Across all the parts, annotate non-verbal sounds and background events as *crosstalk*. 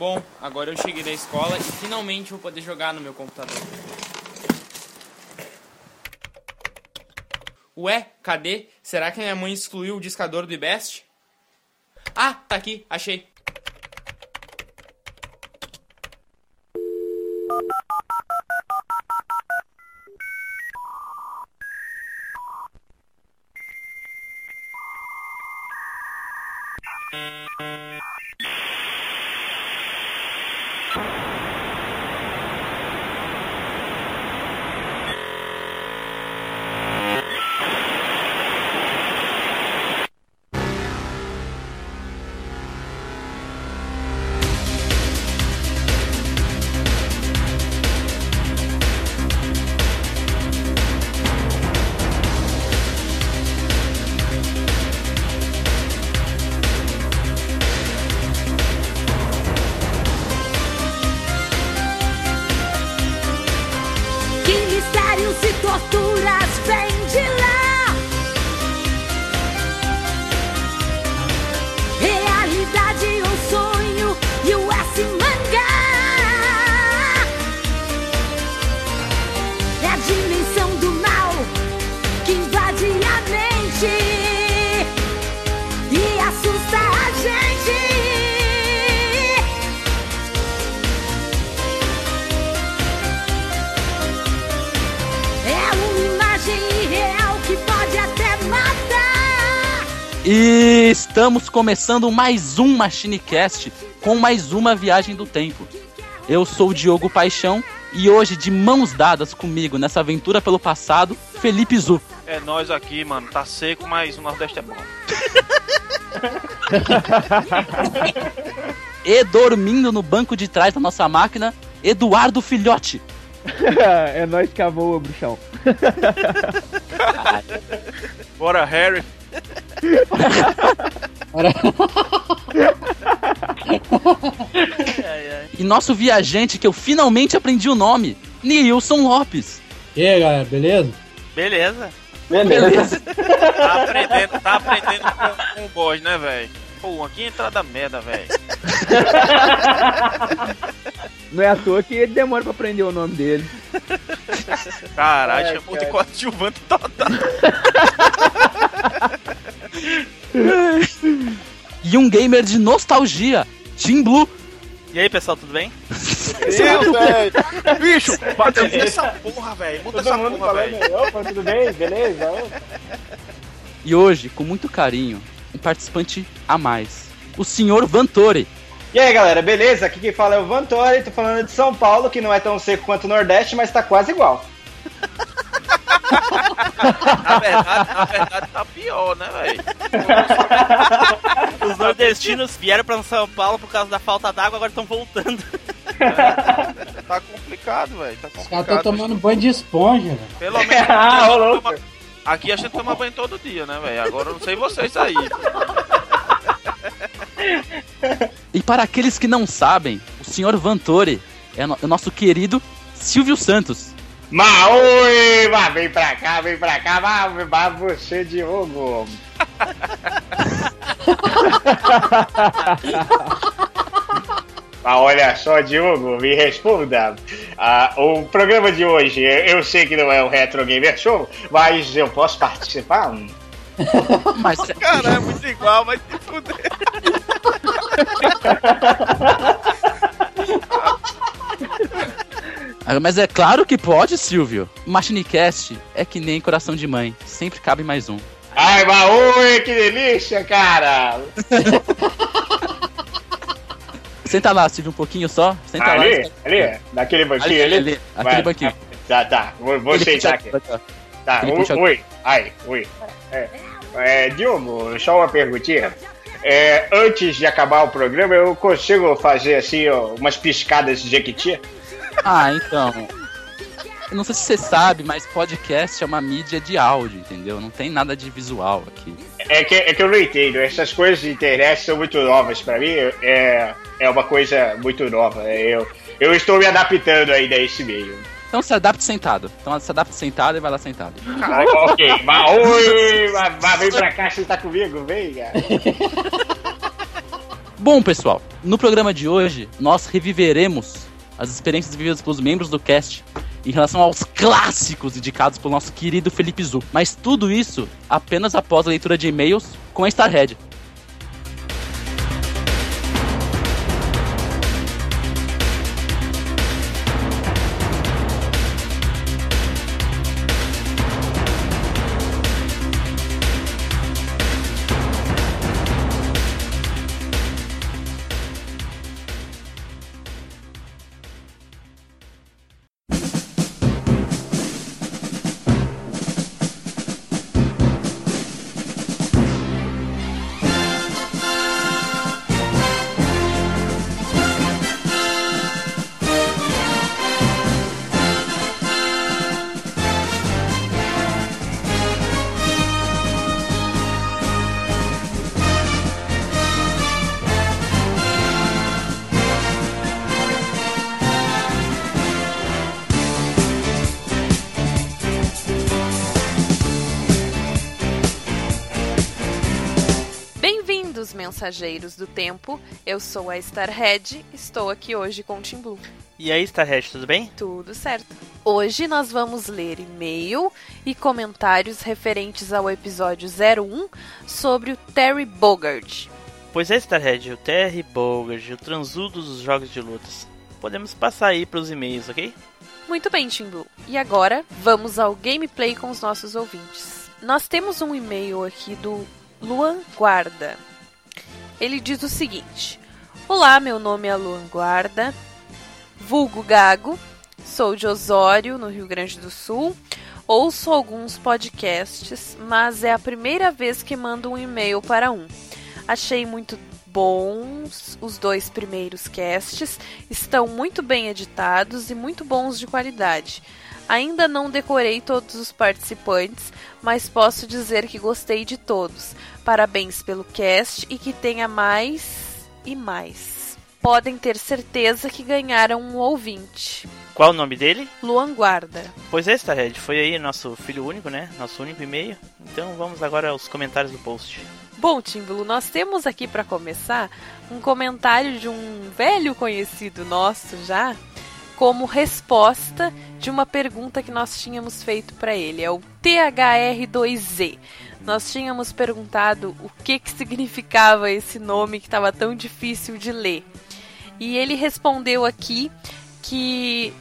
Bom, agora eu cheguei da escola e finalmente vou poder jogar no meu computador. Ué, cadê? Será que minha mãe excluiu o discador do IBEST? Ah, tá aqui, achei. Começando mais um MachineCast com mais uma viagem do tempo. Eu sou o Diogo Paixão e hoje, de mãos dadas comigo nessa aventura pelo passado, Felipe Zu. É nós aqui, mano. Tá seco, mas o Nordeste é bom. *laughs* E dormindo no banco de trás da nossa máquina, Eduardo Filhote. *laughs* é nós que voa, bruxão. Bora, Harry. *laughs* E nosso viajante, que eu finalmente aprendi o nome, Nilson Lopes. E aí, galera, beleza? Beleza. Beleza. Tá aprendendo, tá aprendendo com, com o boss, né, velho? Pô, aqui é entrada merda, velho. Não é à toa que ele demora pra aprender o nome dele. Caralho, É, chamou de cara. coadjuvante total. E um gamer de nostalgia, Team Blue. E aí, pessoal, tudo bem? *laughs* Meu, velho. Bicho, bota essa porra, velho. Muda essa porra, velho. Opa, tudo bem? Beleza? E hoje, com muito carinho, um participante a mais, o senhor Vantore. E aí, galera, beleza? Aqui quem fala é o Vantori, tô falando de São Paulo, que não é tão seco quanto o Nordeste, mas tá quase igual. *laughs* Na verdade, na verdade tá pior, né, velho? Os nordestinos vieram pra São Paulo por causa da falta d'água, agora estão voltando. Tá complicado, velho. Tá Os caras estão tomando banho de esponja, velho. Pelo menos Ah, aqui, ô, a gente louco. toma, aqui a gente toma banho todo dia, né, velho? Agora eu não sei vocês aí. E para aqueles que não sabem, o senhor Vantore é o nosso querido Silvio Santos. Maui! Mas vem pra cá, vem pra cá, vai, vai você, Diogo. Ah, olha só, Diogo, me responda. Ah, o programa de hoje, eu sei que não é o Retro Gamer Show, mas eu posso participar? *laughs* Mas, Caralho, é muito igual, vai se fuder. *laughs* Ah, mas é claro que pode, Silvio. Machinecast é que nem coração de mãe, sempre cabe mais um. Ai, Maui, que delícia, cara! Senta lá, Silvio, um pouquinho só. Senta lá. ali, ali, naquele banquinho ali. ali, aquele banquinho. Tá, tá, vou, vou sentar aqui. Tá, Ele oi, oi, ai, oi. É, é, Diogo, só uma perguntinha. É, antes de acabar o programa, eu consigo fazer assim, ó, umas piscadas de Jequiti? Ah, então. Eu não sei se você sabe, mas podcast é uma mídia de áudio, entendeu? Não tem nada de visual aqui. É que, é que eu não entendo, essas coisas de internet são muito novas pra mim, é, é uma coisa muito nova. Eu, eu estou me adaptando ainda a esse meio. Então se adapte sentado. Então se adapte sentado e vai lá sentado. Ah, ok, mas oi, mas vem pra cá, você tá comigo, vem, cara. Bom, pessoal, no programa de hoje nós reviveremos as experiências vividas pelos membros do cast em relação aos clássicos indicados pelo nosso querido Felipe Zu. Mas tudo isso apenas após a leitura de e-mails com a Starhead. Mensageiros do tempo. Eu sou a Starhead, estou aqui hoje com o Tim Blue. E aí, Starhead, tudo bem? Tudo certo. Hoje nós vamos ler e-mail e comentários referentes ao episódio 01 sobre o Terry Bogard. Pois é, Starhead, o Terry Bogard, o transudo dos jogos de lutas. Podemos passar aí pros e-mails, ok? Muito bem, Tim Blue. E agora vamos ao gameplay com os nossos ouvintes. Nós temos um e-mail aqui do Luan Guarda. Ele diz o seguinte: Olá, meu nome é Luan Guarda, vulgo Gago, sou de Osório, no Rio Grande do Sul. Ouço alguns podcasts, mas é a primeira vez que mando um e-mail para um. Achei muito bons os dois primeiros casts, estão muito bem editados e muito bons de qualidade. Ainda não decorei todos os participantes, mas posso dizer que gostei de todos. Parabéns pelo cast e que tenha mais e mais. Podem ter certeza que ganharam um ouvinte. Qual o nome dele? Luan Guarda. Pois é, Starhead, foi aí nosso filho único, né? Nosso único e-mail. Então vamos agora aos comentários do post. Bom, Timbulo, nós temos aqui para começar um comentário de um velho conhecido nosso já, como resposta de uma pergunta que nós tínhamos feito para ele. É o THR2Z. Nós tínhamos perguntado o que, que significava esse nome que estava tão difícil de ler. E ele respondeu aqui que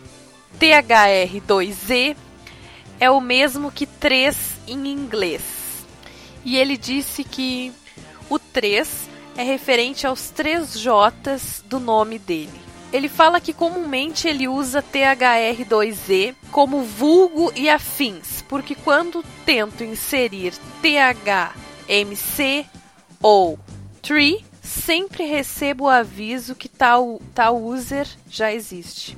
THR2Z é o mesmo que 3 em inglês. E ele disse que o 3 é referente aos três J's do nome dele. Ele fala que comumente ele usa THR2Z como vulgo e afins, porque quando tento inserir THMC ou tree, sempre recebo o aviso que tal, tal user já existe.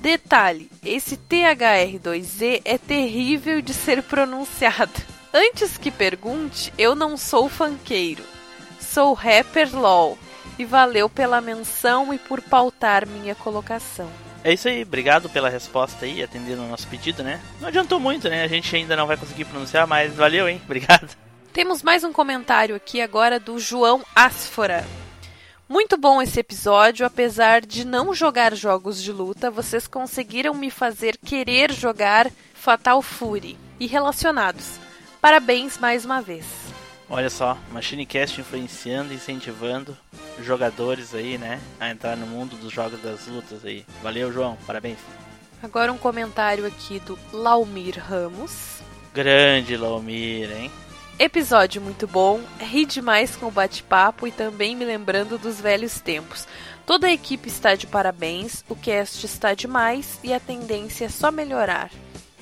Detalhe: esse THR2Z é terrível de ser *laughs* pronunciado. Antes que pergunte, eu não sou fanqueiro. Sou rapper LOL e valeu pela menção e por pautar minha colocação. É isso aí, obrigado pela resposta aí, atendendo o nosso pedido, né? Não adiantou muito, né? A gente ainda não vai conseguir pronunciar, mas valeu, hein? Obrigado. Temos mais um comentário aqui agora do João Asfora. Muito bom esse episódio, apesar de não jogar jogos de luta, vocês conseguiram me fazer querer jogar Fatal Fury e relacionados. Parabéns mais uma vez. Olha só, MachineCast influenciando e incentivando jogadores aí, né, a entrar no mundo dos jogos das lutas aí. Valeu, João, parabéns. Agora um comentário aqui do Laumir Ramos. Grande Laumir, hein? Episódio muito bom, ri demais com o bate-papo e também me lembrando dos velhos tempos. Toda a equipe está de parabéns, o cast está demais e a tendência é só melhorar.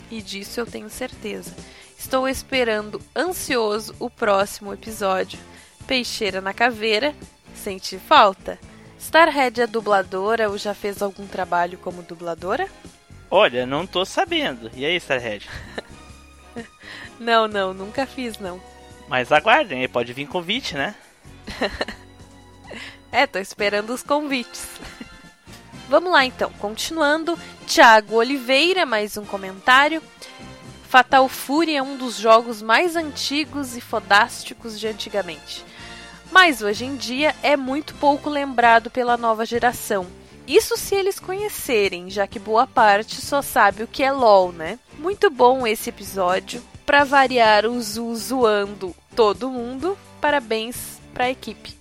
E disso eu tenho certeza. Estou esperando ansioso o próximo episódio. Peixeira na caveira, senti falta. Starhead é dubladora ou já fez algum trabalho como dubladora? Olha, não tô sabendo. E aí, Starhead? *laughs* Não, não, nunca fiz não. Mas aguardem, pode vir convite, né? *laughs* É, tô esperando os convites. *laughs* Vamos lá então, continuando. Thiago Oliveira, mais um comentário. Fatal Fury é um dos jogos mais antigos e fodásticos de antigamente. mas hoje em dia é muito pouco lembrado pela nova geração. Isso se eles conhecerem, já que boa parte só sabe o que é LOL, né? Muito bom esse episódio. Pra variar o Zu zoando todo mundo, parabéns pra equipe.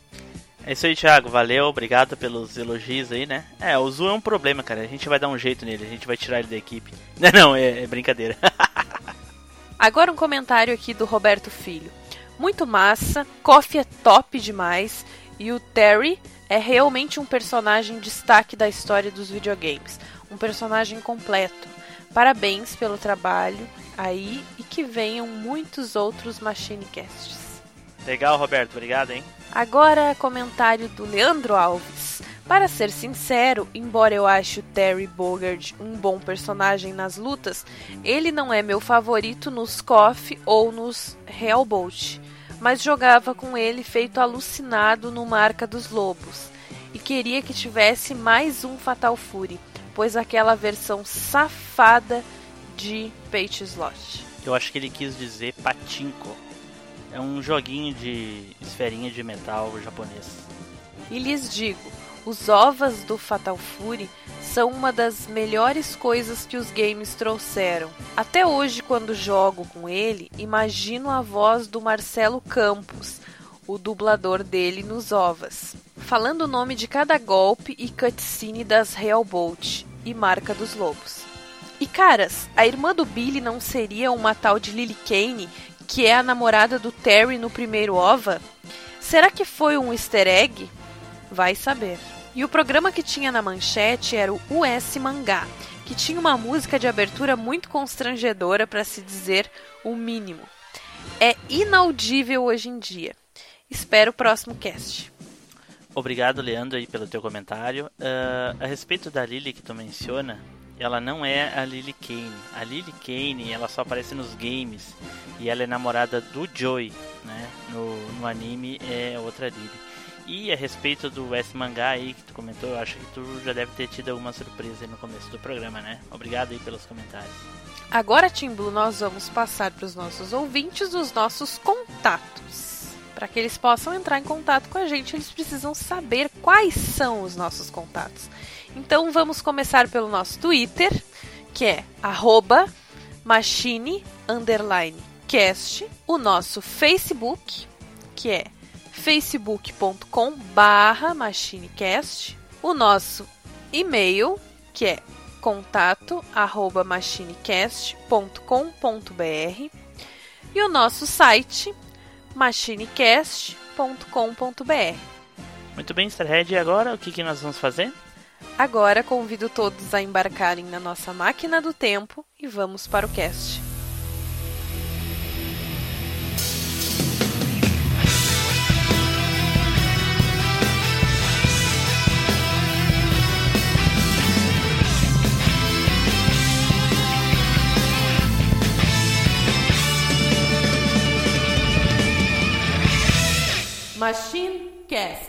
É isso aí, Thiago. Valeu, obrigado pelos elogios aí, né? É, o Zu é um problema, cara. A gente vai dar um jeito nele, a gente vai tirar ele da equipe. *laughs* Não, não, é, é brincadeira. *laughs* Agora um comentário aqui do Roberto Filho. Muito massa, Coffee é top demais e o Terry é realmente um personagem destaque da história dos videogames. Um personagem completo. Parabéns pelo trabalho aí e que venham muitos outros Machine Casts. Legal, Roberto, obrigado, hein? Agora, comentário do Leandro Alves. Para ser sincero, embora eu ache o Terry Bogard um bom personagem nas lutas, ele não é meu favorito nos KOF ou nos Hellbolt, mas jogava com ele feito alucinado no Marca dos Lobos e queria que tivesse mais um Fatal Fury, pois aquela versão safada de Page Slot. Eu acho que ele quis dizer patinco. É um joguinho de esferinha de metal japonês. E lhes digo, os ovas do Fatal Fury são uma das melhores coisas que os games trouxeram. Até hoje, quando jogo com ele, imagino a voz do Marcelo Campos, o dublador dele nos ovas, falando o nome de cada golpe e cutscene das Hellbolt e Marca dos Lobos. E caras, a irmã do Billy não seria uma tal de Lily Kane, que é a namorada do Terry no primeiro OVA? Será que foi um easter egg? Vai saber. E o programa que tinha na manchete era o US Mangá, que tinha uma música de abertura muito constrangedora para se dizer o mínimo. É inaudível hoje em dia. Espero o próximo cast. Obrigado, Leandro, aí, pelo teu comentário. Uh, a respeito da Lily que tu menciona, ela não é a Lily Kane. A Lily Kane, ela só aparece nos games e ela é namorada do Joey, né? No, no anime é outra Lily. E a respeito do S mangá aí que tu comentou, eu acho que tu já deve ter tido alguma surpresa no começo do programa, né? Obrigado aí pelos comentários. Agora, Tim Blue, nós vamos passar para os nossos ouvintes os nossos contatos. Para que eles possam entrar em contato com a gente, eles precisam saber quais são os nossos contatos. Então vamos começar pelo nosso Twitter, que é arroba machine cast, o nosso Facebook, que é facebook.com barra machinecast, o nosso e-mail, que é contato arroba machinecast.com.br e o nosso site machinecast.com.br. Muito bem, Starhead, e agora o que, que nós vamos fazer? Agora convido todos a embarcarem na nossa máquina do tempo e vamos para o cast. Machine Cast,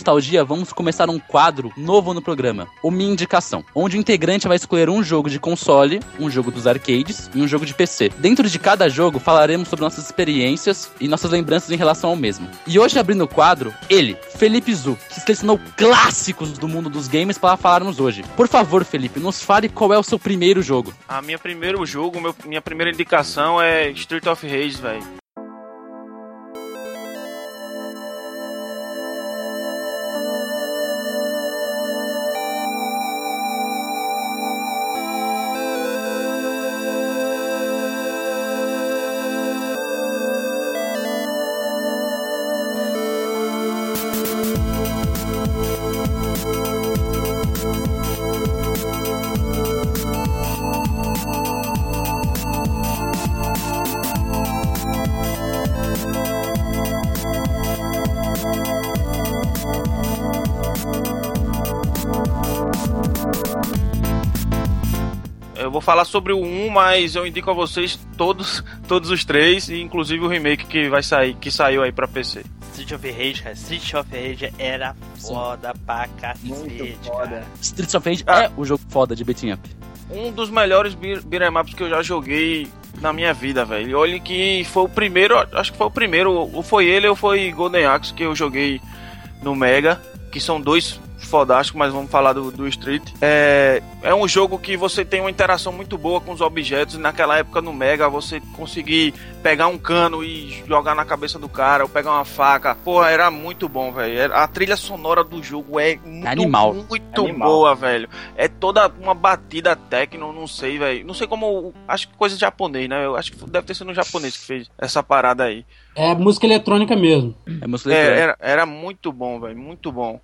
Nostalgia, vamos começar um quadro novo no programa, o Minha Indicação, onde o integrante vai escolher um jogo de console, um jogo dos arcades e um jogo de PC. Dentro de cada jogo, falaremos sobre nossas experiências e nossas lembranças em relação ao mesmo. E hoje, abrindo o quadro, ele, Felipe Zu, que selecionou clássicos do mundo dos games para falarmos hoje. Por favor, Felipe, nos fale qual é o seu primeiro jogo. A minha primeiro jogo, meu- minha primeira indicação é Street of Rage, velho. Sobre o 1, mas eu indico a vocês todos, todos os três, e inclusive o remake que vai sair, que saiu aí pra PC. Street of Rage, cara. Street of Rage era foda pra cacete, cara. Streets of Rage Ah. é o jogo foda de beating up. Um dos melhores beat 'em ups que eu já joguei na minha vida, velho. Olha que foi o primeiro, acho que foi o primeiro, ou foi ele ou foi Golden Axe que eu joguei no Mega, que são dois fodásticos, mas vamos falar do, do Street. É, é um jogo que você tem uma interação muito boa com os objetos. Naquela época no Mega, você conseguir pegar um cano e jogar na cabeça do cara, ou pegar uma faca. Pô, era muito bom, velho. A trilha sonora do jogo é muito, Animal. muito Animal. boa, velho. É toda uma batida techno, não sei, velho. Não sei como. Acho que coisa japonês, né? Eu acho que deve ter sido um japonês que fez essa parada aí. É música eletrônica mesmo. É música É, eletrônica. era, era muito bom, velho. Muito bom.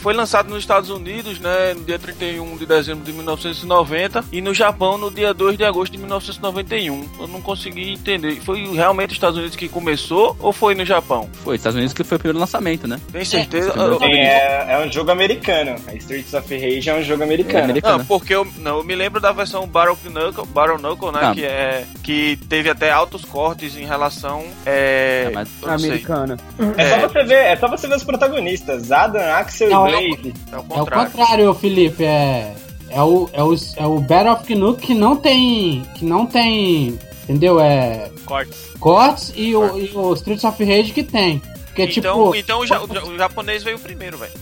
Foi lançado nos Estados Unidos, né, no dia 31 de dezembro de 1990 e no Japão no dia 2 de agosto de 1991. Eu não consegui entender. Foi realmente os Estados Unidos que começou ou foi no Japão? Foi, Estados Unidos que foi o primeiro lançamento, né? Tem certeza? É, é, é um jogo americano. A Streets of Rage é um jogo É americano. americano. Não, porque eu, não, eu me lembro da versão Battle Knuckle, Battle Knuckle né? Ah. Que, é, que teve até altos cortes em relação. É, É, mas-. Americana. É, É. só você ver, é só você ver os protagonistas, Adam, Axel Não, e é- Blaze. É o É o contrário. contrário, Felipe. É, é, o, é, o, é o Battle of Canuck que não tem. Que não tem. Entendeu? É. Cortes. Cortes e o, e o Streets of Rage que tem. Porque, Então, tipo. então o, ja- o ja- o japonês veio primeiro, velho.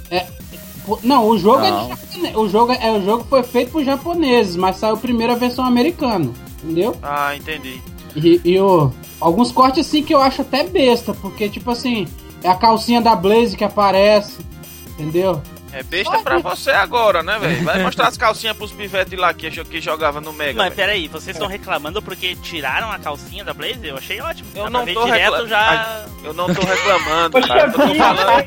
Pô, Não, o jogo é Não. de japonês. O jogo, é, o jogo foi feito por japoneses, mas saiu primeiro a versão americana. Entendeu? Ah, entendi. E, e o, alguns cortes assim que eu acho até besta, porque tipo assim, é a calcinha da Blaze que aparece. Entendeu? É besta pra você agora, né, velho? Vai mostrar as calcinhas pros pivetes lá que, que jogava no Mega. Mas peraí, vocês estão reclamando porque tiraram a calcinha da Blaze? Eu achei ótimo. Eu Dá não tô direto recla- já. Eu não tô reclamando, cara. Eu tô falando.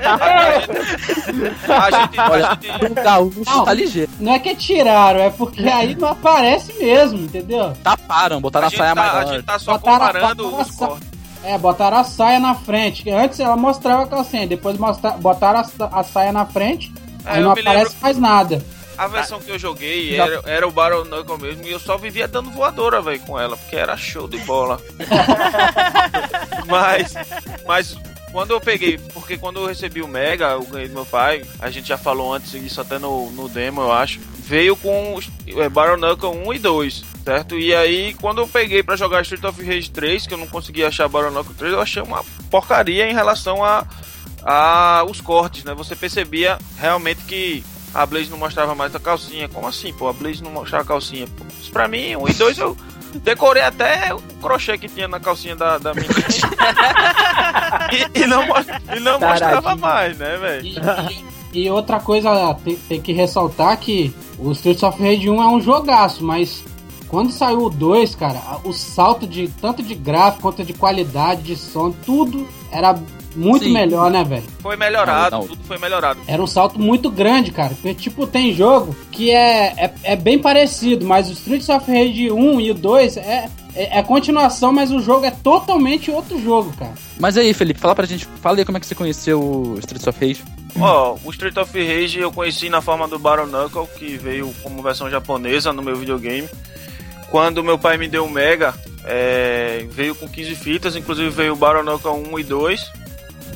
A gente, a gente, a o gaúcho Não. tá ligeiro. Não é que tiraram, é porque aí não aparece mesmo, entendeu? Taparam, botaram a a, gente saia tá, a maior. gente tá só Botaram- comparando botaram os a cortes. É, botaram a saia na frente. que Antes ela mostrava a calcinha, depois mostra, botaram a, a saia na frente, É, aí não aparece lembro- mais nada. A versão que eu joguei era, era o Battle Knuckle mesmo e eu só vivia dando voadora, velho, com ela, porque era show de bola. *laughs* mas, mas quando eu peguei, porque quando eu recebi o Mega, eu ganhei do meu pai, a gente já falou antes isso até no, no demo, eu acho, veio com é, Battle Knuckle 1 e 2, certo? E aí, quando eu peguei pra jogar Street of Rage 3, que eu não conseguia achar Knuckle 3, eu achei uma porcaria em relação a, a os cortes, né? Você percebia realmente que a Blaze não mostrava mais a calcinha. Como assim, pô? A Blaze não mostrava a calcinha, pô. Isso pra mim, um e dois eu decorei até o crochê que tinha na calcinha da, da menina. *laughs* e, e não, e não mostrava mais, né, velho? E, outra coisa, tem, tem que ressaltar que o Streets of Rage 1 é um jogaço, mas quando saiu o 2, cara, o salto de tanto de gráfico quanto de qualidade, de som, tudo era muito Sim. melhor, né, velho? Foi melhorado, Não, não. tudo foi melhorado. Era um salto muito grande, cara. Porque, tipo, tem jogo que é, é, é bem parecido, mas o Streets of Rage 1 e o 2 é, é, é continuação, mas o jogo é totalmente outro jogo, cara. Mas aí, Felipe, fala pra gente, fala aí como é que você conheceu o Streets of Rage. Ó, o Street of Rage eu conheci na forma do Battle Knuckle, que veio como versão japonesa no meu videogame. Quando meu pai me deu o Mega, é, veio com 15 fitas, inclusive veio o Knuckle 1 e 2.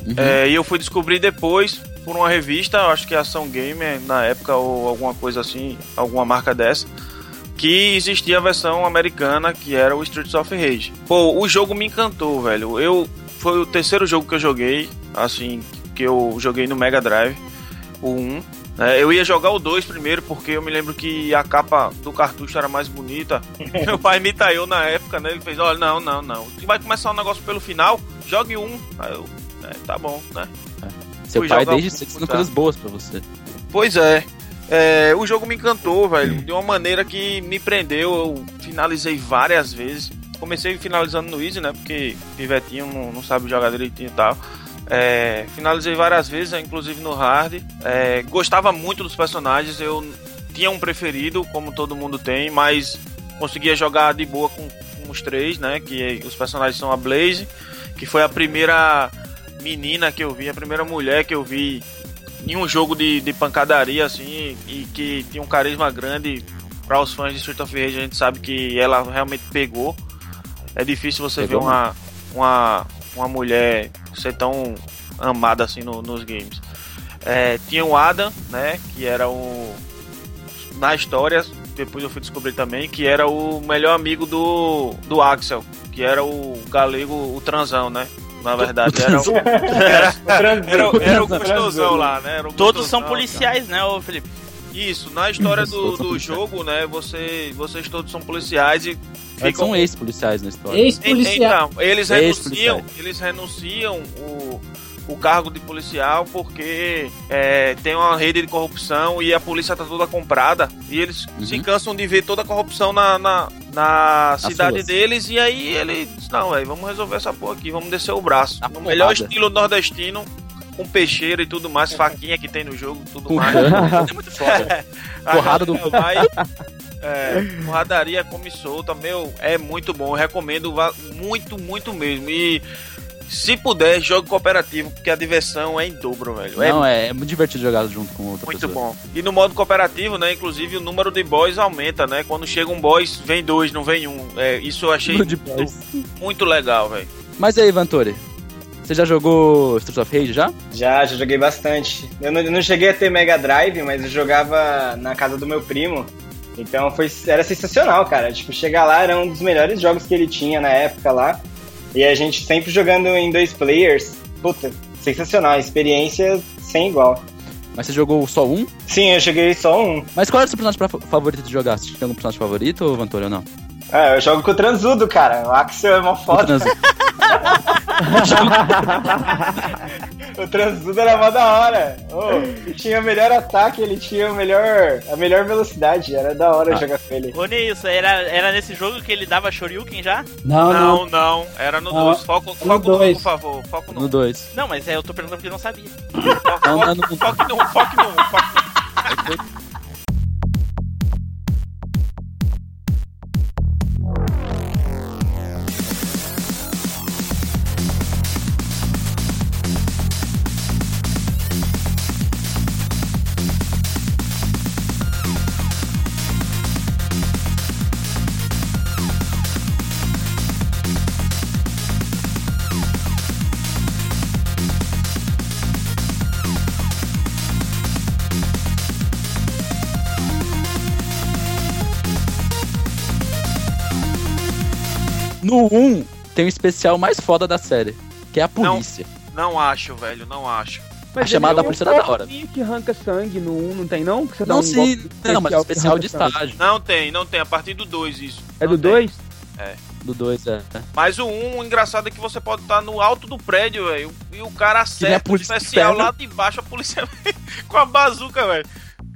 Uhum. É, e eu fui descobrir depois por uma revista, acho que é Ação Gamer na época ou alguma coisa assim, alguma marca dessa, que existia a versão americana que era o Streets of Rage. Pô, o jogo me encantou, velho. Eu foi o terceiro jogo que eu joguei, assim, que eu joguei no Mega Drive, o 1. É, eu ia jogar o 2 primeiro, porque eu me lembro que a capa do cartucho era mais bonita. *laughs* Meu pai me taiou na época, né? Ele fez, olha, não, não, não. Se vai começar um negócio pelo final, jogue um. Aí eu, é, tá bom, né? Seu Fui pai desde cedo ensinou pouco, coisas boas pra você. Pois é. É, o jogo me encantou, velho, de uma maneira que me prendeu. Eu finalizei várias vezes. Comecei finalizando no Easy, né? Porque Pivetinho não, não sabe jogar direitinho e tal. É, finalizei várias vezes, inclusive no hard. É, gostava muito dos personagens. Eu tinha um preferido, como todo mundo tem, mas conseguia jogar de boa com, com os três, né? Que os personagens são a Blaze, que foi a primeira menina que eu vi, a primeira mulher que eu vi em um jogo de, de pancadaria, assim, e que tinha um carisma grande para os fãs de Street of Rage, a gente sabe que ela realmente pegou. É difícil você Pegou ver uma, uma, uma mulher ser tão amada assim no- nos games. É, tinha o Adam, né, que era o... Na história, depois eu fui descobrir também, que era o melhor amigo do, do Axel, que era o galego, o transão, né? Na verdade, era o, *laughs* era, era, era o gostosão lá, né? Era o Todos são gostosão, policiais, né, ô Felipe? Isso, na história do, do jogo, né, você, vocês todos são policiais e Eles ficam... são ex-policiais na história. Ex-policial. Então, eles Ex-policiais. renunciam, eles renunciam o, o cargo de policial porque é, tem uma rede de corrupção e a polícia tá toda comprada e eles Uhum. se cansam de ver toda a corrupção na, na, na cidade deles e aí eles não, velho, vamos resolver essa porra aqui, vamos descer o braço. Na no melhor estilo nordestino, com peixeira e tudo mais, faquinha que tem no jogo, tudo mais. É muito foda. *laughs* Porrada do- vai, é, porradaria come solta, meu, é muito bom. Eu recomendo muito, muito mesmo. E se puder, jogue cooperativo, porque a diversão é em dobro, velho. É Não, é, é muito divertido jogar junto com outra muito pessoa. bom. E no modo cooperativo, né? Inclusive o número de boys aumenta, né? Quando chega um boys, vem dois, não vem um. É, isso eu achei muito, boys. muito legal, velho. Mas aí, Vantori, você já jogou Street of Rage já? Já, já joguei bastante. Eu não, eu não cheguei a ter Mega Drive, mas eu jogava na casa do meu primo. Então foi, era sensacional, cara. Tipo, chegar lá era um dos melhores jogos que ele tinha na época lá. E a gente sempre jogando em dois players. Puta, sensacional. Experiência sem igual. Mas você jogou só um? Sim, eu joguei só um. Mas qual era o seu personagem favorito de jogar? Você tinha algum personagem favorito, Vantori, ou não? Ah, eu jogo com o Transudo, cara. O Axel é uma O foda. *laughs* O Transudo era mó da hora. Oh, ele tinha o melhor ataque, ele tinha o melhor, a melhor velocidade. Era da hora Ah. jogar com ele. Ô Neilson, era, era nesse jogo que ele dava Shoryuken já? Não, não. Não, não, era no Não, 2. Foco, foco no dois. 1, por favor. Foco no No 1. 2. Não, mas é, eu tô perguntando porque eu não sabia. *laughs* Não, não, não. Foque no 1, foque no 1, foque no 1. No 1 tem o especial mais foda da série, que é a polícia. Não acho, velho, não acho. A chamada da tem polícia um era da hora. que arranca sangue no 1, não tem não? Que você dá Não, um sim, golpe não, mas especial de sangue. estágio. Não tem, não tem. A partir do 2 isso. É Não do tem. 2? Do 2, é. Mas o 1, um, o engraçado é que você pode estar no alto do prédio, velho. E o cara acerta o especial lá de baixo, a polícia *laughs* vem com a bazuca, velho.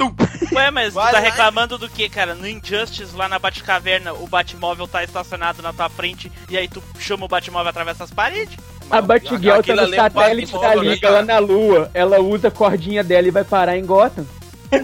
Tum. Ué, mas Vai tu tá lá reclamando do que, cara? No Injustice, lá na Batcaverna, o Batmóvel tá estacionado na tua frente e aí tu chama o Batmóvel através das paredes? A Batgirl tá no ali é um satélite da né, Liga lá na Lua. Ela usa a cordinha dela e vai parar em Gotham. *laughs*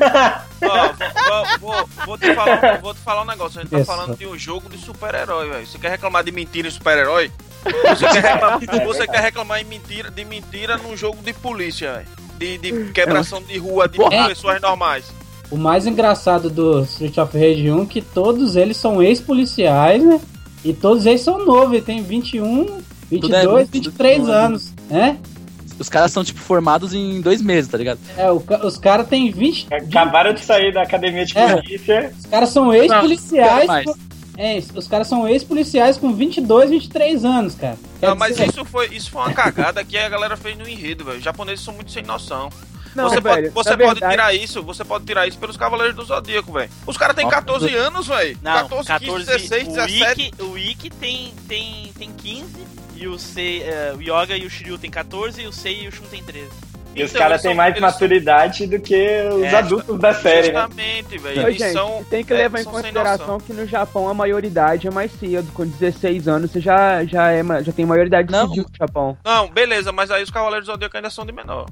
Ó, vou, vou- vou te falar, vou te falar um negócio. A gente tá Isso. falando de um jogo de super-herói, velho. Você quer reclamar de mentira em super-herói? Você, quer reclamar, *laughs* você quer reclamar em mentira, de mentira num jogo de polícia, velho. De, de quebração de rua de Porra. pessoas normais. O mais engraçado do Street of Rage 1 é que todos eles são ex-policiais, né? E todos eles são novos, tem 21, 22, é muito- 23 tudo- anos, né? Os caras são, tipo, formados em dois meses, tá ligado? É, o os caras têm 20. Acabaram de sair da academia de É. polícia. Os caras são ex-policiais. É, os caras são ex-policiais com 22, 23 anos, cara. Quer Não, mas dizer, isso foi, isso foi uma cagada que a galera fez no enredo, velho. Os japoneses são muito sem noção. Não, você velho, pode, você pode verdade- tirar isso, você pode tirar isso pelos Cavaleiros do Zodíaco, velho. Os caras têm Nossa, 14 anos, velho. Não, 14, 14, 15, 16, o 17. Ikki, o Ikki tem, tem, tem 15 e o, Sei, eh, o Yoga e o Shiryu tem 14 e o Sei e o Shun tem 13. E os Então, caras eles têm mais maturidade do que os É, adultos da série, né? Justamente, velho. Eles gente, são. tem que é, levar em são sem consideração que no Japão a maioridade é mais cedo. Com 16 anos você já, já, é, já tem maioridade Não. civil no Japão. Não, beleza, mas aí os Cavaleiros do Zodíaco ainda são de menor.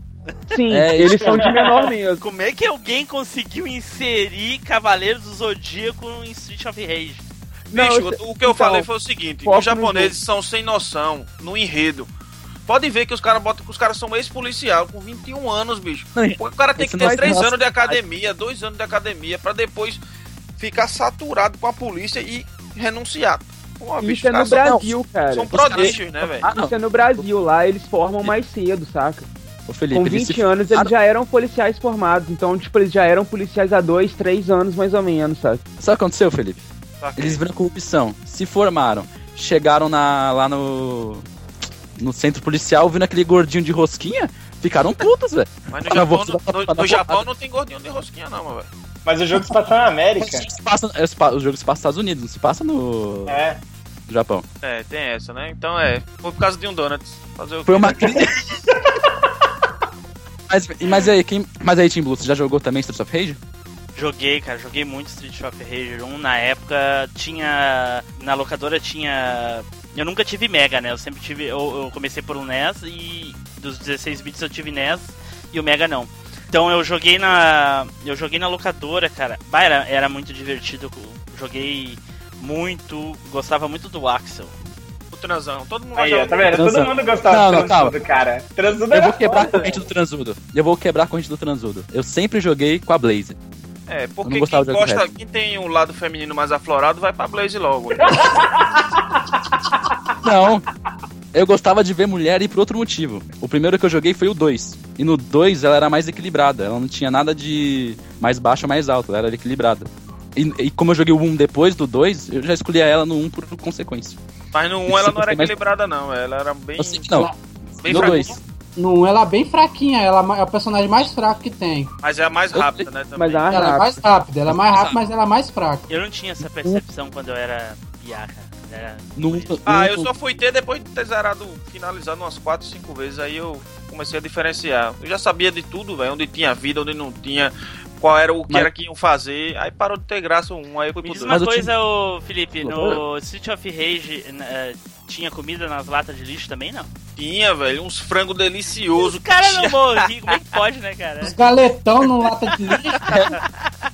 Sim, É, eles são de menor mesmo. Como é que alguém conseguiu inserir Cavaleiros do Zodíaco em Street of Rage? Não, Bicho, eu- o que eu então, falei foi o seguinte: os japoneses são sem noção no enredo. Pode ver que os caras botam que os caras são ex-policial com 21 anos, bicho. O cara tem esse que ter é 3 nossa anos de academia, 2 anos de academia, pra depois ficar saturado com a polícia e renunciar. Pô, bicho, Isso é no são- Brasil, cara. São prodígios, né, velho? Ah, não. Isso é no Brasil, lá eles formam mais cedo, saca? Ô, Felipe, Com eles 20 se- anos Ah, eles não. já eram policiais formados, então, tipo, eles já eram policiais há 2, 3 anos mais ou menos, sabe? Sabe o que aconteceu, Felipe? Saquei. Eles viram corrupção, se formaram, chegaram na, lá no, no centro policial, viram aquele gordinho de rosquinha, ficaram putos, velho. Mas no Ah, não, Japão, precisar no, no- no Japão não tem gordinho de rosquinha, não, velho. Mas o jogo se passa na América. O jogo se passa, é, se pa- o jogo se passa nos Estados Unidos, não se passa no É. no Japão. É, tem essa, né? Então é. Foi por causa de um Donuts. Fazer o Foi uma né? crise. *laughs* mas, mas aí, quem, mas aí, Team Blue, você já jogou também Streets of Rage? Joguei, cara, joguei muito Street of Rage 1. Na época tinha. Na locadora tinha. Eu nunca tive Mega, né? Eu sempre tive. Eu, eu comecei por um NES e dos 16 bits eu tive NES e o Mega não. Então eu joguei na. Eu joguei na locadora, cara. Bah, era, era muito divertido. eu Joguei muito. Gostava muito do Axel. O transão. Todo mundo Aí, ó, tá vendo? Todo mundo gostava Não, do. Transudo, cara. Transudo Eu vou quebrar a foda, corrente velho. do transudo. Eu vou quebrar a corrente do transudo. Eu sempre joguei com a Blaze. É, porque quem gosta, quem tem o lado feminino mais aflorado vai pra Blaze logo. *laughs* Não. Eu gostava de ver mulher e por outro motivo. O primeiro que eu joguei foi o 2. E no 2 ela era mais equilibrada. Ela não tinha nada de mais baixo ou mais alto. Ela era equilibrada. E, e como eu joguei o 1 depois do 2, eu já escolhia ela no 1 por consequência. Mas no 1 Isso ela não era você mais- equilibrada, não. Ela era bem. Eu sei que não. bem no fraquinha, 2. No 1 ela é bem fraquinha, ela é o personagem mais fraco que tem. Mas é a mais rápida, né? Também. Mas a Ela é rápida. mais rápida, ela é mais rápida, mas ela é mais fraca. Eu não tinha essa percepção quando eu era piaca. Era... Um, Ah, no- eu só fui ter depois de ter zerado, finalizado umas 4, 5 vezes. Aí eu comecei a diferenciar. Eu já sabia de tudo, velho. Onde tinha vida, onde não tinha. Qual era o que Mas- era que iam fazer. Aí parou de ter graça 1. Aí eu fui Me pro diz 2. uma coisa, ô, Felipe, no Street of Rage eh, tinha comida nas latas de lixo também, não? Tinha, velho, uns frangos deliciosos. Os caras não morriam, como é que pode, né, cara? Os galetão no lata de lixo.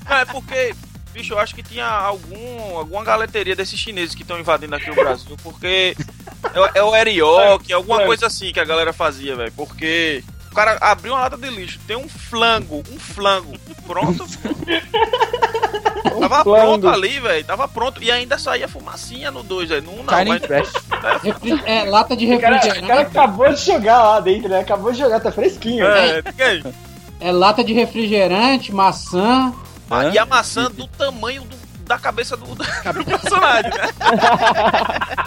Não, é porque, bicho, eu acho que tinha algum, alguma galeteria desses chineses que estão invadindo aqui o Brasil, porque é, é o Erioque, alguma coisa assim que a galera fazia, velho, porque o cara abriu uma lata de lixo, tem um flango, um flango, pronto. Tava pronto ali, velho, tava pronto, e ainda saía fumacinha no 2, velho, no 1 não, Carne mas... trash. Refri- é, lata de O cara, o cara refrigerante. acabou de jogar lá dentro, né? Acabou de jogar, tá fresquinho. É, aí. É lata de refrigerante, maçã. Ah? E a maçã do tamanho do- da cabeça do, *laughs* do personagem, né? *laughs*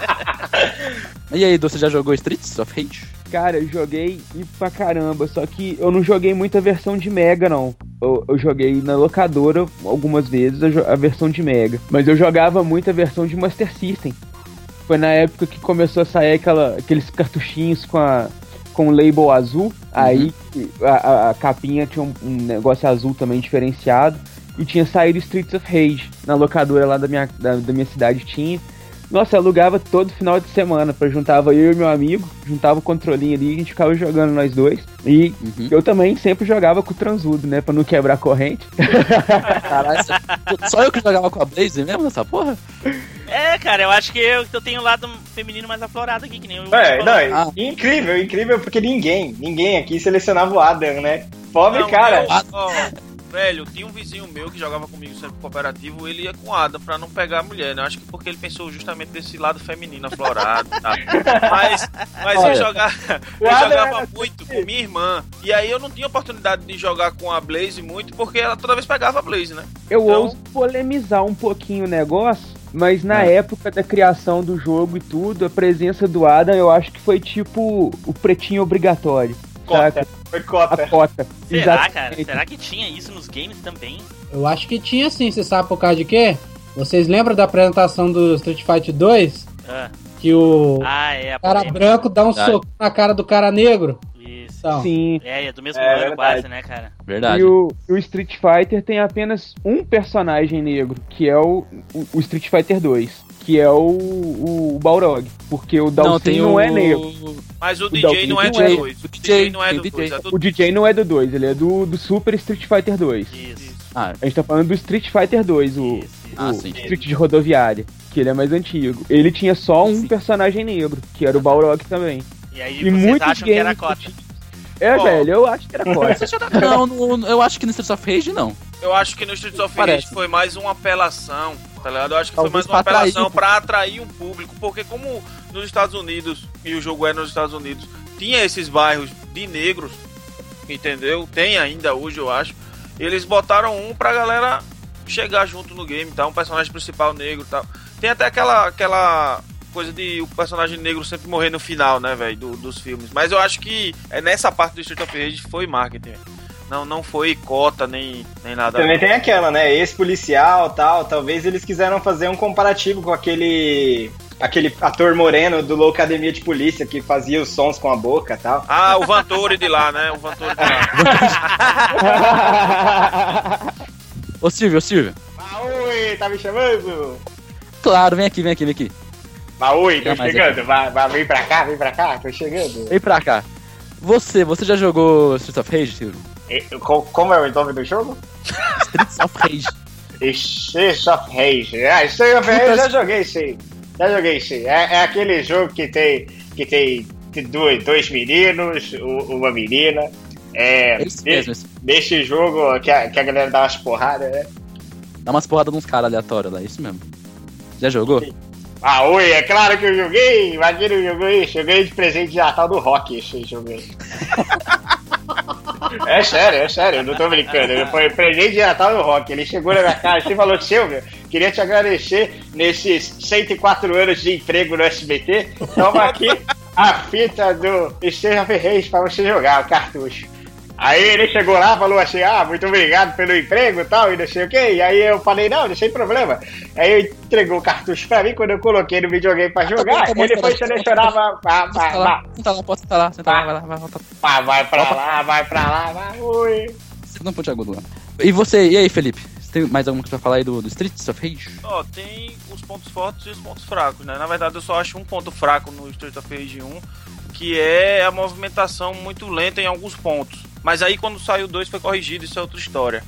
E aí, Edu, você já jogou Streets of Rage? Cara, eu joguei e pra caramba, só que eu não joguei muita versão de Mega, não. Eu, eu joguei na locadora algumas vezes a, a versão de Mega. Mas eu jogava muito a versão de Master System. Foi na época que começou a sair aquela, aqueles cartuchinhos com a com o label azul. Aí a, a- a capinha tinha um, um negócio azul também diferenciado. E tinha saído Streets of Rage. Na locadora lá da minha, da, da minha cidade tinha. Nossa, eu alugava todo final de semana, pra juntava eu e meu amigo, juntava o controlinho ali e a gente ficava jogando nós dois. E Uhum. eu também sempre jogava com o transudo, né? Pra não quebrar a corrente. *laughs* Caralho, só eu que jogava com a Blaze mesmo nessa porra? É, cara, eu acho que eu, eu tenho o lado feminino mais aflorado aqui, que nem o. É, não, é Ah. incrível, incrível, porque ninguém, ninguém aqui selecionava o Adam, né? Pobre Não, cara. eu- ó, velho, tinha um vizinho meu que jogava comigo sempre cooperativo, ele ia com Adam pra não pegar a mulher, né? Acho que porque ele pensou justamente desse lado feminino aflorado tal. *laughs* Mas, mas eu Olha. jogava, O eu jogava muito com minha irmã. E aí eu não tinha oportunidade de jogar com a Blaze muito, porque ela toda vez pegava a Blaze, né? Eu Então- ouso polemizar um pouquinho o negócio, mas na época da criação do jogo e tudo, a presença do Adam eu acho que foi tipo o pretinho obrigatório. Saca? Foi A cota. cota. Será, cara? Será que tinha isso nos games também? Eu acho que tinha sim, você sabe por causa de quê? Vocês lembram da apresentação do Street Fighter 2? Ah, Que o ah é, a cara polêmica. branco dá um Verdade. soco na cara do cara negro. Isso. Então, Sim. É, é do mesmo É, ano quase, né, cara? Verdade. E o, o Street Fighter tem apenas um personagem negro, que é o, o, o Street Fighter 2, que é o, o, Balrog. Porque o Dalsin não, tem não o... é negro. Mas o O DJ não é não é- do 2. o O DJ, não é do o 2, DJ. é do O DJ não é do 2, ele é do, do Super Street Fighter 2. Isso. Ah, A gente tá falando do Street Fighter 2, o, Isso, isso. Ah, o sim. Street de rodoviária, que ele é mais antigo. Ele tinha só um Sim. personagem negro, que era o Balrog também. E aí E vocês muitos acham que era games cota. É, Ó. velho, eu acho que era cota. não, no- eu acho que no Streets of Rage não. Eu acho que no Streets of Parece. Rage foi mais uma apelação, tá ligado? Eu acho que Talvez foi mais uma pra um pra atrair um público, porque como nos Estados Unidos, e o jogo é nos Estados Unidos, tinha esses bairros de negros, entendeu? Tem ainda hoje, eu acho. Eles botaram um pra galera chegar junto no game, tá? Um personagem principal negro e tal. Tem até aquela, aquela coisa de o personagem negro sempre morrer no final, né, velho, do- dos filmes. Mas eu acho que é nessa parte do Street of Rage foi marketing. Não, não foi cota nem, nem nada. Também tem aquela, né? Ex-policial tal. Talvez eles quiseram fazer um comparativo com aquele. aquele ator moreno do Loucademia de Polícia que fazia os sons com a boca tal. Ah, o Vantore de lá, né? O Vantore de lá. *laughs* Ô Silvio, ô Silvio. Maui, tá me chamando? Claro, vem aqui, vem aqui, vem aqui. Maui, tô chegando. Vai, vai, vem pra cá, vem pra cá, tô chegando. Vem pra cá. Você, você já jogou Streets of Rage, Silvio? Co- Como é o nome do jogo? Streets of Rage. *laughs* Streets of Rage. Ah, Streets of Rage eu já joguei sim. Já joguei sim. É, é aquele jogo que tem, que tem dois, dois meninos, uma menina. É, É isso de- mesmo. Nesse jogo que a, que a galera dá umas porradas, né? Dá umas porradas nos caras aleatórios lá, é isso mesmo. Já jogou? Ah, oi, é claro que eu joguei. Imagina eu joguei isso. Eu ganhei de presente de Natal do Rock esse jogo aí. *laughs* É sério, é sério, eu não tô brincando. Foi presente de Natal do Rock. Ele chegou na minha casa e falou: Silvio, queria te agradecer nesses 104 anos de emprego no SBT. Toma aqui a fita do Esteja Reis pra você jogar, o cartucho. Aí ele chegou lá, falou assim, ah, muito obrigado pelo emprego e tal, e não sei o quê. E aí eu falei, não, não sem problema. Aí ele entregou o cartucho pra mim, quando eu coloquei no videogame pra jogar, tá bom, tá ele bom, foi tá vai, vai, Senta vai, lá, senta lá, pode sentar lá, senta lá, vai lá, vai, volta. vai, vai pra lá, vai pra lá, vai, ui. Você não ponte agudo lá. E você, e aí, Felipe? Você tem mais alguma coisa pra falar aí do, do Streets of Rage? Ó, tem os pontos fortes e os pontos fracos, né? Na verdade, eu só acho um ponto fraco no Street of Rage 1, que é a movimentação muito lenta em alguns pontos. Mas aí, quando saiu o 2, foi corrigido, isso é outra história.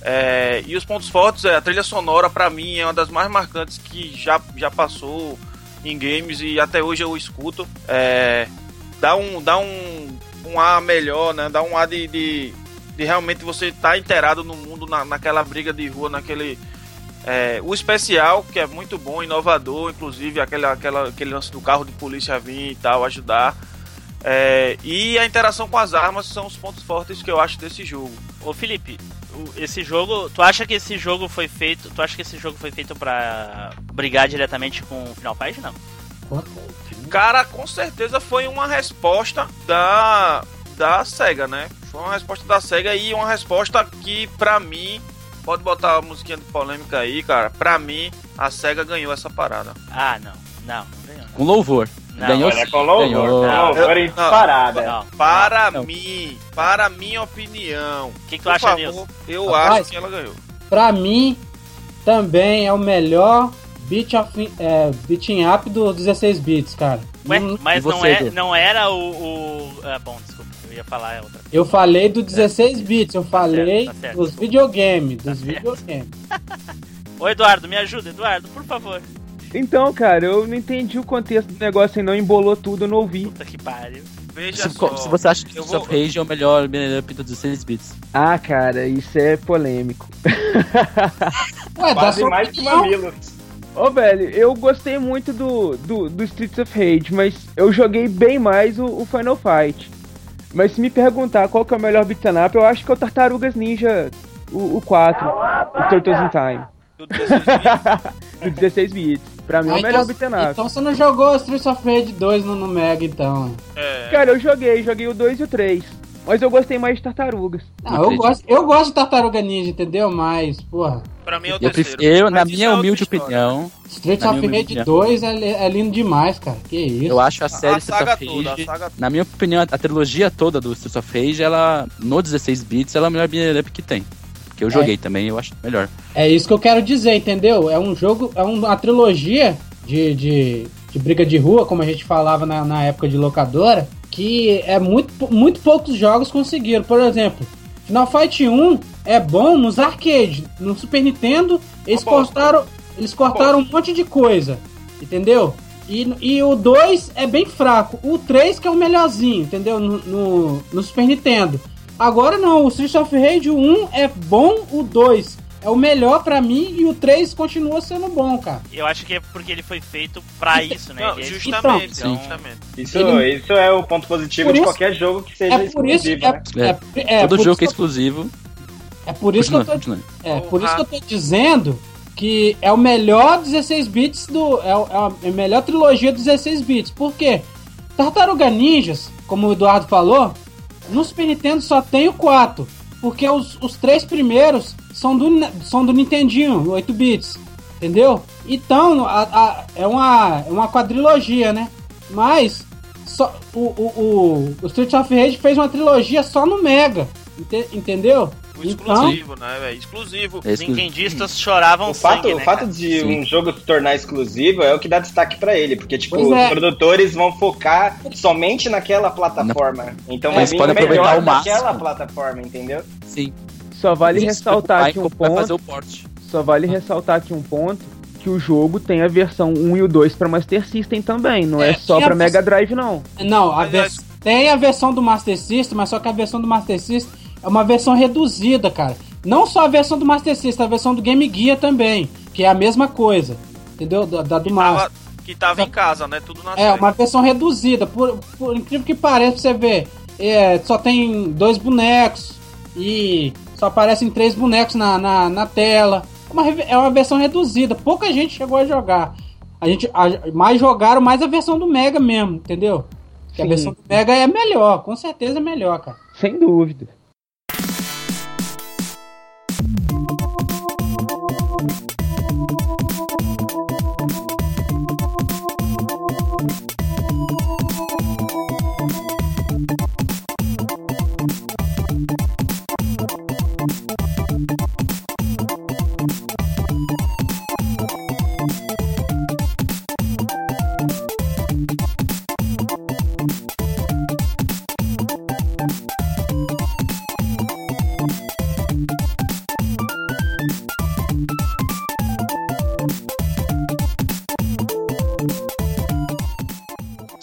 É, e os pontos fortes, é, a trilha sonora, pra mim, é uma das mais marcantes que já, já passou em games e até hoje eu escuto. É, dá um, dá um, um ar melhor, né? Dá um ar de, de, de realmente você estar inteirado no mundo, na, naquela briga de rua, naquele é, o especial, que é muito bom, inovador, inclusive aquele, aquela, aquele lance do carro de polícia vir e tal, ajudar. É, e a interação com as armas são os pontos fortes que eu acho desse jogo. Ô Felipe, o- esse jogo, tu acha que esse jogo foi feito, tu acha que esse jogo foi feito pra brigar diretamente com o Final Fight não? Cara, com certeza foi uma resposta da, da SEGA, né? Foi uma resposta da SEGA e uma resposta que, pra mim, pode botar a musiquinha de polêmica aí, cara. Pra mim, a SEGA ganhou essa parada. Ah, não. Não, não ganhou. Com louvor. Não, Ganhou Olha, sim, com louvor, ganhou. com louvor em Não, parada. Não. Para Não. mim, para minha opinião. O que, que tu acha, Nilson? eu Rapaz. acho que ela ganhou. Pra mim, também é o melhor beat of, é, beating up do 16 bits, cara. Ué, Não- mas não, você, é, não era o, o- Ah, bom, desculpa, eu ia falar outra. Eu falei do 16 bits, eu falei certo, tá certo. dos videogames, dos certo. videogames. *laughs* Ô Eduardo, me ajuda, Eduardo, por favor. Então, cara, eu não entendi o contexto do negócio e não embolou tudo, eu não ouvi. Puta que pariu. Veja Se, só. se você acha que Streets vou- of Rage é o melhor up do 16 bits. Ah, cara, isso é polêmico. Ué, dá Quase mais que mamilo. Ô, velho, eu gostei muito do, do, do Streets of Rage, mas eu joguei bem mais o, o Final Fight. Mas se me perguntar qual que é o melhor beat'em up, eu acho que é o Tartarugas Ninja, o, o 4, o Turtles in Time, do 16 bits. *laughs* do 16 bits. Pra mim é Ah, o melhor então, beat'em up. então você não jogou Streets of Rage 2 no, no Mega, então. É, Cara, eu joguei, joguei o 2 e o 3. Mas eu gostei mais de tartarugas. Não, eu gosto, eu gosto de Tartaruga Ninja, entendeu? Mas, porra, Pra mim é o Eu, terceiro. prefiro, eu, na minha é outra humilde história. opinião, Streets Na of minha Rage opinião. 2 é, é lindo demais, cara. Que isso. eu acho a série A Streets saga of toda, a Rage, saga na minha opinião, a trilogia toda do Streets of Rage, ela, no 16 bits, ela é a melhor beat'em up que tem. Que eu joguei também, eu acho melhor. É isso que eu quero dizer, entendeu? É um jogo, é uma trilogia de, de, de briga de rua, como a gente falava na, na época de locadora, que é muito, muito poucos jogos conseguiram. Por exemplo, Final Fight 1 é bom nos arcades. No Super Nintendo, eles Uma bosta. cortaram, eles cortaram um monte de coisa, entendeu? E, e o 2 é bem fraco. O 3 que é o melhorzinho, entendeu? No, no, no Super Nintendo. Agora não, o Streets of Rage 1 é bom, o 2 é o melhor pra mim e o 3 continua sendo bom, cara. Eu acho que é porque ele foi feito pra isso, né? Não, é justamente, Então, justamente. Isso, Ele- isso é o ponto positivo de isso- qualquer jogo que seja É por isso, exclusivo, é, né? é, é, Todo por jogo isso que é exclusivo. é por isso que eu Continua, tô continua. É, por isso que eu tô dizendo que é o melhor 16 bits do. É, é a é a melhor trilogia dos 16 bits. Por quê? Tartaruga Ninjas, como o Eduardo falou, no Super Nintendo só tem o 4. Porque os, os três primeiros são do, são do Nintendinho, 8 bits. Entendeu? Então, a- a- é, uma, é uma quadrilogia, né? Mas só, o, o, o, o Street of Rage fez uma trilogia só no Mega. ente- entendeu? O exclusivo, né, velho? Exclusivo. É Os exclusivo. nintendistas choravam O fato, sangue, o né, fato cara? de Sim. um jogo se tornar exclusivo é o que dá destaque pra ele, porque tipo, Pois os é. produtores vão focar somente naquela plataforma. Então vai Eles vir melhor aproveitar o máximo. daquela plataforma, entendeu? Sim. Só vale Eles ressaltar aqui um vai fazer ponto. Só vale ressaltar aqui um ponto que o jogo tem a versão 1 e o 2 pra Master System também, não é, É, só tinha pra a Mega Drive não. Não, a vers- tem a versão do Master System, mas só que a versão do Master System é uma versão reduzida, cara. Não só a versão do Master System, a versão do Game Gear também, que é a mesma coisa, entendeu? Da, da do Master. Tava, que tava em casa, né? Tudo na É, série. uma versão reduzida. Por, por incrível que pareça, pra você ver, é, só tem dois bonecos e só aparecem três bonecos na, na, na tela. É uma, é uma versão reduzida. Pouca gente chegou a jogar. A gente a- mais jogaram mais a versão do Mega mesmo, entendeu? Que a Sim. versão do Mega é melhor, com certeza é melhor, cara. Sem dúvida.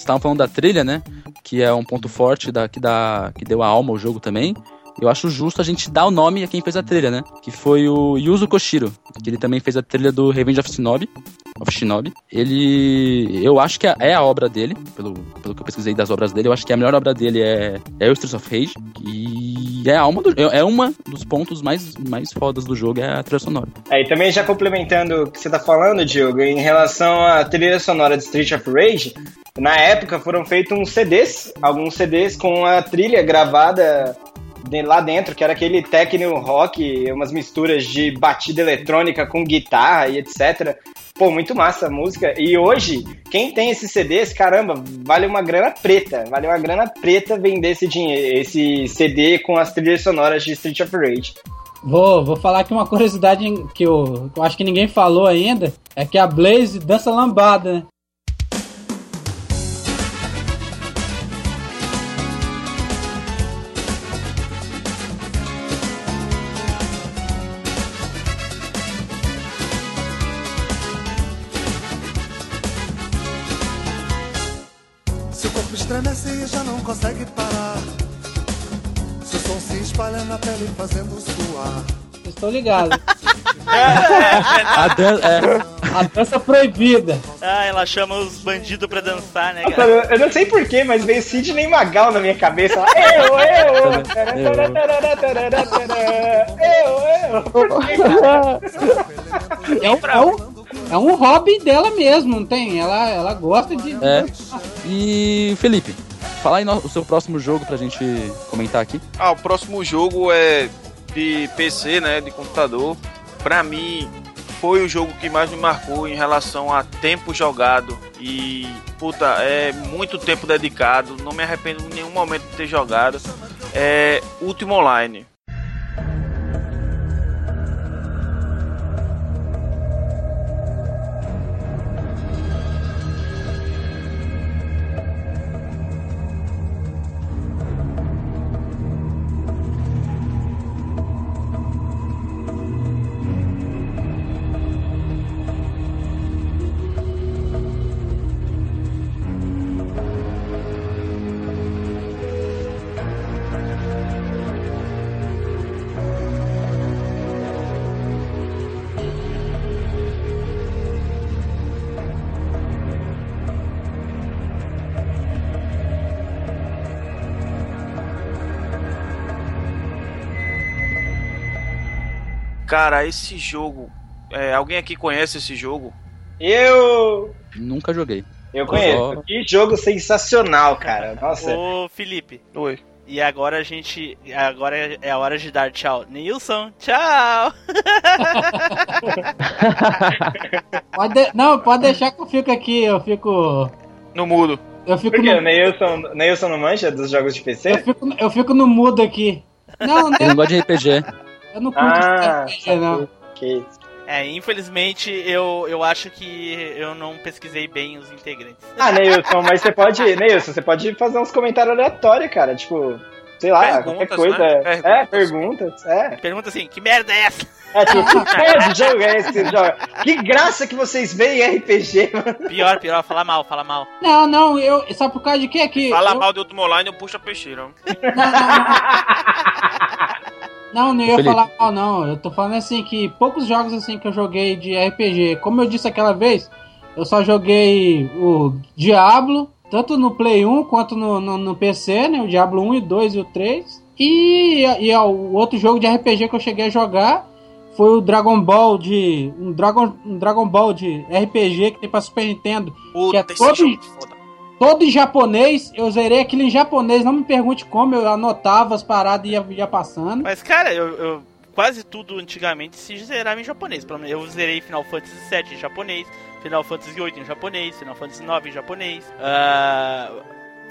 Estavam falando da trilha, né? Que é um ponto forte da, que, dá, que deu a alma ao jogo também. Eu acho justo a gente dar o nome a quem fez a trilha, né? Que foi o Yuzo Koshiro, que ele também fez a trilha do Revenge of Shinobi. Of Shinobi. Ele. Eu acho que é é a obra dele, pelo, pelo que eu pesquisei das obras dele, eu acho que a melhor obra dele é, é Streets of Rage. E é a alma do É é uma dos pontos mais, mais fodas do jogo, é a trilha sonora. Aí também já complementando o que você tá falando, Diogo, em relação à trilha sonora de Street of Rage, na época foram feitos uns CDs, alguns CDs com a trilha gravada de- lá dentro, que era aquele techno rock, umas misturas de batida eletrônica com guitarra e etc. Pô, muito massa a música. E hoje, quem tem esses CDs, caramba, vale uma grana preta. Vale uma grana preta vender esse, dinheiro, esse CD com as trilhas sonoras de Street of Rage. Vou, vou falar aqui uma curiosidade que eu, que eu acho que ninguém falou ainda. É que a Blaze dança lambada, né? Estão ligados. A dan é, A dança proibida. Ah, ela chama os bandidos pra dançar, né, cara? eu, eu não sei porquê, mas veio Sidney Magal na minha cabeça. Eu, eu! Eu, eu! É um, é um, é um hobby dela mesmo, não tem? Ela, ela gosta de. É. E Felipe, fala aí no- o seu próximo jogo pra gente comentar aqui. Ah, o próximo jogo é de PC, né? De computador. Pra mim, foi o jogo que mais me marcou em relação a tempo jogado. E, puta, é muito tempo dedicado. Não me arrependo em nenhum momento de ter jogado. É Ultima Online. Cara, esse jogo. é, alguém aqui conhece esse jogo? Eu. Nunca joguei. Eu conheço. Ó. Que jogo sensacional, cara. Nossa. Ô, Felipe. Oi. E agora a gente. Agora é a hora de dar tchau. Nilson, tchau! *laughs* Pode de- Não, pode deixar que eu fico aqui, eu fico. No mudo. Eu fico Por quê? no... O Neilson, Neilson não mancha dos jogos de Eu PC? fico, eu fico no mudo aqui. Não, não, não gosta de RPG. Eu não curto Ah, RPG, não. ok. É, infelizmente eu, eu acho que eu não pesquisei bem os integrantes. Ah, Neilson, mas você pode. Neilson, você pode fazer uns comentários aleatórios, cara. Tipo, sei lá, qualquer Perguntas, coisa. né? É, Perguntas. perguntas. É. Pergunta assim, que merda é essa? É, tipo, que porra de jogo é esse que joga? Que graça que vocês veem em RPG, mano. Pior, pior, fala mal, fala mal. Não, não, eu. Sabe por causa de quê? Que Fala eu- mal de Ultima Online, eu puxo a peixeira. Não, não *laughs* ia Felipe. falar mal, não. Eu tô falando assim que poucos jogos assim que eu joguei de RPG. Como eu disse aquela vez, eu só joguei o Diablo, tanto no Play 1 quanto no, no, no PC, né? O Diablo 1 e 2 e o 3. E, e ó, o outro jogo de RPG que eu cheguei a jogar foi o Dragon Ball de. Um Dragon, um Dragon Ball de RPG que tem pra Super Nintendo. Puta, é esse todo- jogo é foda. Todo em japonês, eu zerei aquilo em japonês, não me pergunte como, eu anotava as paradas e ia, ia passando. Mas, cara, eu, eu- quase tudo antigamente se zerava em japonês. Eu zerei Final Fantasy VII em japonês, Final Fantasy VIII em japonês, Final Fantasy IX em japonês, ah,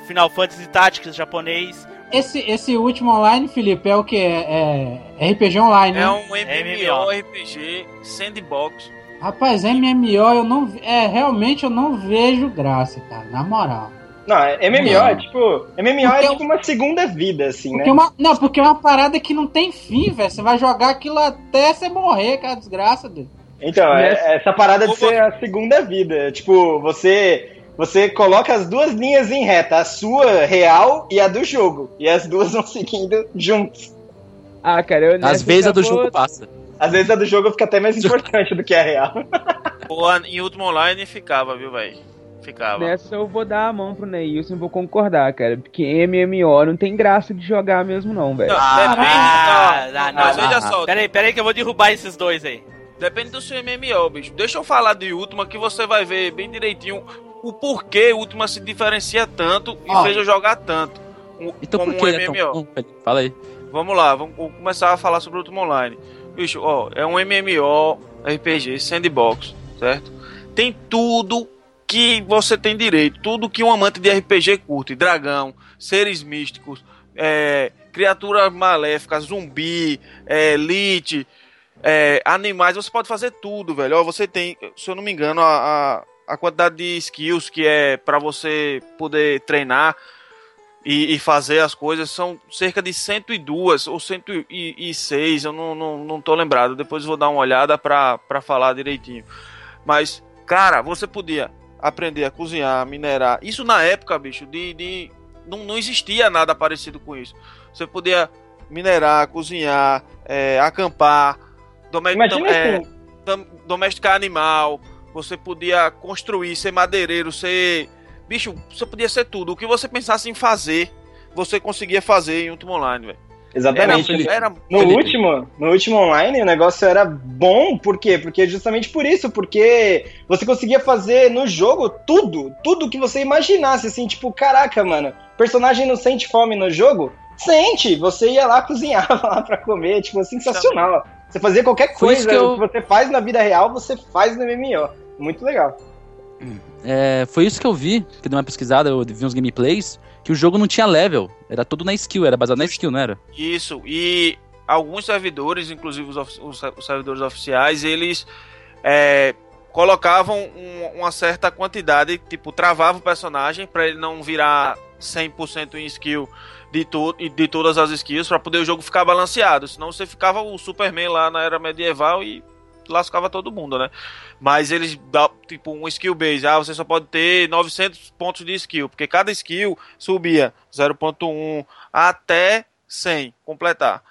Final Fantasy Tactics em japonês. Esse, esse último online, Felipe, é o que? É, é RPG online, É né? um MMORPG sandbox. Rapaz, MMO eu não. É, realmente eu não vejo graça, cara, na moral. Não, é- MMO Não. é tipo. MMO é Porque tipo uma segunda vida, assim, Porque né? é uma, não, porque é uma parada que não tem fim, velho. Você vai jogar aquilo até você morrer, cara, desgraça dele. Então, é- Nessa- é essa parada de ser a segunda vida. Tipo, você. Você coloca as duas linhas em reta, a sua real e a do jogo. E as duas vão *laughs* seguindo juntos. Ah, cara, eu Às vezes a do jogo passa. Às vezes a do jogo fica até mais importante do que a real. *laughs* Pô, em Ultima Online ficava, viu, velho? Ficava. Nessa eu vou dar a mão pro Neilson e vou concordar, cara. Porque MMO não tem graça de jogar mesmo, não, velho. Ah, depende. ah, não, não, mas não, veja não. só, Pera aí, pera aí que eu vou derrubar esses dois aí. depende do seu MMO, bicho. Deixa eu falar de Ultima que você vai ver bem direitinho o porquê Ultima se diferencia tanto e Ó. fez eu jogar tanto. um- Então como por que um é tão MMO. Fala aí. Vamos lá, vamos vamos começar a falar sobre o Ultima Online. Bicho, ó, é um MMO RPG sandbox, certo? Tem tudo que você tem direito, tudo que um amante de RPG curte: dragão, seres místicos, é, criaturas maléficas, zumbi, é, elite, é, animais. Você pode fazer tudo, velho. Ó, você tem, se eu não me engano, a, a, a quantidade de skills que é pra você poder treinar e, e fazer as coisas são cerca de 102 ou 106, eu não, não, não tô lembrado. Depois vou dar uma olhada pra falar direitinho. Mas, cara, você podia aprender a cozinhar, minerar. Isso na época, bicho, de. de não, não existia nada parecido com isso. Você podia minerar, cozinhar, é, acampar, dome- Imagina é, dom- domesticar animal. Você podia construir, ser madeireiro, ser. Bicho, você podia ser tudo. O que você pensasse em fazer, você conseguia fazer em Ultima Online, velho. Exatamente. Era, era No Felipe. último, no último online, o negócio era bom, por quê? Porque justamente por isso, porque você conseguia fazer no jogo tudo, tudo que você imaginasse, assim, tipo, caraca, mano, personagem não sente fome no jogo? Sente! Você ia lá, *laughs* cozinhava lá pra comer, tipo, sensacional. Você fazia qualquer coisa que eu- que você faz na vida real, você faz no MMO. Muito legal. É, foi isso que eu vi, que dei uma pesquisada, eu vi uns gameplays, que o jogo não tinha level. Era tudo na skill, era baseado na skill, não era? Isso, e alguns servidores, inclusive os, os- os servidores oficiais, eles é, colocavam um- uma certa quantidade, tipo, travava o personagem para ele não virar 100% em skill de, to de todas as skills, para poder o jogo ficar balanceado. Senão você ficava o Superman lá na era medieval e lascava todo mundo, né? Mas eles dão, tipo, um skill base. Ah, você só pode ter 900 pontos de skill, porque cada skill subia 0.1 até 100, completar.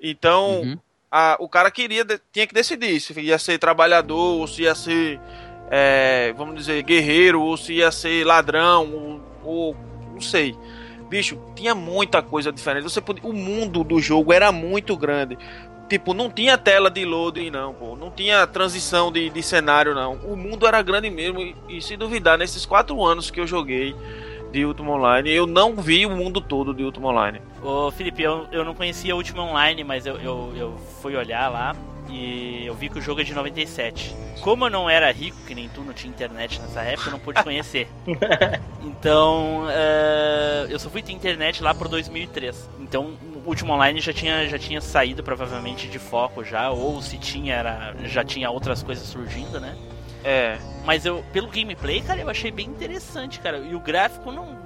Então, Uhum. a- o cara queria, tinha que decidir se ia ser trabalhador, ou se ia ser, é, vamos dizer, guerreiro, ou se ia ser ladrão, ou, ou não sei. Bicho, tinha muita coisa diferente. Você podia, o mundo do jogo era muito grande. Tipo, não tinha tela de loading, não, pô. Não tinha transição de, de cenário, não. O mundo era grande mesmo. E, e se duvidar, nesses quatro anos que eu joguei de Ultima Online, eu não vi o mundo todo de Ultima Online. Ô Felipe, eu, eu não conhecia o último online, mas eu, eu, eu fui olhar lá e eu vi que o jogo é de 97. Como eu não era rico, que nem tu, não tinha internet nessa época, eu não pude *laughs* conhecer. Então, eh, eu só fui ter internet lá por 2003. Então, o último online já tinha, já tinha saído provavelmente de foco já, ou se tinha, era, já tinha outras coisas surgindo, né? É. Mas eu, pelo gameplay, cara, eu achei bem interessante, cara. E o gráfico não,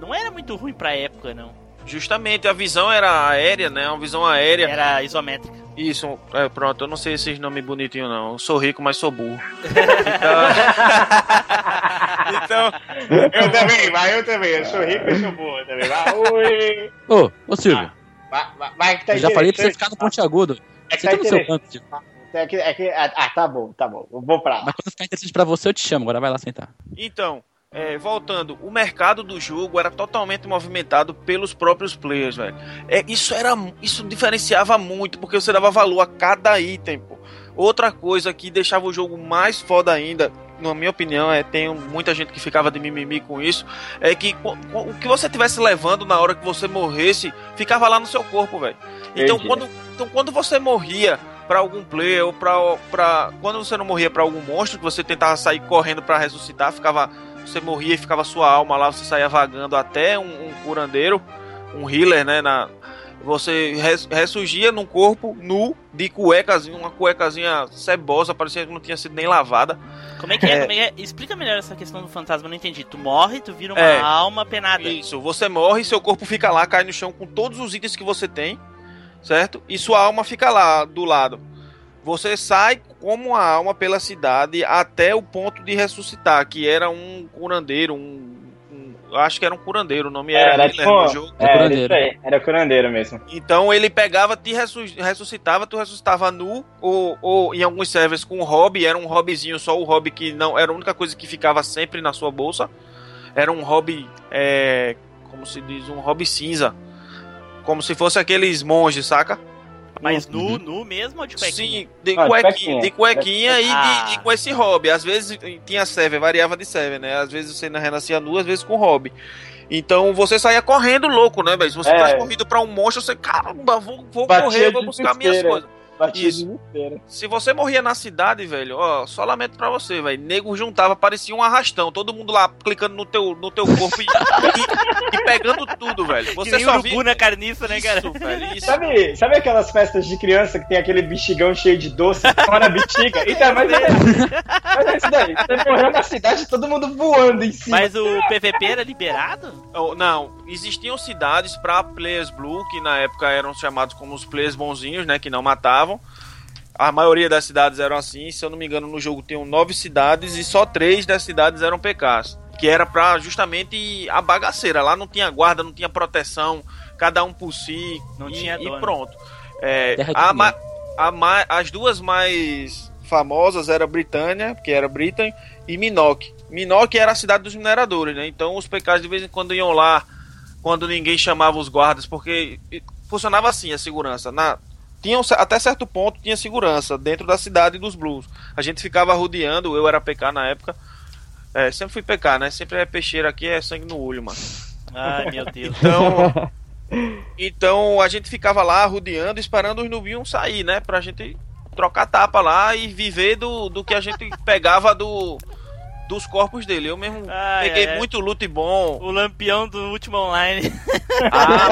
não era muito ruim pra época, não. Justamente, a visão era aérea, né? Uma visão aérea. Era isométrica. Isso, é, pronto, eu não sei esses nomes bonitinhos não. Eu sou rico, mas sou burro. Então, Eu também, vai, eu também. Eu sou rico e sou boa também. Vai, oi. Ô, ô Silvio, Vai, vai, vai que tá eu já falei pra você ficar no pontiagudo. É que Você tá tá no seu canto, Silvio. É que, é que, ah, tá bom, tá bom. Eu vou pra lá. Mas quando ficar interessante pra você, eu te chamo. Agora vai lá sentar. então é, voltando, o mercado do jogo era totalmente movimentado pelos próprios players, velho. É, isso era, isso diferenciava muito porque você dava valor a cada item, pô. Outra coisa que deixava o jogo mais foda ainda, na minha opinião, é tem muita gente que ficava de mimimi com isso, é que o que você tivesse levando na hora que você morresse, ficava lá no seu corpo, velho. Então Entendi. quando, então quando você morria pra algum player ou pra, pra quando você não morria pra algum monstro que você tentava sair correndo pra ressuscitar, ficava você morria e ficava sua alma lá, você saía vagando até um, um curandeiro, um healer, né, na você res- ressurgia num corpo nu de cuecazinha, uma cuecazinha cebosa, parecia que não tinha sido nem lavada. Como é que é? É. É é? Explica melhor essa questão do fantasma, não entendi. Tu morre, tu vira uma É. alma penada. Isso, você morre, seu corpo fica lá, cai no chão com todos os itens que você tem, certo? E sua alma fica lá do lado. Você sai como uma alma pela cidade até o ponto de ressuscitar, que era um curandeiro, um. Eu acho que era um curandeiro, o nome era, Era, Hitler tipo, no jogo. É é, era curandeiro. aí, era curandeiro mesmo. Então ele pegava, te ressu- ressuscitava, tu ressuscitava nu, ou, ou em alguns servers com um hobby, era um hobbyzinho, só o hobby que não era a única coisa que ficava sempre na sua bolsa. Era um hobby, é, como se diz, um hobby cinza. Como se fosse aqueles monges, saca? Mas nu, nu mesmo ou de cuequinha? Sim, de Ah, de cuequinha, de cuequinha e, Ah. de, e com esse hobby. Às vezes tinha server, variava de server, né? Às vezes você renascia nu, às vezes com hobby. Então você saía correndo louco, né, velho? Se você É. tivesse corrido pra um monstro, você, caramba, vou, vou Batia correr, vou de buscar minhas coisas. Batia Isso. Se você morria na cidade, velho, ó, só lamento pra você, velho. Nego juntava, parecia um arrastão. Todo mundo lá clicando no teu, no teu corpo e, e- e pegando tudo, velho. Você só urubu via. na carniça, né, cara? Isso, velho, isso. Sabe, sabe aquelas festas de criança que tem aquele bexigão cheio de doce na bexiga? *laughs* Então, mas é, mas é isso daí. Você morreu na cidade, todo mundo voando em cima. Mas o PVP era liberado? Oh, Não, existiam cidades pra players blue, que na época eram chamados como os players bonzinhos, né? Que não matavam. A maioria das cidades eram assim, se eu não me engano, no jogo tinham nove cidades e só três das cidades eram PKs. Que era pra justamente a bagaceira. Lá não tinha guarda, não tinha proteção, cada um por si. Não e, tinha e dono. pronto. É, a a ma- as duas mais famosas era Britânia, que era Britain, e Minoc. Minoc era a cidade dos mineradores, né? Então os PKs de vez em quando iam lá quando ninguém chamava os guardas, porque funcionava assim a segurança. Na, tinha um até certo ponto tinha segurança dentro da cidade dos Blues. A gente ficava rodeando, eu era PK na época. É, sempre fui PK, né? Sempre é peixeiro aqui, é sangue no olho, mano. Ai, meu Deus. Então, *laughs* então a gente ficava lá rodeando, esperando os nubios sair, né? Pra gente trocar tapa lá e viver do, do que a gente pegava do, dos corpos dele. Eu mesmo Ai, peguei ai. muito loot bom. O lampião do último online. Ah,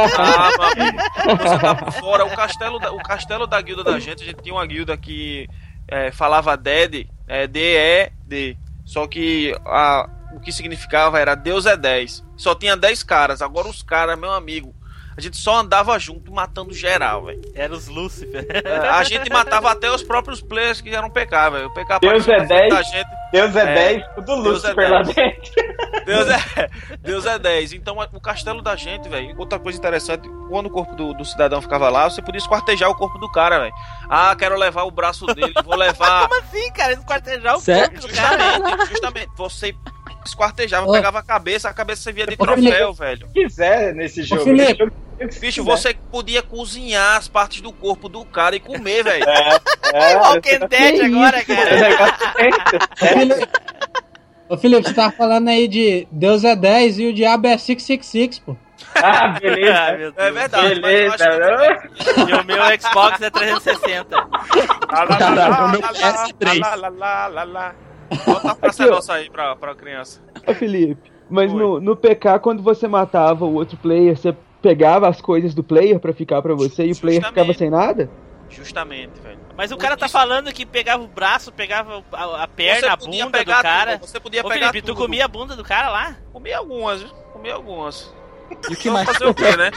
tá, meu. Você tá por fora. O castelo, da, o castelo da guilda da gente, a gente tinha uma guilda que é, falava Dead, é D-E-D. Só que a, o que significava era Deus é 10. Só tinha 10 caras. Agora os caras, meu amigo, a gente só andava junto matando geral, velho. Era os Lúcifer. É, A gente matava até os próprios players que eram PK, velho. O PK Deus é na frente 10. da gente. Deus é, É, 10, tudo Deus é Lucifer lá 10. dentro. Deus é, *laughs* Deus é 10. Então o castelo da gente, velho. Outra coisa interessante, quando o corpo do, do cidadão ficava lá, você podia esquartejar o corpo do cara, velho. Ah, quero levar o braço dele, vou *laughs* levar. Como assim, cara? Esquartejar o Sério? corpo do cara? Justamente, justamente. Você esquartejava, Ô. pegava a cabeça, a cabeça servia de Ô, troféu, velho. Se quiser nesse jogo. Felipe. Nesse jogo, se Bicho, quiser. você podia cozinhar as partes do corpo do cara e comer, velho. É, Walking Dead Que agora, isso, o cara. negócio é Ô, Felipe, Ô, Felipe, você tava falando aí de Deus é 10 e o diabo é 666, pô. Ah, Ah, beleza. meu Deus. É verdade, mas eu acho Beleza. que... E o meu Xbox é 360. Caralho, o meu PS3. Bota a praça nossa aí pra, pra criança. Ô Felipe, mas Oi. no, no PK, quando você matava o outro player, você pegava as coisas do player pra ficar pra você e o player ficava Justamente. sem nada? Justamente, velho. Mas o cara tá falando que pegava o braço, pegava a, a perna, a bunda do cara. tudo, Você podia Ô, pegar Felipe, tu tudo. comia a bunda do cara lá? Comi algumas, viu? comi algumas. E o que mais? fazer o quê, né?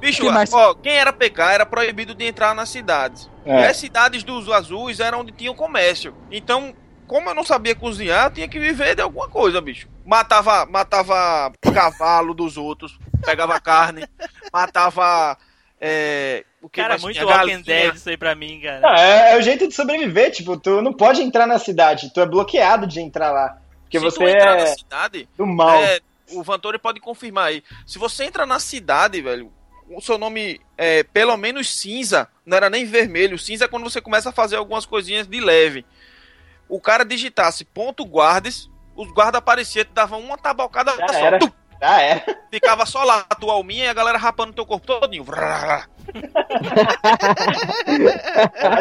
Bicho, Que mais? ó, quem era PK era proibido de entrar nas cidades. É. E as cidades dos azuis eram onde tinha o comércio. Então, como eu não sabia cozinhar, eu tinha que viver de alguma coisa, bicho. Matava, matava cavalo dos outros, pegava carne, matava. É, o que Cara, muito? Walking. Dead isso aí pra mim, cara. Não, é, é o jeito de sobreviver, tipo, tu não pode entrar na cidade, tu é bloqueado de entrar lá. Porque Se você tu entrar na é cidade, do mal. É, o Vantori pode confirmar aí. Se você entra na cidade, velho, o seu nome é pelo menos cinza, não era nem vermelho. Cinza é quando você começa a fazer algumas coisinhas de leve. O cara digitasse ponto guardes, os guardas apareciam, te davam uma tabocada Já só. era. tum, Ah, é. ficava só lá a tua alminha e a galera rapando teu corpo todinho. *laughs*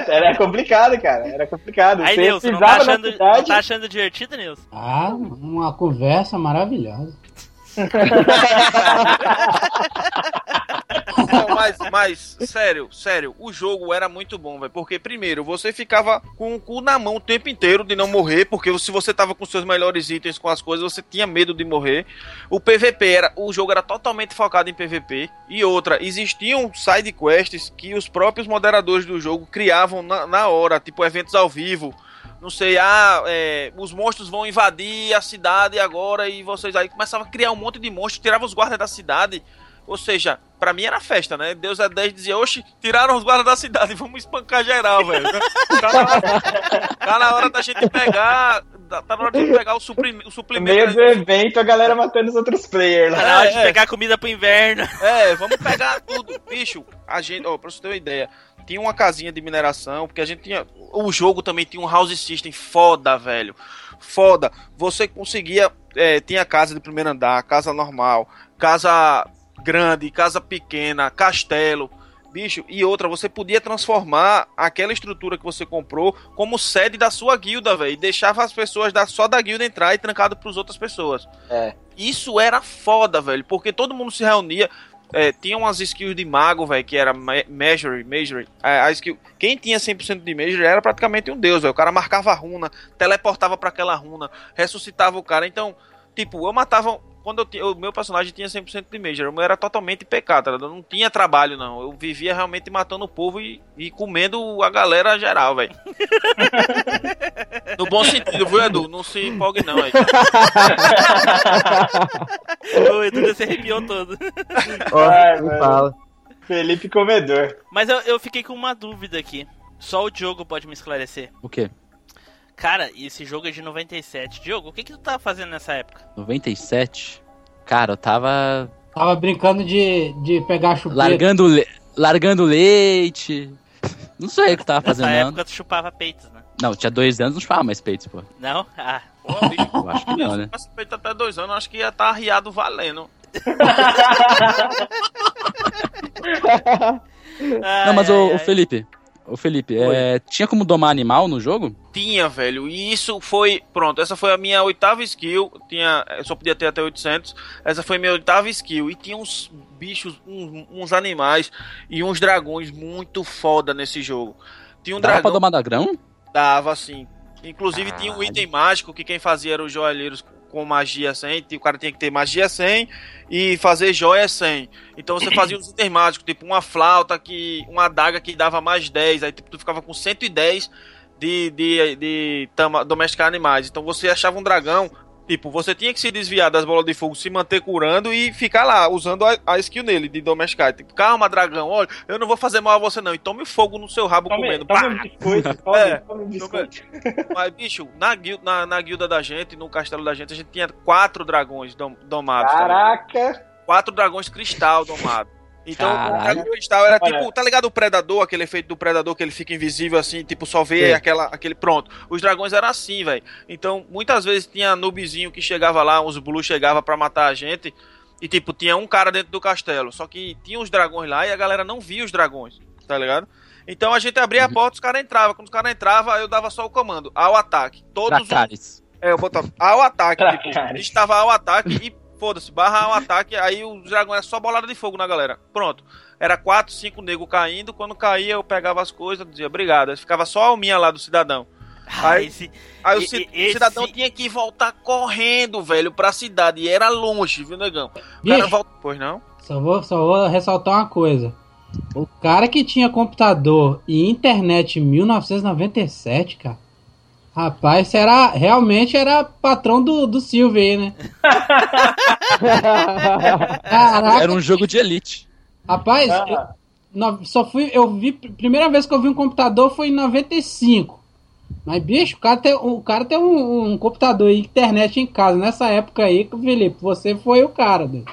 Era complicado, cara. Era complicado. Aí, você Nilson, não tá, achando, cidade. não tá achando divertido, Nilson? Ah, uma conversa maravilhosa. *laughs* Não, mas, mas, sério, sério, o jogo era muito bom, velho. Porque, primeiro, você ficava com o cu na mão o tempo inteiro de não morrer, porque se você tava com seus melhores itens, com as coisas, você tinha medo de morrer. O PVP era. O jogo era totalmente focado em PVP. E outra, existiam side quests que os próprios moderadores do jogo criavam na, na hora, tipo eventos ao vivo. Não sei, ah, é, os monstros vão invadir a cidade agora e vocês aí começavam a criar um monte de monstros, tiravam os guardas da cidade. Ou seja, pra mim era festa, né? Deus é 10 dizia, oxe, tiraram os guardas da cidade, *laughs* vamos espancar geral, velho. Tá na hora, tá na hora da gente pegar. Tá na hora de gente pegar o, suprim, o suplemento. meio do evento, a galera matando os outros players Tá lá. na hora de pegar comida pro inverno. É, vamos pegar tudo. Bicho, a gente, ó, pra você ter uma ideia, tinha uma casinha de mineração, porque a gente tinha. O jogo também tinha um house system foda, velho. Foda. Você conseguia. É, tinha casa de primeiro andar, casa normal, casa grande, casa pequena, castelo. Bicho, e outra, você podia transformar aquela estrutura que você comprou como sede da sua guilda, velho. E deixava as pessoas da, só da guilda entrar e trancado pras outras pessoas. É. Isso era foda, velho, porque todo mundo se reunia. É, tinha umas skills de mago, velho, que era Measure, Measure. A, a skill, quem tinha 100% de Measure era praticamente um deus, velho. O cara marcava a runa, teleportava pra aquela runa, ressuscitava o cara. Então, tipo, eu matava. Quando eu tinha, o meu personagem tinha 100% de Major, o meu era totalmente pecado, tá? Eu não tinha trabalho, não. Eu vivia realmente matando o povo e, e comendo a galera geral, velho. *laughs* no bom sentido, viu, Edu? Não se empolgue, não. Aí. *laughs* O Edu se arrepiou todo. Ai, fala. Felipe Comedor. Mas eu, eu fiquei com uma dúvida aqui. Só o Diogo pode me esclarecer. O quê? Cara, esse jogo é de 97. Diogo, o que, que tu tava fazendo nessa época? 97? Cara, eu tava Tava brincando de, de pegar chupeta. Largando, le- largando leite. *laughs* Não sei o que tava fazendo, Nessa época tu chupava peitos, né? Não, tinha dois anos, não chupava mais peitos, pô. Não? Ah. Pô, *laughs* bicho, Eu acho que não, né? Esse peito até dois anos, acho que ia estar arriado valendo. Não, mas Ai, o, ai, o ai. Felipe, o Felipe, é, tinha como domar animal no jogo? Tinha, velho. E isso foi. Pronto, essa foi a minha oitava skill. Tinha, eu só podia ter até 800. Essa foi a minha oitava skill. E tinha uns bichos, uns, uns animais e uns dragões muito foda nesse jogo. Tinha um Dava pra dragão. domar dragão? Dava, assim. Inclusive tinha um item mágico que quem fazia era os joalheiros com magia 100. O cara tinha que ter magia 100 e fazer joia 100. Então você fazia os itens mágicos, tipo uma flauta, que uma adaga que dava mais 10. Aí tipo, tu ficava com 110 de, de, de tama- domesticar animais. Então você achava um dragão. Tipo, você tinha que se desviar das bolas de fogo, se manter curando e ficar lá, usando a, a skill nele de domesticar. Tipo, calma, dragão, olha, eu não vou fazer mal a você não. E tome fogo no seu rabo comendo. Tome, Pá! tome um biscoito, *laughs* tome, É, tome um biscoito. Mas, bicho, na, guil- na, na guilda da gente, no castelo da gente, a gente tinha quatro dragões dom- domados. Caraca! quatro dragões cristal domados. Então, o Caralho. dragão cristal era tipo, tá ligado o predador, aquele efeito do predador que ele fica invisível assim, tipo, só vê Sim. aquela, aquele. Pronto. Os dragões eram assim, velho. Então, muitas vezes tinha noobzinho que chegava lá, uns blues chegava pra matar a gente. E, tipo, tinha um cara dentro do castelo. Só que tinha os dragões lá e a galera não via os dragões, tá ligado? Então a gente abria a porta, os caras entravam. Quando os caras entravam, eu dava só o comando, ao ataque. Todos os Dracarys. é, eu botava ao ataque, tipo, Dracarys. a gente tava ao ataque e foda-se, barra ao ataque, aí o dragão era só bolada de fogo na galera. Pronto. Era quatro, cinco nego caindo, quando caía eu pegava as coisas, dizia obrigado. Aí ficava só a alminha lá do cidadão. Ah, Aí- esse- Aí o, E- e- o cidadão esse- tinha que voltar correndo, velho, pra cidade. E era longe, viu, negão? O Bicho. cara volta. Pois não? Só vou, só vou ressaltar uma coisa. O cara que tinha computador e internet em 1997, cara. Rapaz, será, realmente era patrão do, do Silvio aí, né? *laughs* Caraca, Era um jogo de elite. rapaz, Ah. eu, no- só fui, eu vi, primeira vez que eu vi um computador foi em 95. Mas, bicho, o cara tem, o cara tem um, um computador e internet em casa. Nessa época aí, Felipe, você foi o cara, né?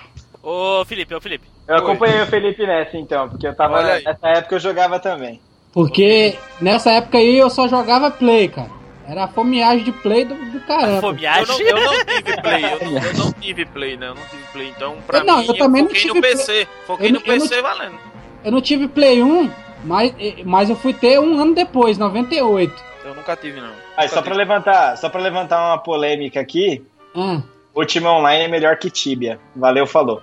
Ô, Felipe, ô, Felipe. Eu acompanhei o Felipe nessa então, porque eu tava. Nessa época eu jogava também. Porque nessa época aí eu só jogava Play, cara. Era a fomeagem de Play do, do caramba. Eu fomeagem. não, eu não tive *laughs* play, eu não, eu não tive play, né? Eu não tive play. Então, pra Eu não, mim, eu também não foquei tive no play. PC. Foquei Eu no não- eu não PC valendo. Eu não tive Play 1, mas, mas eu fui ter um ano depois, 98. Eu nunca tive, não. Nunca só pra tive. levantar, só para levantar uma polêmica aqui, Ah, o time online é melhor que Tibia. Valeu, falou.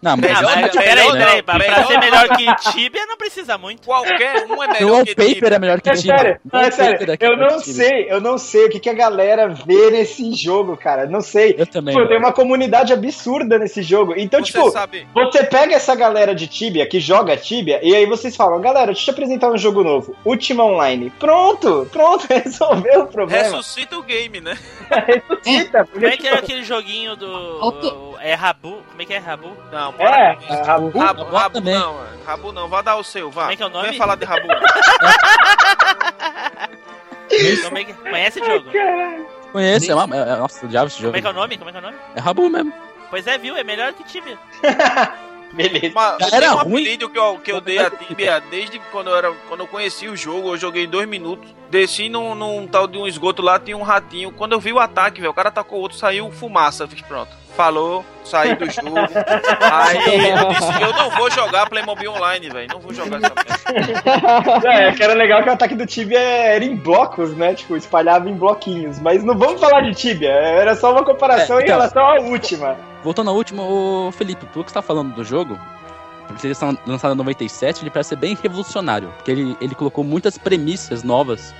Não, mas Ah, Melhor- mas, peraí, não, peraí, pra, pra melhor ser não. melhor que Tibia não precisa muito. Qualquer um é o melhor que wallpaper é melhor que É Tibia. sério, não, é sério. É Eu melhor não Tibia. sei, eu não sei o que, que a galera vê nesse jogo, cara. Não sei. Eu também. Tipo, tem uma comunidade absurda nesse jogo. Então, Você tipo, sabe, você pega essa galera de Tibia que joga Tibia e aí vocês falam, galera, deixa eu te apresentar um jogo novo, Ultima Online. Pronto, pronto, *laughs* resolveu o problema. ressuscita o game, né? *laughs* Ressuscita, Como é que é aquele joguinho do. É Rabu? Como é que é Rabu? Não, É, para com isso. é, Rabu. Rabu, Rabu Rabu também. não, é. Rabu não, vá dar o seu, vá. Como é que é o nome? Vem falar de Rabu. Como é que... Conhece o jogo? Conheço, é uma, é, é- nossa, eu odiava esse jogo. Como é que é o nome? Como é que é o nome? É Rabu mesmo. Pois é, viu? É melhor que Tibia. *laughs* Beleza. Mas era um ruim. apelido que eu, que eu dei a Tibia desde quando eu, era, quando eu conheci o jogo, eu joguei dois minutos. Desci num, num tal de um esgoto lá, tinha um ratinho. Quando eu vi o ataque, velho, o cara atacou o outro, saiu fumaça. Eu fiz pronto. Falou, saí do jogo. *laughs* Aí eu disse, eu não vou jogar Playmobil Online, velho. Não vou jogar essa merda. *laughs* É, que era legal que o ataque do Tibia era em blocos, né? Tipo, espalhava em bloquinhos. Mas não vamos falar de Tibia, era só uma comparação É, em então. relação à última. Voltando ao último, ô Felipe, pelo que você tá falando do jogo, por ser lançado em 97, ele parece ser bem revolucionário. Porque ele, ele colocou muitas premissas novas.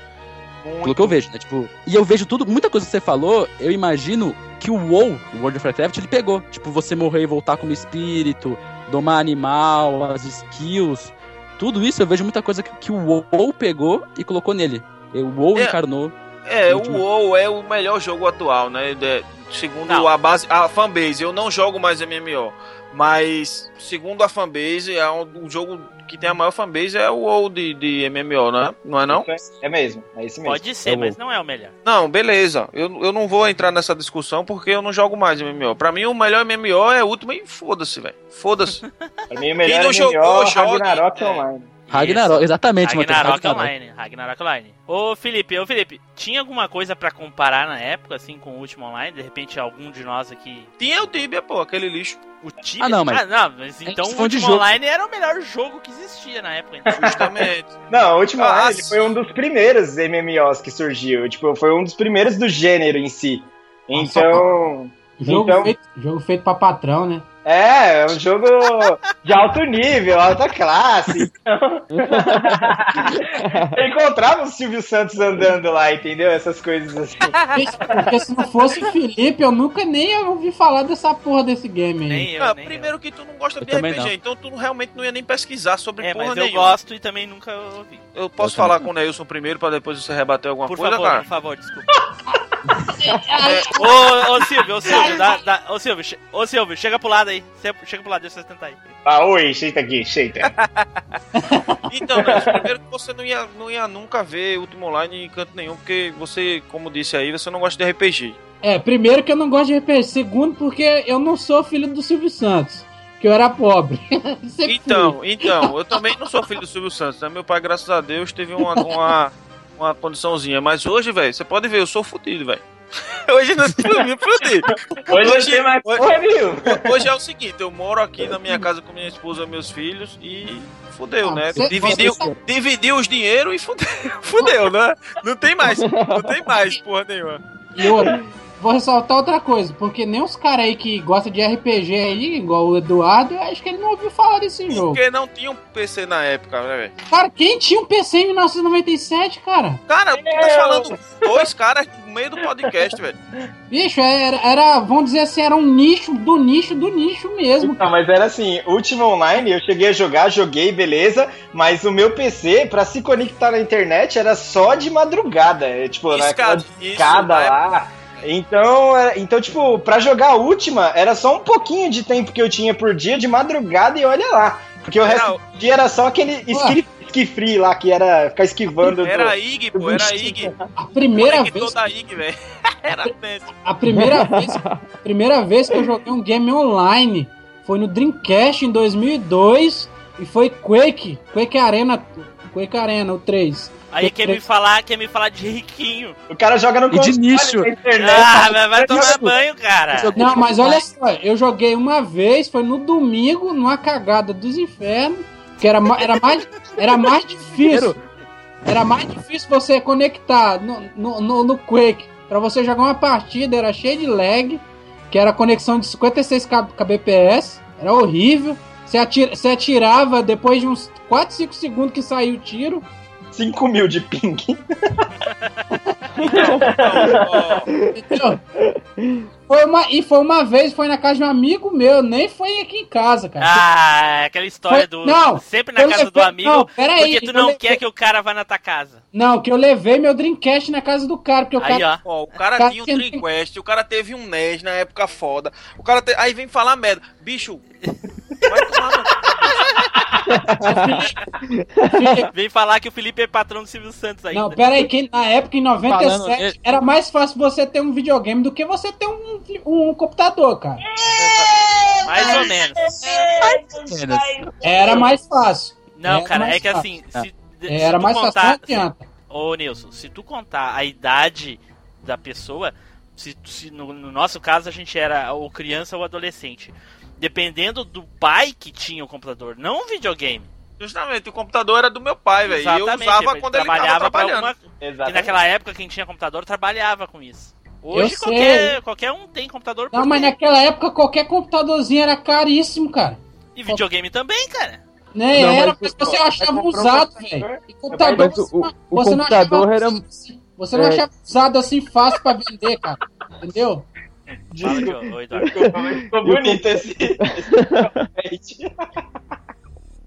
Pelo que eu vejo, né? Tipo, e eu vejo tudo, muita coisa que você falou, eu imagino que o WoW, o World of Warcraft, ele pegou. Tipo, você morrer e voltar como espírito, domar animal, as skills. Tudo isso eu vejo muita coisa que, que o WoW pegou e colocou nele. E O WoW É. encarnou. É, o Último. WoW é o melhor jogo atual, né? De- segundo Não. a base, a fanbase, eu não jogo mais MMO. Mas, segundo a fanbase, é um, o jogo que tem a maior fanbase é o WoW de, de MMO, né? Não é não? É mesmo, é esse mesmo. Pode ser, mas não é o melhor. Não, beleza. Eu, eu não vou entrar nessa discussão porque eu não jogo mais MMO. Pra mim, o melhor MMO é o último e foda-se, velho. Foda-se. *laughs* Pra mim, o melhor não MMO jogou, é jogue. Ragnarok É. Online. Ragnarok, exatamente. Ragnarok Ragnarok. Online. Ragnarok Online. Ô Felipe, ô Felipe, tinha alguma coisa pra comparar na época, assim, com o último online? De repente algum de nós aqui. Tinha o Tibia, pô, aquele lixo. O Tibia? Ah, não, mas- Ah, não, mas então tá o jogo. online era o melhor jogo que existia na época. Então. Justamente. *laughs* Não, o último Ah, Online foi um dos primeiros MMOs que surgiu. Tipo, foi um dos primeiros do gênero em si. Então. Jogo, Então- feito, jogo feito pra patrão, né? É, é um jogo de alto nível, alta classe. Então... *laughs* Eu encontrava o Silvio Santos andando lá, entendeu? Essas coisas assim. Porque se não fosse o Felipe, eu nunca nem ia ouvir falar dessa porra desse game aí. Nem eu, Ah, nem primeiro que tu não gosta Eu de RPG, não. então tu realmente não ia nem pesquisar sobre eu. É, porra mas eu nenhuma. gosto e também nunca ouvi. Eu posso Eu falar também com o Neilson primeiro pra depois você rebater alguma Por coisa, favor, cara? por favor, desculpa. *laughs* ô, ô Silvio, ô Silvio, dá, dá, ô Silvio, ô Silvio, chega pro lado aí. Chega chega pro lado, deixa eu tentar aí. Ah, oi, senta aqui, senta. *laughs* Então, primeiro que você não ia, não ia nunca ver Ultima Online em canto nenhum, porque você, como disse aí, você não gosta de RPG. É, primeiro que eu não gosto de RPG. Segundo, porque eu não sou filho do Silvio Santos. Que eu era pobre. *laughs* Sempre fui. Então, então, eu também não sou filho do Silvio Santos, né? Meu pai, graças a Deus, teve uma, uma, uma condiçãozinha. Mas hoje, velho, você pode ver, eu sou fudido, velho. *laughs* Hoje não me fudi. Hoje Hoje- tem mais hoje-. Hoje é o seguinte, eu moro aqui na minha casa com minha esposa e meus filhos e fudeu, Ah, né? você- Dividiu, você dividiu os dinheiro e fudeu, *laughs* fudeu, né? Não tem mais, não tem mais porra nenhuma. E outra, vou ressaltar outra coisa, porque nem os caras aí que gostam de RPG aí, igual o Eduardo, eu acho que ele não ouviu falar desse jogo. Porque não tinha um PC na época, né, velho? Cara, quem tinha um PC em 1997, cara? Cara, tu tá falando dois caras no meio do podcast, velho. Bicho, era, era, vamos dizer assim, era um nicho do nicho do nicho mesmo. Não, mas era assim, Ultima Online, eu cheguei a jogar, joguei, beleza, mas o meu PC, pra se conectar na internet, era só de madrugada, é, tipo, naquela Escada, escada isso, lá. Então, era- então, tipo, pra jogar a última, era só um pouquinho de tempo que eu tinha por dia de madrugada e olha lá. Porque o resto do dia era só aquele esqui, esqui free lá, que era ficar esquivando. Era do- a IG, pô, era IG. A primeira Conectou vez, da IG, velho. *laughs* Era tenso. a primeira *laughs* vez, a primeira vez que eu joguei um game online foi no Dreamcast em 2002 e foi Quake, Quake Arena, Quake Arena, o 3. Aí quer me falar, quer me falar de riquinho. O cara joga no E de nicho. internet. Ah, mas vai tomar banho, cara. Não, mas olha só, eu joguei uma vez, foi no domingo, numa cagada dos infernos, que era, era, mais, era mais difícil. Era mais difícil você conectar no, no, no, no Quake. Pra você jogar uma partida, era cheio de lag, que era conexão de 56 K- kbps, era horrível. Você, atira- você atirava depois de uns 4, 5 segundos que saiu o tiro. 5 mil de ping. Então? Foi uma, e foi uma vez, foi na casa de um amigo meu, nem foi aqui em casa, cara. Ah, aquela história Foi- do. não, sempre na casa do levei- amigo. não, pera aí, porque tu não levei- quer que o cara vá na tua casa. Não, que eu levei meu Dreamcast na casa do cara, porque o Aí, cara. ó. ó, o cara Cara, tinha um Dreamcast, o cara teve um NES na época foda. O cara te... Aí vem falar merda. Bicho, vai tomar no... Vem falar que o Felipe é patrão do Silvio Santos ainda. Não, pera aí, que na época, em 97, Falando- era mais fácil você ter um videogame do que você ter um, um computador, cara. Mais ou menos. Era mais fácil. Não, Era cara, é que fácil. assim. Se, se Era tu mais fácil, não contar, adianta. Ô, Nilson, se tu contar a idade da pessoa, se, se no, no nosso caso a gente era ou criança ou adolescente, dependendo do pai que tinha o computador, não o videogame. Justamente, o computador era do meu pai, velho. E eu usava ele quando ele trabalhava trabalhando. alguma... E Exatamente. naquela época quem tinha computador trabalhava com isso. Hoje qualquer, qualquer um tem computador Não, mas naquela época qualquer computadorzinho era caríssimo, cara. E videogame também, cara. Né? Não, era, mas- você achava mas usado, computador- velho. E computador, Mas o- você, o- você não achava computador era- assim- Você não é. achava usado assim fácil pra vender, cara. Entendeu? Fala. Desculpa, mas ficou bonito esse. esse...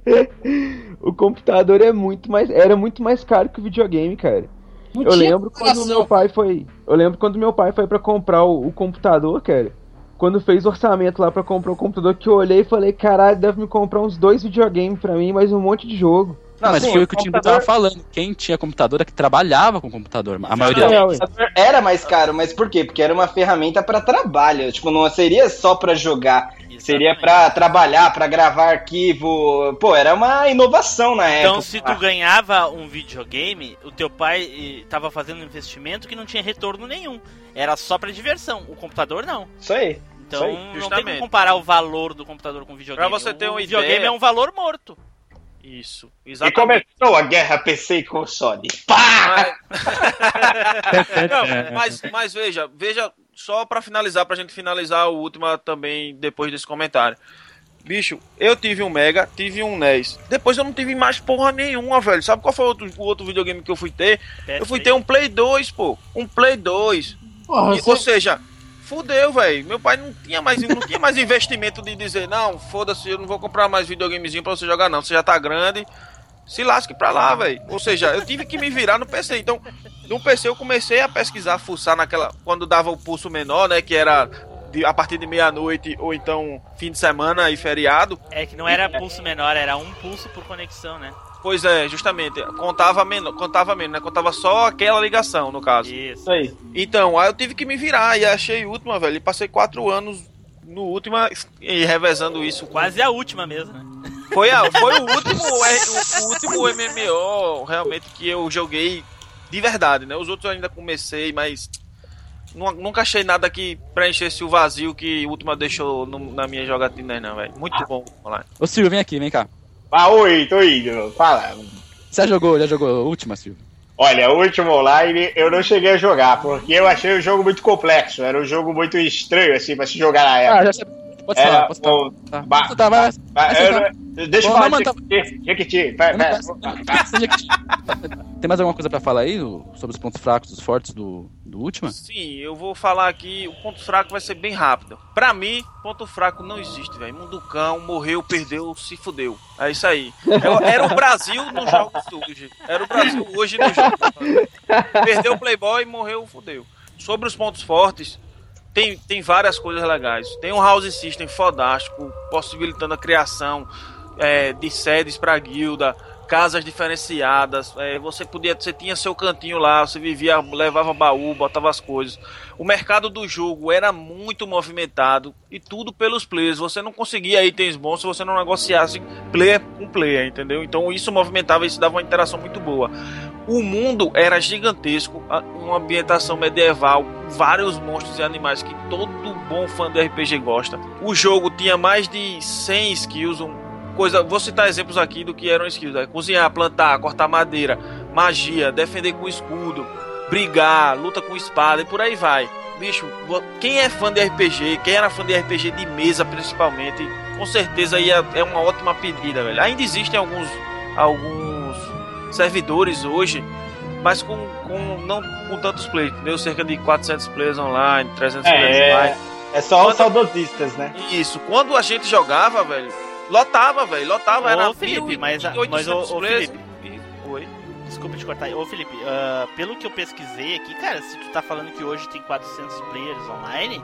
*laughs* O computador é muito mais, era muito mais caro que o videogame, cara. Não Eu lembro quando meu pai foi. Eu lembro quando meu pai foi pra comprar o, o computador, cara. Quando fez o orçamento lá pra comprar o computador, que eu olhei e falei, caralho, deve me comprar uns dois videogames pra mim, mais um monte de jogo. Não, mas sim, foi o o que o Timbu computador- tava falando. Quem tinha computador é que trabalhava com computador. A maioria. Ué. Era mais caro, mas por quê? Porque era uma ferramenta pra trabalho. Tipo, não seria só pra jogar. Seria Exatamente. pra trabalhar, pra gravar arquivo. Pô, era uma inovação na época. Então, se tu ganhava um videogame, o teu pai eh, tava fazendo um investimento que não tinha retorno nenhum. Era só pra diversão. O computador não. Isso aí. Então, Isso aí, não tem como justamente. comparar o valor do computador com o videogame. Pra você ter o uma videogame ideia- é um valor morto. Isso, E exatamente. começou a guerra PC e console. Pá! *laughs* Não, mas, mas veja, veja, só pra finalizar, pra gente finalizar o último também depois desse comentário. Bicho, eu tive um Mega, tive um NES. Depois eu não tive mais porra nenhuma, velho. Sabe qual foi o outro, o outro videogame que eu fui ter? Eu fui ter um Play 2, pô. Um Play 2. Porra, E- você- Ou seja, fudeu, velho. Meu pai não tinha mais, não tinha mais investimento de dizer, não, foda-se, eu não vou comprar mais videogamezinho pra você jogar, não. Você já tá grande. Se lasque pra lá, velho. Ou seja, eu tive que me virar no PC. Então, no PC eu comecei a pesquisar, fuçar naquela. Quando dava o pulso menor, né? Que era de- a partir de meia-noite ou então fim de semana e feriado. É que não era pulso menor, era um pulso por conexão, né? Pois é, justamente. Contava menos, contava menos, né? Contava só aquela ligação, no caso. Isso. Aí. Então, aí eu tive que me virar e achei última, velho. E passei quatro anos no última e revezando isso. Quase a última mesmo, né? Foi, a, foi o *laughs* último o, o último MMO realmente que eu joguei de verdade, né? Os outros eu ainda comecei, mas nu- nunca achei nada que preenchesse o vazio que o última deixou no- na minha jogatina, não, velho. Muito bom online. Ô Silvio, vem aqui, vem cá. Ah, oi, tô indo. Fala. Você já jogou, já jogou a última, Silvio? Olha, o último online eu não cheguei a jogar, porque eu achei o jogo muito complexo. Era um jogo muito estranho, assim, pra se jogar na época. Ah, já sei. Pode falar, pode falar. Tá. ba- Tá, vai, vai. vai, vai. não- Deixa eu falar de mas Jequiti. Vai, vai. Tem mais alguma coisa pra falar aí sobre os pontos fracos, os fortes do, do última? Sim, eu vou falar aqui, o ponto fraco vai ser bem rápido. Pra mim, ponto fraco não existe, velho. Munducão, morreu, perdeu, se fudeu. É isso aí. É- Era o Brasil nos *laughs* jogos hoje. Era o Brasil hoje nos jogos. *laughs* Perdeu o Playboy, morreu, fudeu. Sobre os pontos fortes, tem, tem várias coisas legais. Tem um House System fodástico, possibilitando a criação é, de sedes pra guilda, casas diferenciadas. é, você podia, você tinha seu cantinho lá, você vivia, levava baú, botava as coisas. O mercado do jogo era muito movimentado e tudo pelos players. Você não conseguia itens bons se você não negociasse player com player, entendeu? Então isso movimentava, isso dava uma interação muito boa. O mundo era gigantesco, uma ambientação medieval, vários monstros e animais que todo bom fã de RPG gosta. O jogo tinha mais de 100 skills, um- coisa, vou citar exemplos aqui do que eram skills: né? cozinhar, plantar, cortar madeira, magia, defender com escudo, brigar, luta com espada e por aí vai. Bicho, quem é fã de RPG, quem era fã de RPG de mesa principalmente, com certeza ia, é uma ótima pedida, velho. Ainda existem alguns alguns servidores hoje, mas com, com não com tantos players, entendeu? Cerca de 400 players online, 300 players É, online. é só os saudosistas, né? Isso, quando a gente jogava, velho, lotava, velho, lotava, era Ô, Felipe, mil mas, a- 800 mas ô, ô, players. Felipe, Oi. desculpa te cortar. Ô, Felipe, ah, pelo que eu pesquisei aqui, cara, se tu tá falando que hoje tem 400 players online,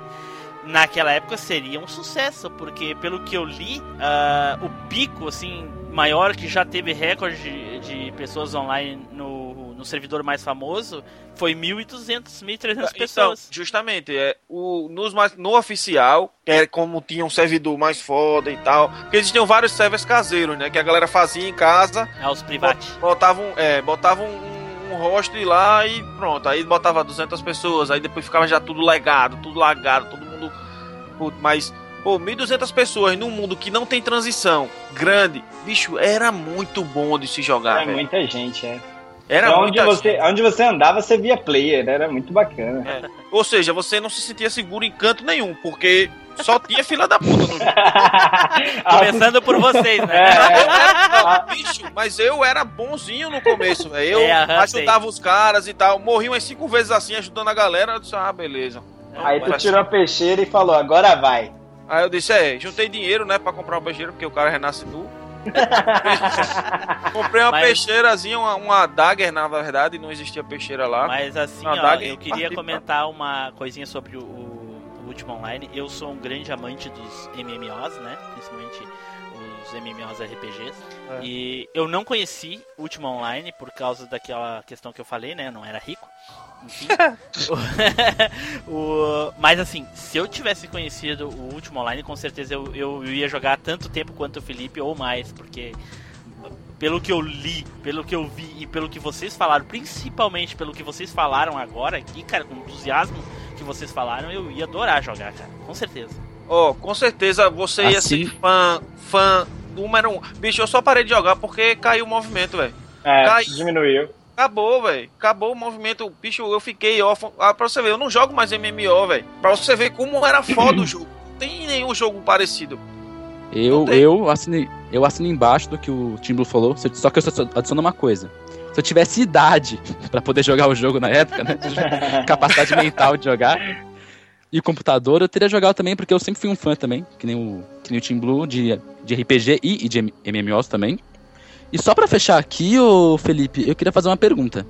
naquela época seria um sucesso, porque pelo que eu li, ah, o pico, assim, maior que já teve recorde de, de pessoas online no, no servidor mais famoso foi 1.200, 1.300 Então, pessoas. justamente, é, o, nos, mais- no oficial, é como tinha um servidor mais foda e tal, porque existiam vários servers caseiros, né, que a galera fazia em casa, É os private. botavam, é, botavam um, um host lá e pronto, aí botava 200 pessoas, aí depois ficava já tudo legado, tudo lagado, todo mundo, mas, pô, 1.200 pessoas num mundo que não tem transição grande, bicho, era muito bom de se jogar, É velho. muita gente, é. Era Então, onde, você, onde você andava, você via player, era muito bacana. É. Ou seja, você não se sentia seguro em canto nenhum, porque só tinha fila da puta no jogo. *laughs* Começando por vocês, né? *laughs* É, Eu era, bicho, mas eu era bonzinho no começo, velho. Eu É, ajudava os caras e tal. Morri umas cinco vezes assim, ajudando a galera. Eu disse, ah, beleza. Aí tu tirou a peixeira e falou, agora vai. Aí eu disse, é, juntei dinheiro, né, pra comprar uma peixeira, porque o cara renasce nu. *laughs* Comprei uma Mas- peixeirazinha, uma, uma dagger, na verdade, não existia peixeira lá. Mas assim, ó, dagger eu queria comentar uma coisinha sobre o, o último online. Eu sou um grande amante dos MMOs, né? Principalmente os MMOs RPGs. É. E eu não conheci o último online por causa daquela questão que eu falei, né? Eu não era rico. Enfim. *laughs* *laughs* O- mas assim, se eu tivesse conhecido o último online, com certeza eu, eu ia jogar tanto tempo quanto o Felipe ou mais, porque pelo que eu li, pelo que eu vi e pelo que vocês falaram, principalmente pelo que vocês falaram agora aqui, cara, com o entusiasmo que vocês falaram, eu ia adorar jogar, cara, com certeza. Ó, com certeza você ia Assim- ser fã, fã número um. Bicho, eu só parei de jogar porque caiu o movimento, velho. É, Cai- diminuiu. Acabou, velho. Acabou o movimento. Bicho, eu fiquei órfão. Ah, pra você ver, eu não jogo mais MMO, velho. Pra você ver como era foda o jogo. Não tem nenhum jogo parecido. Eu, eu, assinei, eu assino embaixo do que o Tim Blue falou, só que eu só adiciono uma coisa. Se eu tivesse idade *laughs* pra poder jogar o jogo na época, né? *laughs* Capacidade mental de jogar. E computador, eu teria jogado também, porque eu sempre fui um fã também, que nem o, que nem o Team Blue, de, de RPG e, e de MMOs também. E só pra fechar aqui, ô Felipe, eu queria fazer uma pergunta.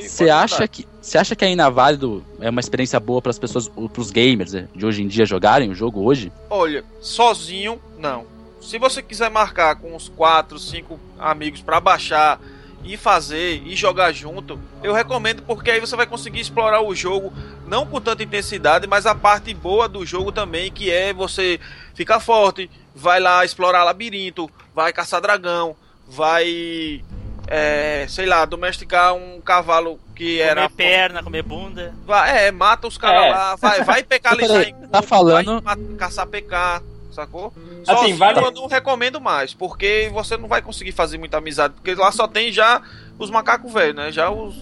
Você acha que você acha que a Inaválido é uma experiência boa para as pessoas, para os gamers né, de hoje em dia jogarem o jogo hoje? Olha, sozinho, não. Se você quiser marcar com uns 4, 5 amigos pra baixar e fazer e jogar junto, eu recomendo porque aí você vai conseguir explorar o jogo não com tanta intensidade, mas a parte boa do jogo também, que é você ficar forte, vai lá explorar labirinto, vai caçar dragão, vai é, sei lá, domesticar um cavalo que era Comer perna, comer bunda. Vai, é, mata os caras É. lá, vai, vai pecalizar *laughs* Peraí, em tá falando- vai caçar PK, sacou? Assim, Sozinho vale- eu não recomendo mais, porque você não vai conseguir fazer muita amizade, porque lá só tem já os macacos velhos, né? Já os,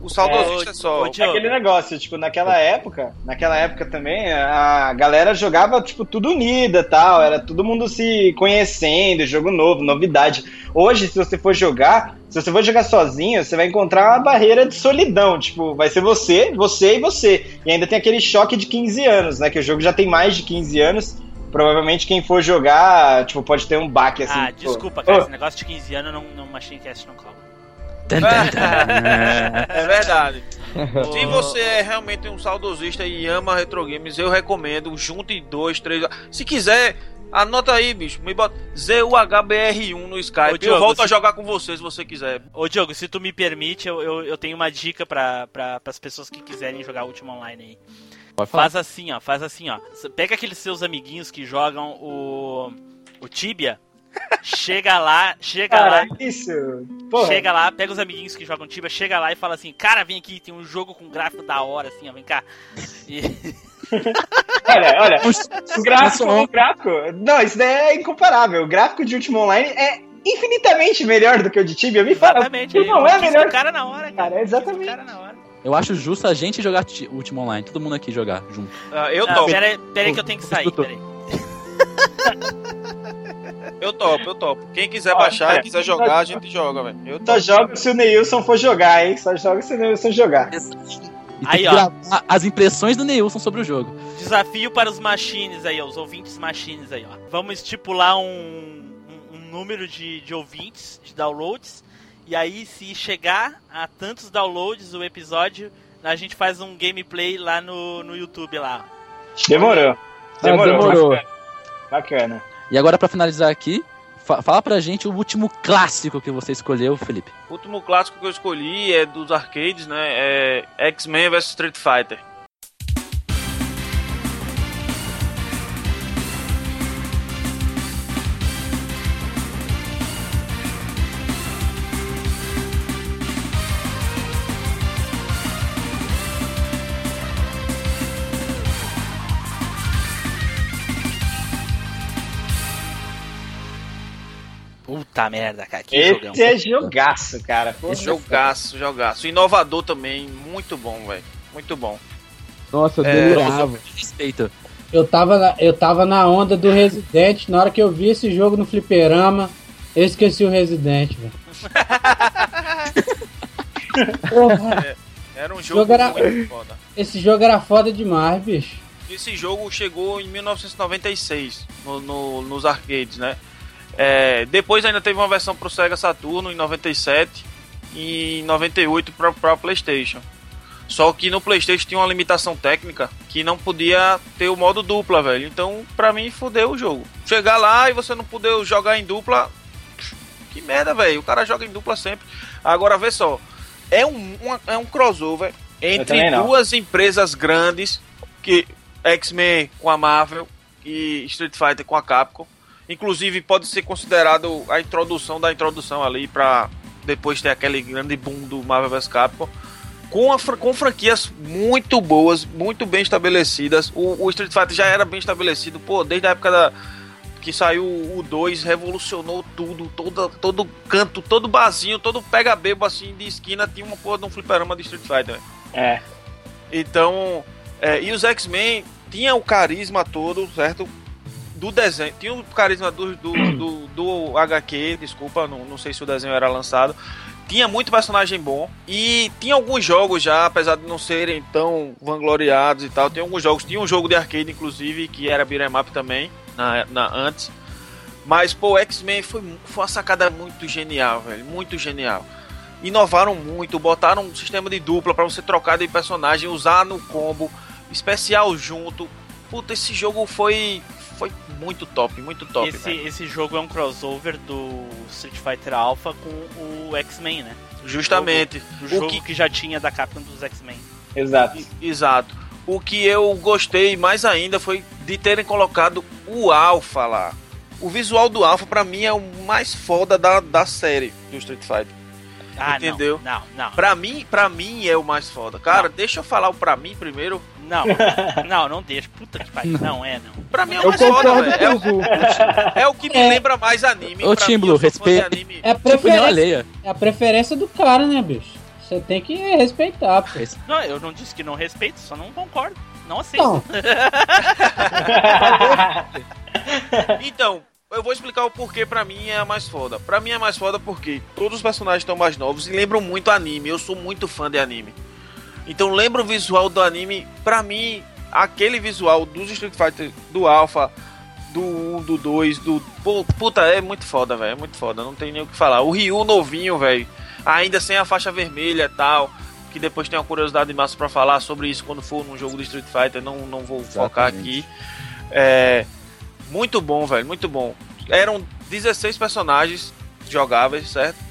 os saudosistas só. ô, É aquele negócio, tipo, naquela época, naquela época também, a galera jogava, tipo, tudo unida tal, era todo mundo se conhecendo, jogo novo, novidade. Hoje, se você for jogar, se você for jogar sozinho, você vai encontrar uma barreira de solidão, tipo, vai ser você, você e você. E ainda tem aquele choque de 15 anos, né, que o jogo já tem mais de 15 anos, provavelmente quem for jogar, tipo, pode ter um baque, assim. ah, pô. desculpa, cara, esse negócio de 15 anos não, não Machine Cast não cola. *laughs* É verdade. *laughs* Se você é realmente um saudosista e ama retro games, eu recomendo, junte dois, três. Se quiser, anota aí, bicho. Me bota ZUHBR1 no Skype. Ô, Diogo, eu volto a se- jogar com você se você quiser. Ô Diogo, se tu me permite, eu, eu, eu tenho uma dica pra, as pessoas que quiserem jogar Ultima Online aí. Pode falar. Faz assim, ó, faz assim, ó. Pega aqueles seus amiguinhos que jogam o, o Tibia, chega lá, chega lá, Cara, isso. Porra. chega lá, pega os amiguinhos que jogam Tibia, chega lá e fala assim, cara, vem aqui, tem um jogo com gráfico da hora, assim, ó, vem cá. E- *laughs* Olha, olha, o gráfico, o gráfico. Não, isso daí é incomparável. O gráfico de Ultima Online é infinitamente melhor do que o de Tibia. Me fala, Exatamente, não é quis melhor. o cara na hora, cara. Cara, é exatamente. Cara na hora. Eu acho justo a gente jogar ti- Ultima Online, todo mundo aqui jogar junto. Ah, eu Ah, topo, pera, aí- pera aí que eu tenho que sair, Escutou. *laughs* eu topo, eu topo. Quem quiser Ó, baixar é. e quiser jogar, a gente joga, velho. Eu Só topo. joga se o Neilson for jogar, hein? Só joga se o Neilson jogar. E Aí, ó. gravar as impressões do Neilson sobre o jogo. Desafio para os machines aí, ó, os ouvintes machines aí, ó. Vamos estipular um, um, um número de, de ouvintes, de downloads. E aí, se chegar a tantos downloads o episódio, a gente faz um gameplay lá no, no YouTube lá. Demorou. Demorou. demorou. Bacana. Bacana. E agora pra finalizar aqui, fa- fala pra gente o último clássico que você escolheu, Felipe. O último clássico que eu escolhi é dos arcades, né? É X-Men vs Street Fighter. Puta merda, cara, que jogão. Esse é jogaço, cara. Pô, Jogaço, jogaço. Inovador também, muito bom, velho. Muito bom. Nossa, eu É, delirava. Respeito. Eu tava, na, eu tava na onda do Resident, na hora que eu vi esse jogo no fliperama, eu esqueci o Resident, velho. *laughs* Porra, Era um jogo Jogo era- muito foda. esse jogo era foda demais, bicho. Esse jogo chegou em 1996 no, no- nos arcades, né? É, depois ainda teve uma versão pro Sega Saturno em 97 e em 98 para para PlayStation. Só que no PlayStation tinha uma limitação técnica que não podia ter o modo dupla, velho. Então, pra mim, fodeu o jogo. Chegar lá e você não poder jogar em dupla. Que merda, velho. O cara joga em dupla sempre. Agora, vê só. É um, uma- é um crossover entre duas empresas grandes. Que X-Men com a Marvel e Street Fighter com a Capcom. Inclusive, pode ser considerado a introdução da introdução ali pra depois ter aquele grande boom do Marvel vs Capcom com, a com franquias muito boas, muito bem estabelecidas. O, o Street Fighter já era bem estabelecido, pô, desde a época da, que saiu o 2, revolucionou tudo, todo, todo canto, todo barzinho, todo pega-bebo assim de esquina tinha uma porra de um fliperama de Street Fighter. velho. É. Então, é, e os X-Men tinham o carisma todo, certo? Do desenho, tinha o carisma do, do, do, do HQ, desculpa, não, não sei se o desenho era lançado. Tinha muito personagem bom e tinha alguns jogos já, apesar de não serem tão vangloriados e tal. Tem alguns jogos, tinha um jogo de arcade inclusive que era beat'em up também na, na antes. Mas pô, X-Men foi, foi uma sacada muito genial, velho, muito genial. Inovaram muito, botaram um sistema de dupla pra você trocar de personagem, usar no combo, especial junto. Puta, esse jogo foi foi muito top, muito top. esse, esse jogo é um crossover do Street Fighter Alpha com o X-Men, né? Justamente. O O jogo que- que... já tinha da Capcom dos X-Men. Exato. Exato. O que eu gostei mais ainda foi de terem colocado o Alpha lá. O visual do Alpha pra mim é o mais foda da, da série do Street Fighter. Ah, Entendeu? Não, não, não. Pra mim, pra mim é o mais foda. Cara, deixa eu falar o pra mim primeiro. Não, *laughs* não, não deixa. Puta que pariu. Não é, não. Pra mim é o Eu mais foda, concordo velho. É, o é o que me É. lembra mais anime. Ô, Timblo, anime. É a Opinião preferência, é a preferência do cara, né, bicho? Você tem que respeitar, pô. Não, eu não disse que não respeito, só não concordo. Não aceito. Não, *laughs* Então, eu vou explicar o porquê pra mim é a mais foda. Pra mim é mais foda porque todos os personagens estão mais novos e lembram muito anime. Eu sou muito fã de anime. Então lembra o visual do anime. Pra mim, aquele visual dos Street Fighter, do Alpha, do 1, do 2, do. Puta, é muito foda, velho. É muito foda. Não tem nem o que falar. O Ryu novinho, velho. Ainda sem a faixa vermelha e tal. Que depois tem uma curiosidade massa pra falar sobre isso quando for num jogo do Street Fighter. Não, não vou focar Exatamente. aqui. É. Muito bom, velho, muito bom. Eram 16 personagens jogáveis, certo?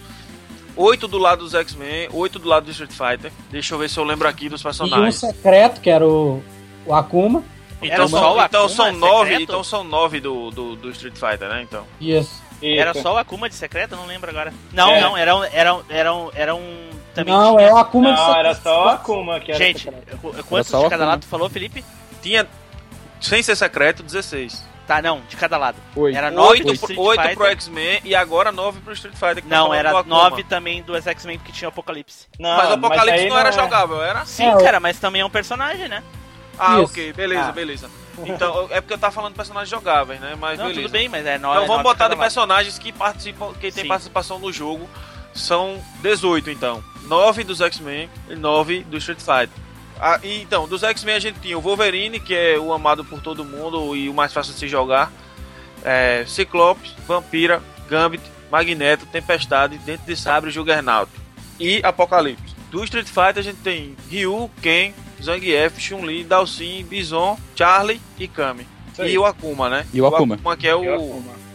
8 do lado dos X-Men, 8 do lado do Street Fighter. Deixa eu ver se eu lembro aqui dos e um personagens. secreto, que era o, o Akuma. Então, só o então Akuma são 9, secreto? então são 9 do, do, do Street Fighter, né? Então. Isso. Era só o Akuma de secreto? Eu não lembro agora. Não, É. não, era um. Era, um- era, um, era um também Não, tinha- é o Akuma de Não, secreto. era só o Akuma que era Gente, secreto. qu- quantos de cada lado tu falou, Felipe? Tinha, sem ser secreto, 16. Tá, não, de cada lado. Oito. Era 9 8, do Street 8 Fighter. pro X-Men e agora 9 pro Street Fighter. que tá Não, era. 9 também do X-Men porque tinha Apocalipse. Não, Mas o Apocalipse aí não era é- jogável, era? Sim, É, o- cara, mas também é um personagem, né? Ah, Isso. ok, beleza, Ah. beleza. Então, é porque eu tava falando de personagens jogáveis, né? Mas Não, beleza. tudo bem, mas é 9 Então vamos botar de lado. personagens que participam, que tem Sim. participação no jogo. São 18, então. 9 dos X-Men e 9 do Street Fighter. Ah, então, dos X-Men a gente tinha o Wolverine, que é o amado por todo mundo e o mais fácil de se jogar. É, Ciclopes, Vampira, Gambit, Magneto, Tempestade, Dente de Sabre, Juggernaut. E Apocalipse. Do Street Fighter a gente tem Ryu, Ken, Zangief, Chun-Li, Dalsin, Bison, Charlie e Kami. E o Akuma, né? E o Akuma. que é o, E o Akuma. o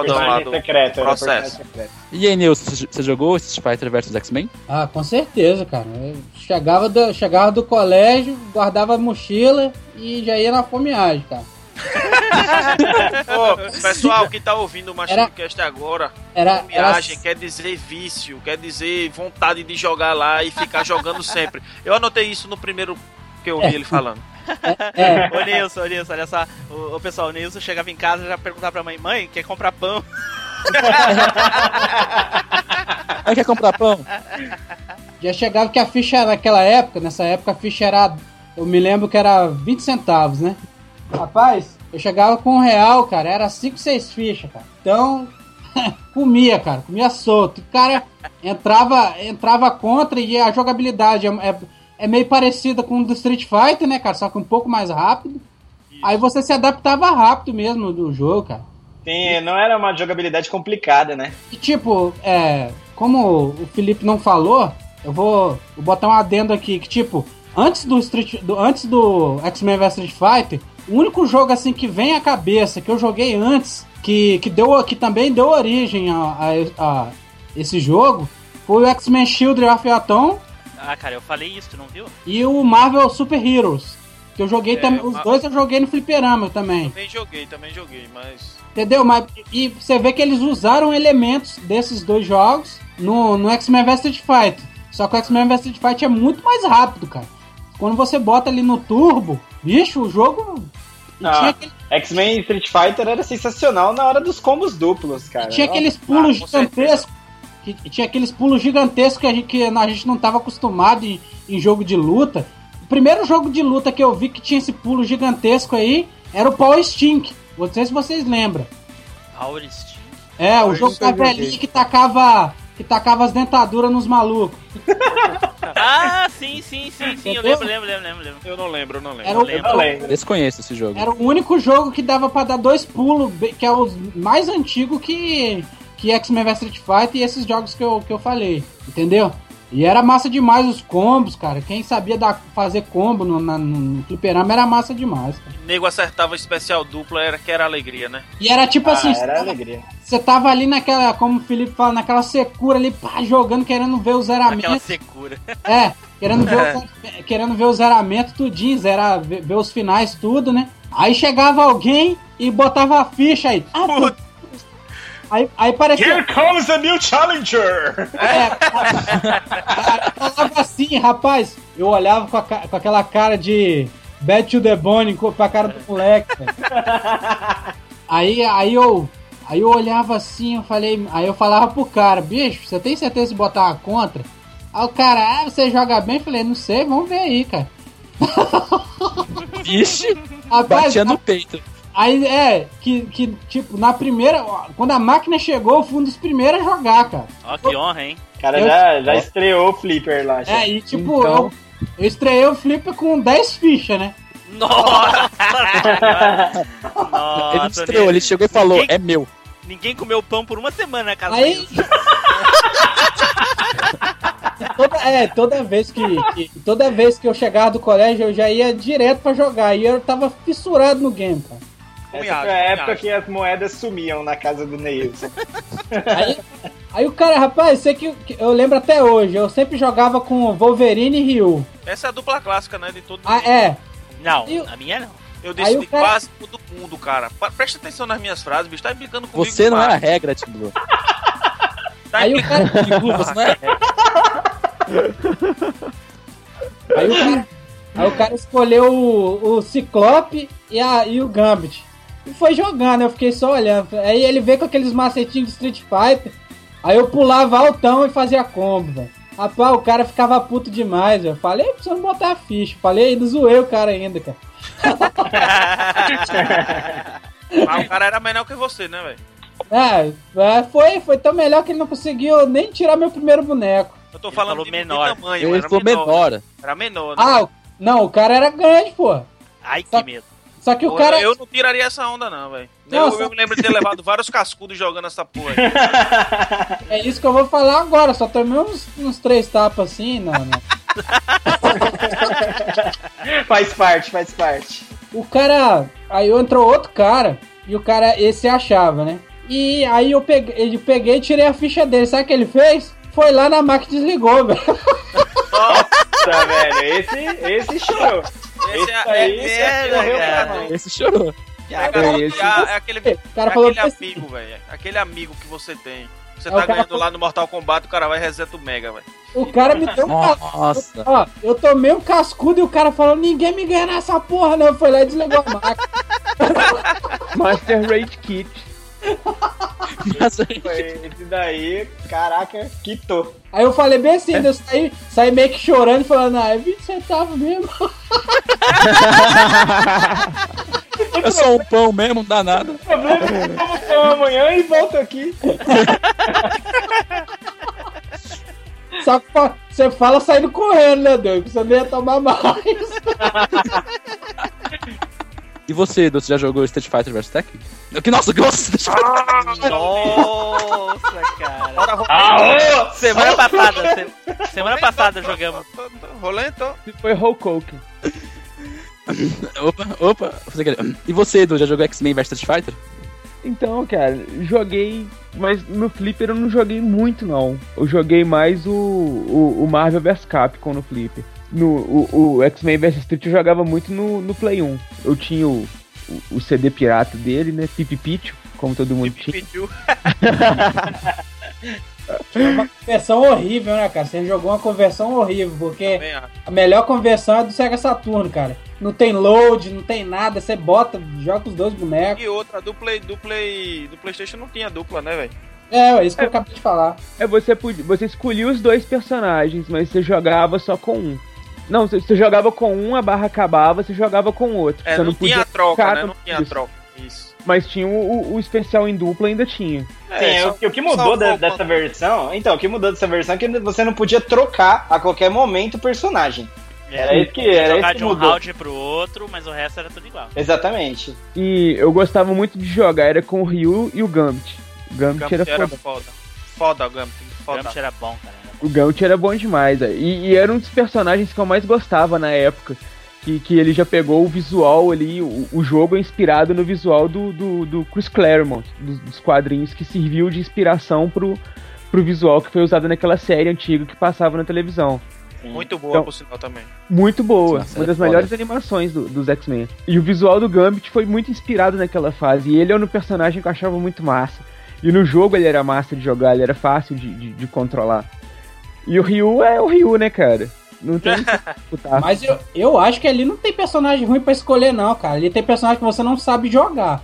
fodão lá do secreto, era processo. secreto. E aí, Nilson, você- jogou Street Fighter vs X-Men? Ah, com certeza, cara. Eu chegava do, chegava do colégio, guardava a mochila e já ia na fomeagem, cara. Ô, pessoal que tá ouvindo o Era- Machinecast agora, Era, era, viagem quer dizer vício, quer dizer vontade de jogar lá e ficar jogando sempre. Eu anotei isso no primeiro que eu ouvi ele falando. É, Ô Nilson, ô Nilson, olha só. O, o pessoal, o Nilson chegava em casa e já perguntava pra mãe: Mãe, quer comprar pão? *laughs* Aí quer comprar pão? já chegava que a ficha naquela época, nessa época a ficha era, eu me lembro que era 20 centavos, né? Rapaz, eu chegava com um real, cara, era 5, 6 fichas, cara. Então, *laughs* comia, cara, comia solto. O cara entrava, entrava contra e a jogabilidade é, é, é meio parecida com o do Street Fighter, né, cara? Só que um pouco mais rápido. Aí você se adaptava rápido mesmo do jogo, cara. Sim, não era uma jogabilidade complicada, né? E tipo, é. Como o Felipe não falou, eu vou, vou botar um adendo aqui que, tipo, antes do Street. Do, antes do X-Men vs Street Fighter, o único jogo assim que vem à cabeça que eu joguei antes, que, que, deu, que também deu origem a, a, a esse jogo, foi o X-Men Shield of Atom Ah, cara, eu falei isso, tu não viu? e o Marvel Super Heroes. Que eu joguei É, também. Os dois eu joguei no fliperama também. Também joguei, também joguei, mas. Entendeu? Mas, e você vê que eles usaram elementos desses dois jogos no, no X-Men vs Street Fighter. Só que o X-Men vs Street Fighter é muito mais rápido, cara. Quando você bota ali no turbo, bicho, o jogo. E Ah, tinha, aquele- X-Men Street Fighter era sensacional na hora dos combos duplos, cara. tinha Nossa. aqueles pulos Ah, gigantescos. Que, tinha aqueles pulos gigantescos que a gente, que a gente não estava acostumado em, em jogo de luta. O primeiro jogo de luta que eu vi que tinha esse pulo gigantesco aí era o Power Stink. Não sei se vocês lembram. Power Steel. É, o Eu jogo da velhinha que tacava, que tacava as dentaduras nos malucos. *laughs* Ah, sim, sim, sim, sim. Eu lembro, lembro, lembro, lembro, lembro. Eu não lembro, eu não lembro. Era o, lembro. Eu não lembro. Desconheço esse jogo. era o único jogo que dava pra dar dois pulos, que é o mais antigo que, que X-Men vs Street Fighter e esses jogos que eu, que eu falei. Entendeu? E era massa demais os combos, cara. Quem sabia dar, fazer combo no, na, no, no fliperama era massa demais, cara. O nego acertava especial dupla, era que era alegria, né? E era tipo Ah, assim, você era tava- alegria. você tava ali naquela, como o Felipe fala, naquela secura ali, pá, jogando, querendo ver o zeramento. Aquela secura. *laughs* É, querendo ver, o, *laughs* querendo ver o zeramento tudinho, zerar, ver, ver os finais, tudo, né? Aí chegava alguém e botava a ficha aí. Ah, pô. Aí, aí parecia. Here comes a new challenger! É, *laughs* falava assim, rapaz. Eu olhava com, a com aquela cara de Bad to the Bone pra cara do moleque. velho. Aí, aí eu. Aí eu olhava assim, eu falei. Aí eu falava pro cara, bicho, você tem certeza de botar uma contra? Aí o cara, ah, você joga bem? Eu falei, não sei, vamos ver aí, cara. Vixe, Rapaz, batia no peito. Aí é, que, que tipo, na primeira. Quando a máquina chegou, eu fui um dos primeiros a jogar, cara. Ó, que honra, hein? O cara Eu- já, já estreou o Flipper lá. já. É, e tipo, Então- eu, eu estreiei o Flipper com 10 fichas, né? Nossa! *laughs* Ele Nossa, estreou, ele chegou e falou, Ninguém- é meu. Ninguém comeu pão por uma semana na casa Aí. *laughs* toda, é, toda vez que, que- Toda vez que eu chegava do colégio, eu já ia direto pra jogar. E eu tava fissurado no game, cara. Essa foi a época que as moedas sumiam na casa do Neilson. Aí, aí o cara, rapaz, sei que, que eu lembro até hoje, eu sempre jogava com Wolverine e Ryu. Essa é a dupla clássica, né? De todo Ah, é. Não, E o- a minha não. Eu Aí disse o de cara- quase todo mundo, cara. Presta atenção nas minhas frases, bicho. Tá implicando comigo. Você não é a regra, Tim Blue. *laughs* Tá Aí o implicando cara. Tim Blue, você não é a regra. Aí o cara, aí o cara escolheu o, o Ciclope e, a, e o Gambit. E foi jogando, eu fiquei só olhando. Aí ele veio com aqueles macetinhos de Street Fighter. Aí eu pulava altão e fazia combo, velho. Rapaz, o cara ficava puto demais, velho. Falei, precisa botar a ficha. Falei, ainda zoei o cara ainda, cara. Mas *laughs* o cara era menor que você, né, velho? É, é, foi, foi tão melhor que ele não conseguiu nem tirar meu primeiro boneco. Eu tô Ele falando de, menor. de tamanho, Ele era falou menor. menor. Era menor, né? Ah, não, o cara era grande, pô. Ai, Só- que medo. Só que o Pô, cara. Eu não tiraria essa onda, não, velho. Eu, só- eu me lembro de ter levado vários cascudos jogando essa porra aí. *laughs* É isso que eu vou falar agora. Só tomei uns, uns três tapas assim, não, não. *laughs* faz parte, faz parte. O cara. Aí entrou outro cara. E o cara, esse achava, né? E aí eu peguei, eu peguei e tirei a ficha dele. Sabe o que ele fez? Foi lá na máquina e desligou, velho. Tá, velho? Esse, esse chorou. Esse é, aí esse é, é, morreu pra nós. Esse chorou. É, cara, esse. é- é aquele, cara é aquele que- amigo, velho. Aquele amigo que você tem. Você É, tá ganhando falou- lá no Mortal Kombat, o cara vai e reseta o Mega, velho. O cara me deu um. Nossa. Ó, eu tomei um cascudo e o cara falou: ninguém me ganha nessa porra, não. Foi lá e desligou a máquina. *laughs* Master Raid Kit. *laughs* Mas aí- Esse daí, caraca, quitou. Aí eu falei bem assim, eu saí, saí meio que chorando e falando, ah, é 20 centavos mesmo. *laughs* é só um pão mesmo, não dá nada. Vamos ter uma amanhã e volto aqui. Só que você fala saindo correndo, né, Deus? Você não ia tomar mais. *laughs* E você, Edu, você já jogou Street Fighter vs Tekken? Que nossa, que nossa, Street Fighter. Nossa, cara. Ah! Semana passada, se- semana passada jogamos. Rolento. Foi Hulk. *laughs* Opa, opa. Você quer- E você, Edu, já jogou X-Men vs Street Fighter? Então, cara, joguei, mas no Flipper eu não joguei muito, não. Eu joguei mais o, o, o Marvel vs Capcom no Flipper. No, o, o X-Men vs Street eu jogava muito no, no Play 1. Eu tinha o, o, o CD pirata dele, né? Pipi Pichu, como todo mundo tinha. Pediu. Uma conversão horrível, né, cara? Você jogou uma conversão horrível, porque a melhor conversão é do Sega Saturno, cara. Não tem load, não tem nada, você bota, joga os dois bonecos. E outra, do Play, do Play, do PlayStation não tinha dupla, né, velho? É, é isso que eu acabei de falar. É, você, podia, você escolhia os dois personagens, mas você jogava só com um. Não, você, você jogava com um, a barra acabava, você jogava com o outro. É, você não, tinha troca, trocar né? Não tinha isso. troca. Isso. Mas tinha o, o- o especial em dupla, ainda tinha. Sim, É, o, só- que- o que mudou só da- dessa versão. Então, o que mudou dessa versão é que você não podia trocar a qualquer momento o personagem. Era isso que, era jogar isso que de um mudou. round pro outro, mas o resto era tudo igual. Exatamente. E eu gostava muito de jogar, era com o Ryu e o Gambit. O O Gambit Gambit era era foda. foda. Foda o Gambit. O Foda. Gambit era bom, cara. O Gambit era bom demais, velho. e, e era um dos personagens que eu mais gostava na época. Que, que ele já pegou o visual ali, o, o jogo é inspirado no visual do, do, do Chris Claremont, dos, dos quadrinhos, que serviu de inspiração pro, pro visual que foi usado naquela série antiga que passava na televisão. Muito boa, Então- por sinal, também. Muito boa, Nossa, uma é das foda. melhores animações do- dos X-Men. E o visual do Gambit foi muito inspirado naquela fase. E ele é um personagem que eu achava muito massa. E no jogo ele era massa de jogar, ele era fácil de, de, de controlar. E o Ryu é o Ryu, né, cara? Não tem o que *laughs* disputar. Mas eu, eu acho que ali não tem personagem ruim pra escolher, não, cara. Ali tem personagem que você não sabe jogar.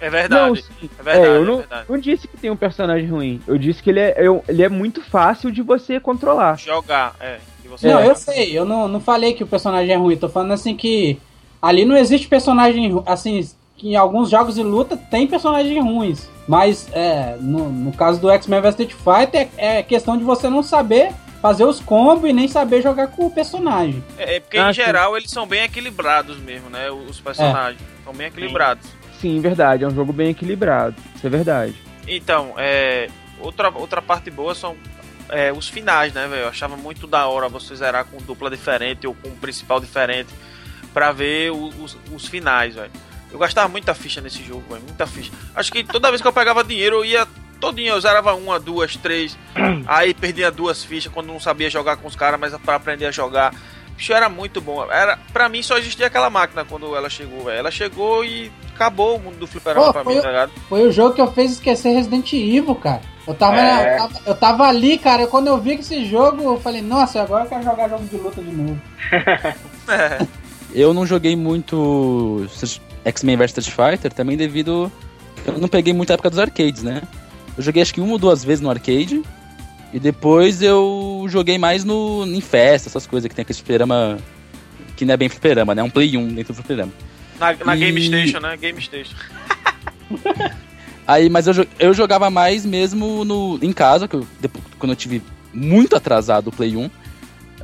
É verdade. Não, é verdade, é, eu é não, verdade. não disse que tem um personagem ruim. Eu disse que ele é, eu- ele é muito fácil de você controlar. Jogar, é. Você Não, É. eu sei, eu não, não falei que o personagem é ruim, tô falando assim que ali não existe personagem assim, que em alguns jogos de luta tem personagens ruins, mas é, no, no caso do X-Men vs Street Fighter é, é questão de você não saber fazer os combos e nem saber jogar com o personagem. É, é porque Ah, em sim. geral eles são bem equilibrados mesmo, né? Os personagens. São bem equilibrados. Sim, verdade. É um jogo bem equilibrado. Isso é verdade. Então, é. Outra, outra parte boa são é, os finais, né, velho? Eu achava muito da hora você zerar com dupla diferente ou com um principal diferente pra ver o- os, os finais, velho. Eu gastava muita ficha nesse jogo, velho. Muita ficha. Acho que toda vez que eu pegava dinheiro, eu ia todinho. Eu zerava uma, duas, três. *clears throat* aí perdia duas fichas quando não sabia jogar com os caras, mas pra aprender a jogar. Bicho, era muito bom. Era, pra mim só existia aquela máquina quando ela chegou, velho. Ela chegou e acabou o mundo do fliperama Pô, pra mim, o- tá ligado? Foi o jogo que eu fiz esquecer Resident Evil, cara. Eu tava, É. eu tava, eu tava ali, cara, e quando eu vi que esse jogo, eu falei, nossa, agora eu quero jogar jogo de luta de novo. É. *laughs* Eu não joguei muito X-Men vs Street Fighter, também devido. Eu não peguei muita época dos arcades, né? Eu joguei acho que uma ou duas vezes no arcade. E depois eu joguei mais no, em festa, essas coisas que tem aquele fliperama. Que não é bem fliperama, né? É um Play 1 dentro do fliperama. Na, na E- Game Station, né? Game Station. *laughs* Aí, mas eu, eu jogava mais mesmo no, em casa, que eu, depois, quando eu tive muito atrasado o Play 1.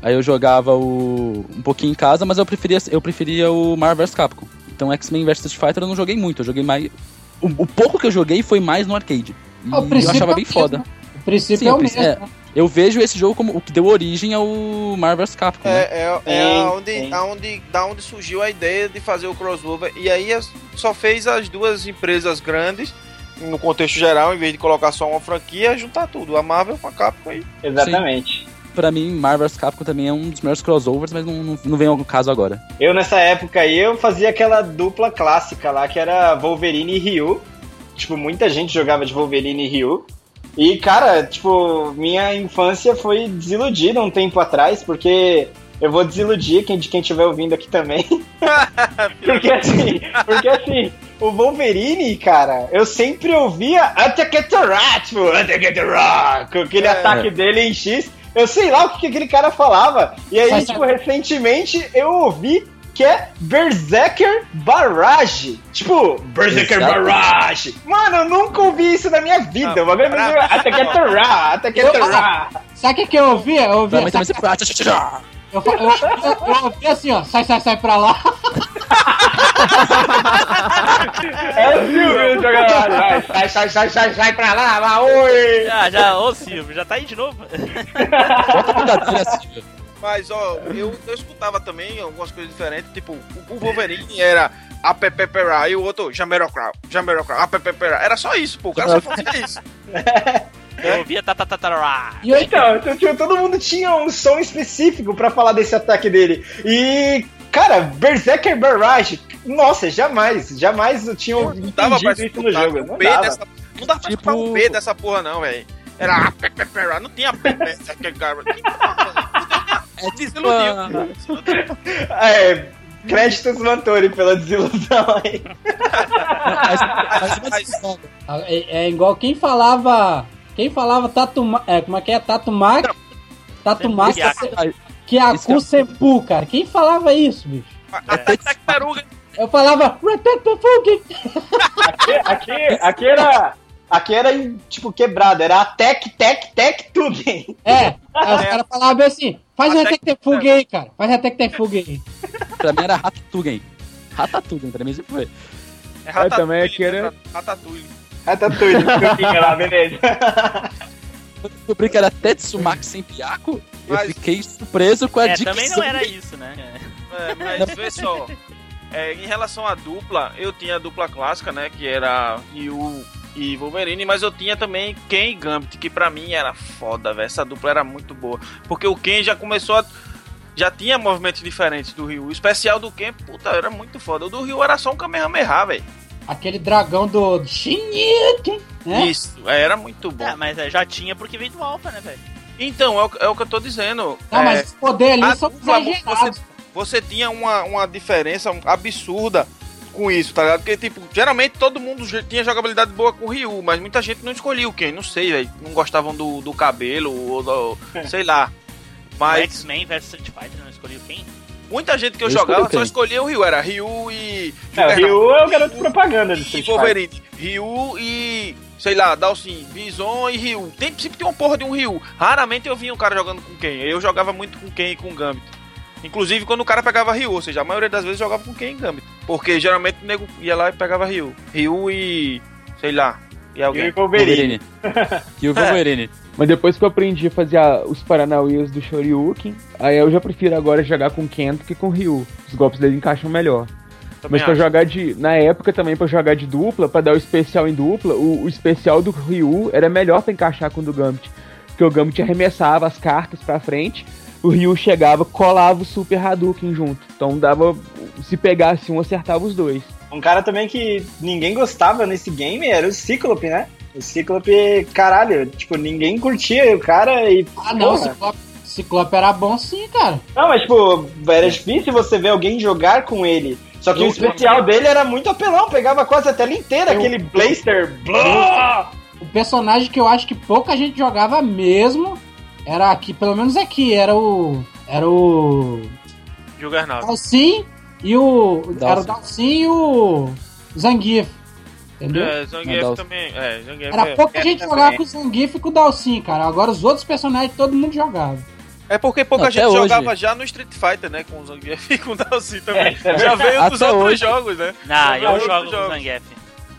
Aí eu jogava o, um pouquinho em casa, mas eu preferia, eu preferia o Marvel vs Capcom. Então X-Men vs Street Fighter eu não joguei muito, eu joguei mais. O, o pouco que eu joguei foi mais no arcade. E Ah, eu achava é bem mesmo, foda. O princípio Sim, é o mesmo. princípio- né? Eu vejo esse jogo como o que deu origem ao Marvel vs Capcom. né? É, é, é Sim, aonde, sim. aonde, da onde surgiu a ideia de fazer o crossover. E aí só fez as duas empresas grandes, no contexto geral, em vez de colocar só uma franquia, juntar tudo. A Marvel com a Capcom aí. Exatamente. Pra mim, Marvel vs Capcom também é um dos melhores crossovers, mas não, não, não vem ao caso agora. Eu, nessa época aí, eu fazia aquela dupla clássica lá, que era Wolverine e Ryu. Tipo, muita gente jogava de Wolverine e Ryu. E, cara, tipo, minha infância foi desiludida um tempo atrás, porque eu vou desiludir quem, de quem estiver ouvindo aqui também. *laughs* porque assim, porque assim, o Wolverine, cara, eu sempre ouvia Attack-a-Rat, tipo, Attack-a-Rat, com aquele É. ataque dele em X. Eu sei lá o que, que aquele cara falava. E aí, Mas tipo, recentemente eu ouvi que é Berserker Barrage. Tipo, Berserker Exato. Barrage. Mano, eu nunca ouvi isso na minha vida. Ah, O bagulho pra- é Attack-a-Rat, Attack-a-Rat. Sabe o que, que eu ouvia? Eu ouvia. Pra eu, eu, eu, eu ouvia assim, ó, sai, sai, sai pra lá. É o Silvio jogando lá. Sai, sai, sai, sai, sai pra lá, lá, oi! Já, já, ô Silvio, já tá aí de novo? Bota a brincadeira, Silvio. Mas, ó, eu, eu escutava também algumas coisas diferentes. Tipo, o, o Wolverine era a Pepepera e o outro Jamerocrau, Jamerocrau, a Pepepera. Era só isso, pô. O cara só fazia isso. *laughs* Eu ouvia tatatatara. E Então, então, tipo, todo mundo tinha um som específico pra falar desse ataque dele. E, cara, Berserker Barrage, nossa, jamais, jamais eu tinha Não dava pra entendido isso no jogo. Não dava. dessa. Não dava pra escutar o B dessa porra, não, velho. Era a Pepepera, não tinha Berserker Barrage. É tipo. Desiludiu. É, créditos Mantori pela desilusão aí. É, é igual quem falava. Quem falava Tatuma. É, como é que é? Tatumaki. Kiaku. Kiaku Senpu, cara. Quem falava isso, bicho? Até tartaruga. Eu falava. Aqui, aqui, aqui era. Aqui era, tipo, quebrado. Era tec, tec, tec, tudo, hein? É, aí os caras falavam assim: faz Até Retetefugi aí, cara. Faz Retetefugi aí. Pra mim era Ratatouille. Ratatouille, pra mim sempre foi. É Eu também aqui era- Ratatouille. Ratatouille, *laughs* fica lá, beleza. Quando eu descobri que era Tetsumaki sem piaco, eu Mas- fiquei surpreso com a É, dicção. também não era isso, né? É, mas vê só. É, em relação à dupla, eu tinha a dupla clássica, né? Que era Ryu e Wolverine, mas eu tinha também Ken e Gambit, que pra mim era foda, velho. Essa dupla era muito boa. Porque o Ken já começou a. Já tinha movimentos diferentes do Ryu. O especial do Ken, puta, era muito foda. O do Ryu era só um Kamehameha, velho. Aquele dragão do Shinji, né? Isso, era muito bom. É, mas é, já tinha porque veio do Alpha, né, velho? Então, é o, é o que eu tô dizendo. Não, É, mas os poderes a ali são dupla, exagerados. você, você tinha uma, uma diferença absurda com isso, tá ligado? Porque, tipo, geralmente todo mundo tinha jogabilidade boa com o Ryu, mas muita gente não escolhia o Ken, não sei, velho. Não gostavam do, do cabelo, ou do, sei lá. O Mas X-Men vs Street Fighter não escolheu quem? Muita gente que eu, Eu jogava escolhi o só escolhia o Ryu, era Ryu e. É, o Ryu é o garoto propaganda do e Street. Wolverine. Ryu e. Sei lá, Dalsin, Bison e Ryu. Tem, sempre tem uma porra de um Ryu. Raramente eu via um cara jogando com quem. Eu jogava muito com quem e com Gambit. Inclusive quando o cara pegava Ryu, ou seja, a maioria das vezes eu jogava com quem e Gambit. Porque geralmente o nego ia lá e pegava Ryu. Ryu e. sei lá. E E alguém. o Wolverine. Wolverine. E o *laughs* Wolverine. Mas depois que eu aprendi a fazer a- os Paranauês do Shoryuken, aí eu já prefiro agora jogar com Kento que com Ryu. Os golpes dele encaixam melhor. Também Mas pra acho. jogar de. Na época também, pra jogar de dupla, pra dar o especial em dupla, o, o especial do Ryu era melhor pra encaixar com o do Gambit. Porque o Gambit arremessava as cartas pra frente, o Ryu chegava, colava o Super Hadouken junto. Então dava. Se pegasse um, acertava os dois. Um cara também que ninguém gostava nesse game era o Cíclope, né? O Cíclope, caralho, tipo, ninguém curtia o cara e. Ah, não, porra. Ciclope, Ciclope era bom sim, cara. Não, mas tipo, era difícil você ver alguém jogar com ele. Só que Eu- o especial dele era muito apelão, pegava quase a tela inteira, Eu- aquele blaster. blá! O personagem que eu acho que pouca gente jogava mesmo era aqui, pelo menos aqui, era o. Era o. Juggernaut. Dalsin e o. Dalsin. Era o Dalsin e o. Zangief. Entendeu? É, Zangief Não, também. É, Zangief Era é. pouca é, gente também. jogava com o Zangief e com o Dalsin, cara. Agora os outros personagens todo mundo jogava. É porque pouca Até gente hoje. jogava já no Street Fighter, né? Com o Zangief *laughs* e com o Dalsin também. É, já veio dos outros hoje. jogos, né? Não, eu veio jogo com o. Zangief.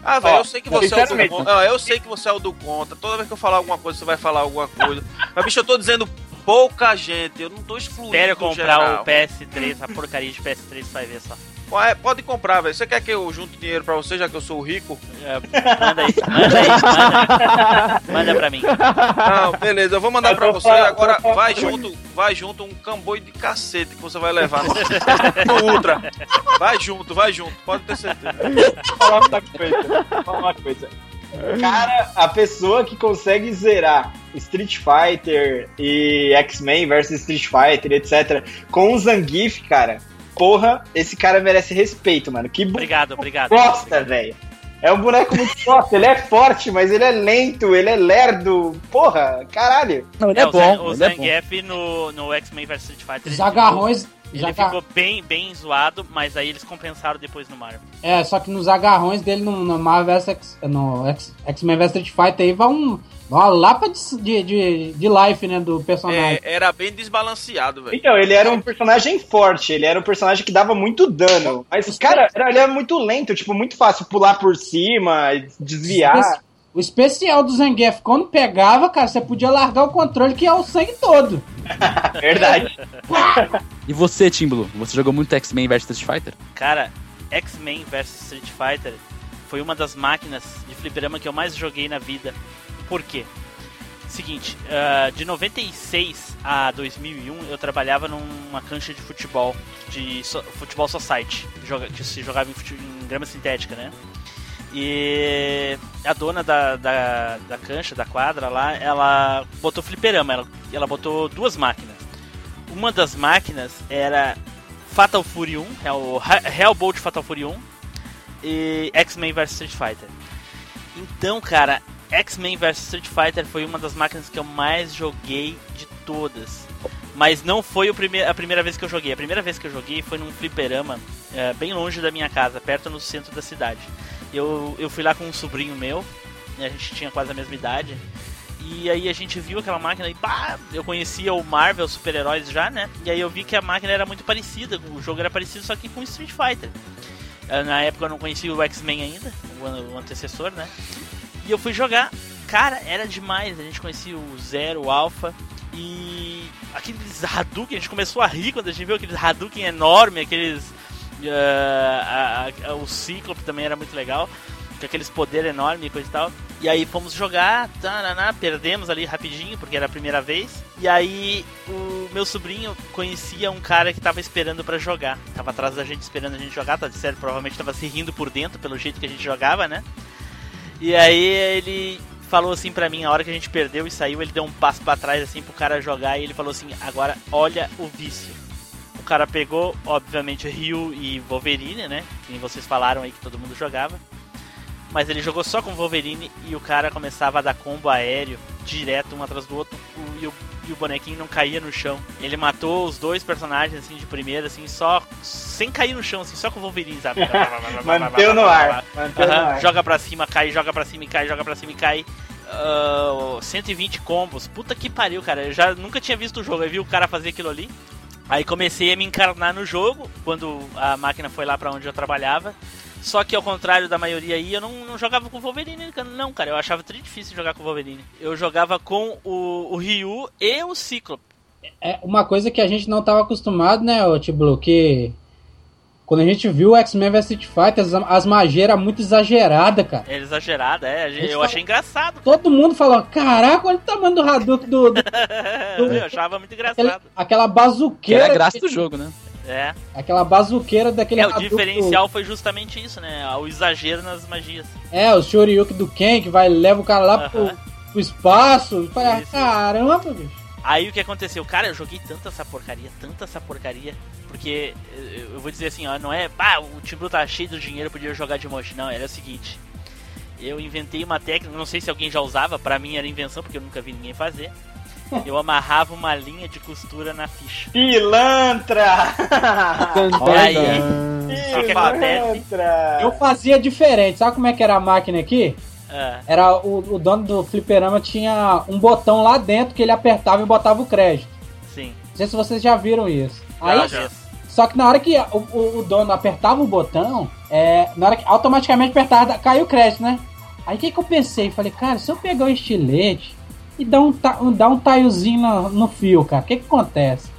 Ah, velho, eu sei que você é o do contra. Ah, eu sei que você é o do contra. Toda vez que eu falar alguma coisa, você vai falar alguma coisa. Mas, bicho, eu tô dizendo pouca gente. Eu não tô excluindo. Espere eu o comprar geral. o PS3, a porcaria de PS3, você vai ver só. É, Pode comprar, velho. Você quer que eu junte dinheiro pra você, já que eu sou rico? É, manda aí, manda aí, manda. Manda pra mim. Não, beleza, eu vou mandar Eu pra você. falando- Agora vai junto, vai junto um camboio de cacete que você vai levar no, no Ultra. Vai junto, vai junto, pode ter certeza. Vou falar uma coisa. falar uma coisa. Cara, a pessoa que consegue zerar Street Fighter e X-Men versus Street Fighter, etc., com o Zangief, cara, porra, esse cara merece respeito, mano. Que Obrigado, obrigado. bosta, velho. É um boneco muito *laughs* forte, ele é forte, mas ele é lento, ele é lerdo. Porra, caralho. Não, ele É, é, o bom. O ele é. Zangief no, no X-Men vs Street Fighter. Os agarrões, Ele Já tá- ficou bem, bem zoado, mas aí eles compensaram depois no Marvel. É, só que nos agarrões dele no, no Marvel X- no X-Men vs Street Fighter aí vai um, uma lapa de, de, de, de life, né, do personagem. É, era bem desbalanceado, velho. Então, ele era um personagem forte, ele era um personagem que dava muito dano. Mas, cara, era- ele era muito lento, tipo, muito fácil pular por cima, desviar. O especial do Zangief, quando pegava, cara, você podia largar o controle que é o sangue todo. *laughs* Verdade. E você, Timbulo? Você jogou muito X-Men vs Street Fighter? Cara, X-Men vs Street Fighter foi uma das máquinas de fliperama que eu mais joguei na vida. Por quê? Seguinte, ah, de 96 a 2001 eu trabalhava numa cancha de futebol, de so- futebol society, que se jogava em, em grama sintética, né? E a dona da, da, da cancha, da quadra lá, ela botou fliperama, ela, ela botou duas máquinas. Uma das máquinas era Fatal Fury 1, é o He- Hellbolt Fatal Fury 1 e X-Men vs Street Fighter. Então, cara, X-Men vs Street Fighter foi uma das máquinas que eu mais joguei de todas. Mas não foi prime a primeira vez que eu joguei. A primeira vez que eu joguei foi num fliperama eh, bem longe da minha casa, perto no centro da cidade. Eu, eu fui lá com um sobrinho meu, a gente tinha quase a mesma idade. E aí a gente viu aquela máquina e pá, eu conhecia o Marvel super-heróis já, né? E aí eu vi que a máquina era muito parecida, o jogo era parecido só que com Street Fighter. Eh, Na época eu não conhecia o X-Men ainda, o antecessor, né? E eu fui jogar, cara, era demais. A gente conhecia o Zero, o Alpha e aqueles Hadouken, a gente começou a rir quando a gente viu aqueles Hadouken enorme, aqueles. Ah, a- a- o Ciclope também era muito legal, com aqueles poderes enormes e coisa e tal. E aí fomos jogar, taraná, perdemos ali rapidinho, porque era a primeira vez. E aí o meu sobrinho conhecia um cara que tava esperando pra jogar. Tava atrás da gente esperando a gente jogar, tá sério, provavelmente tava se rindo por dentro pelo jeito que a gente jogava, né? E aí ele falou assim pra mim, a hora que a gente perdeu e saiu, ele deu um passo pra trás assim pro cara jogar e ele falou assim: "Agora olha o vício". O cara pegou, obviamente, Ryu e Wolverine, né? Que vocês falaram aí que todo mundo jogava. Mas ele jogou só com Wolverine e o cara começava a dar combo aéreo direto um atrás do outro e, o, e o bonequinho não caía no chão. Ele matou os dois personagens assim de primeira, assim, só sem cair no chão, assim, só com o Wolverine, sabe? *laughs* Manteu no ar. Manteu no ar. Joga pra cima, cai, joga pra cima e cai, joga pra cima e cai. Ah, 120 combos. Puta que pariu, cara. Eu já nunca tinha visto o jogo. Eu vi o cara fazer aquilo ali. Aí comecei a me encarnar no jogo quando a máquina foi lá pra onde eu trabalhava. Só que ao contrário da maioria aí, eu não, não jogava com o Wolverine, não, cara. Eu achava tri difícil jogar com o Wolverine. Eu jogava com o, o Ryu e o Ciclope. É uma coisa que a gente não tava acostumado, né, Tiblu, que quando a gente viu o X-Men vs Street Fighter, as, as magias eram muito exageradas, cara. É exagerada, é. a gente- Eu tá- achei engraçado. Todo mundo falou, caraca, olha o tamanho do Hadouken do, do- *laughs* Eu achava muito aquele- engraçado. aquela Que bazuqueira. era a graça do jogo, né? É. Aquela bazuqueira daquele É, o diferencial foi justamente isso, né? O exagero nas magias. do- É, o Shoryuken do Ken, que vai leva o cara lá pro, Aham. pro espaço. E fala, Isso. caramba, bicho. Aí o que aconteceu? Cara, eu joguei tanta essa porcaria, tanta essa porcaria. Porque eh, eu vou dizer assim, ó, não é, ah, o Timbu tá cheio do dinheiro, podia jogar de monte. Não, era o seguinte. Eu inventei uma técnica, não sei se alguém já usava, pra mim era invenção, porque eu nunca vi ninguém fazer. Eu amarrava uma linha de costura na ficha. Pilantra! Olha aí. O que acontece? Pilantra! Eu fazia diferente. Sabe como é que era a máquina aqui? Ah, Era o, o dono do fliperama tinha um botão lá dentro que ele apertava e botava o crédito. sim. Não sei se vocês já viram isso. Aí, já. Só que na hora que o, o- o dono apertava o botão, é, na hora que automaticamente apertava, caiu o crédito, né? Aí o que, que eu pensei? Falei, cara, se eu pegar o estilete e dar um, ta- um- dar um taiozinho no, no fio, cara, o que, que acontece?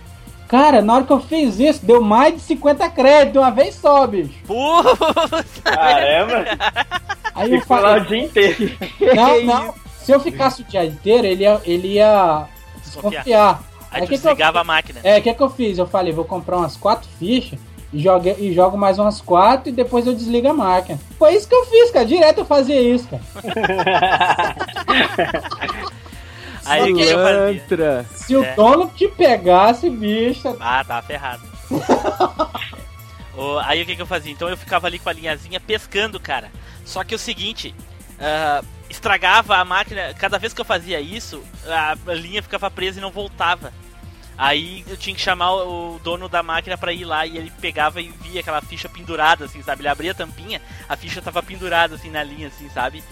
Cara, na hora que eu fiz isso, deu mais de 50 créditos de uma vez só, bicho. Puta! *laughs* Caramba! *laughs* Aí eu lá o falei, dia inteiro. *laughs* não, *laughs* não. Se eu ficasse o dia inteiro, ele ia, ele ia desconfiar. Aí Aí tu que que eu- desligava a máquina. É, o que, que eu fiz? Eu falei, vou comprar umas quatro fichas e jogo, e jogo mais umas quatro e depois eu desligo a máquina. Foi isso que eu fiz, cara. Direto eu fazia isso, cara. *laughs* Aí o que eu fazia? Se o É. dono te pegasse, bicho. Ah, tá ferrado. O- aí o que, que eu fazia? Então eu ficava ali com a linhazinha pescando, cara. Só que o seguinte, ah, estragava a máquina. Cada vez que eu fazia isso, a linha ficava presa e não voltava. Aí eu tinha que chamar o dono da máquina pra ir lá e ele pegava e via aquela ficha pendurada, assim, sabe? Ele abria a tampinha, a ficha tava pendurada, assim, na linha, assim, sabe?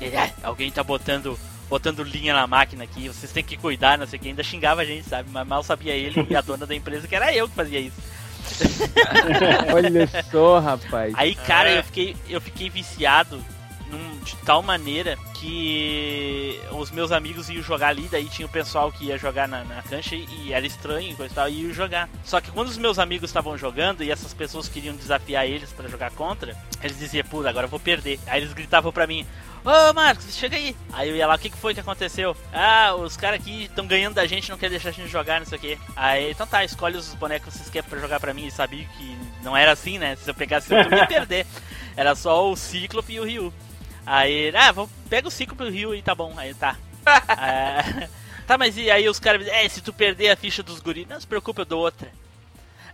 Ele, "Ah, alguém tá botando, botando linha na máquina aqui, vocês têm que cuidar, não sei o que. Ainda xingava a gente, sabe? Mas mal sabia ele e a dona da empresa que era eu que fazia isso. *laughs* Olha só, rapaz. Aí, cara, É. eu fiquei, eu fiquei viciado num- de tal maneira que os meus amigos iam jogar ali, daí tinha o pessoal que ia jogar na, na cancha e, era estranho e coisa e tal, e iam jogar. Só que quando os meus amigos estavam jogando e essas pessoas queriam desafiar eles pra jogar contra, eles diziam, puta, agora eu vou perder. Aí eles gritavam pra mim, Ô Marcos, chega aí. Aí eu ia lá, o que, que foi que aconteceu? Ah, os caras aqui estão ganhando da gente, não querem deixar a gente jogar, não sei o que. Aí, então tá, escolhe os bonecos que vocês querem pra jogar pra mim. E sabia que não era assim, né? Se eu pegasse outro, eu ia perder. *laughs* Era só o Cíclope e o Ryu. Aí, ah, vou, pega o Cíclope e o Ryu e tá bom. Aí tá. Ah, *laughs* tá, mas e aí os caras é, se tu perder a ficha dos guris, não se preocupe, eu dou outra.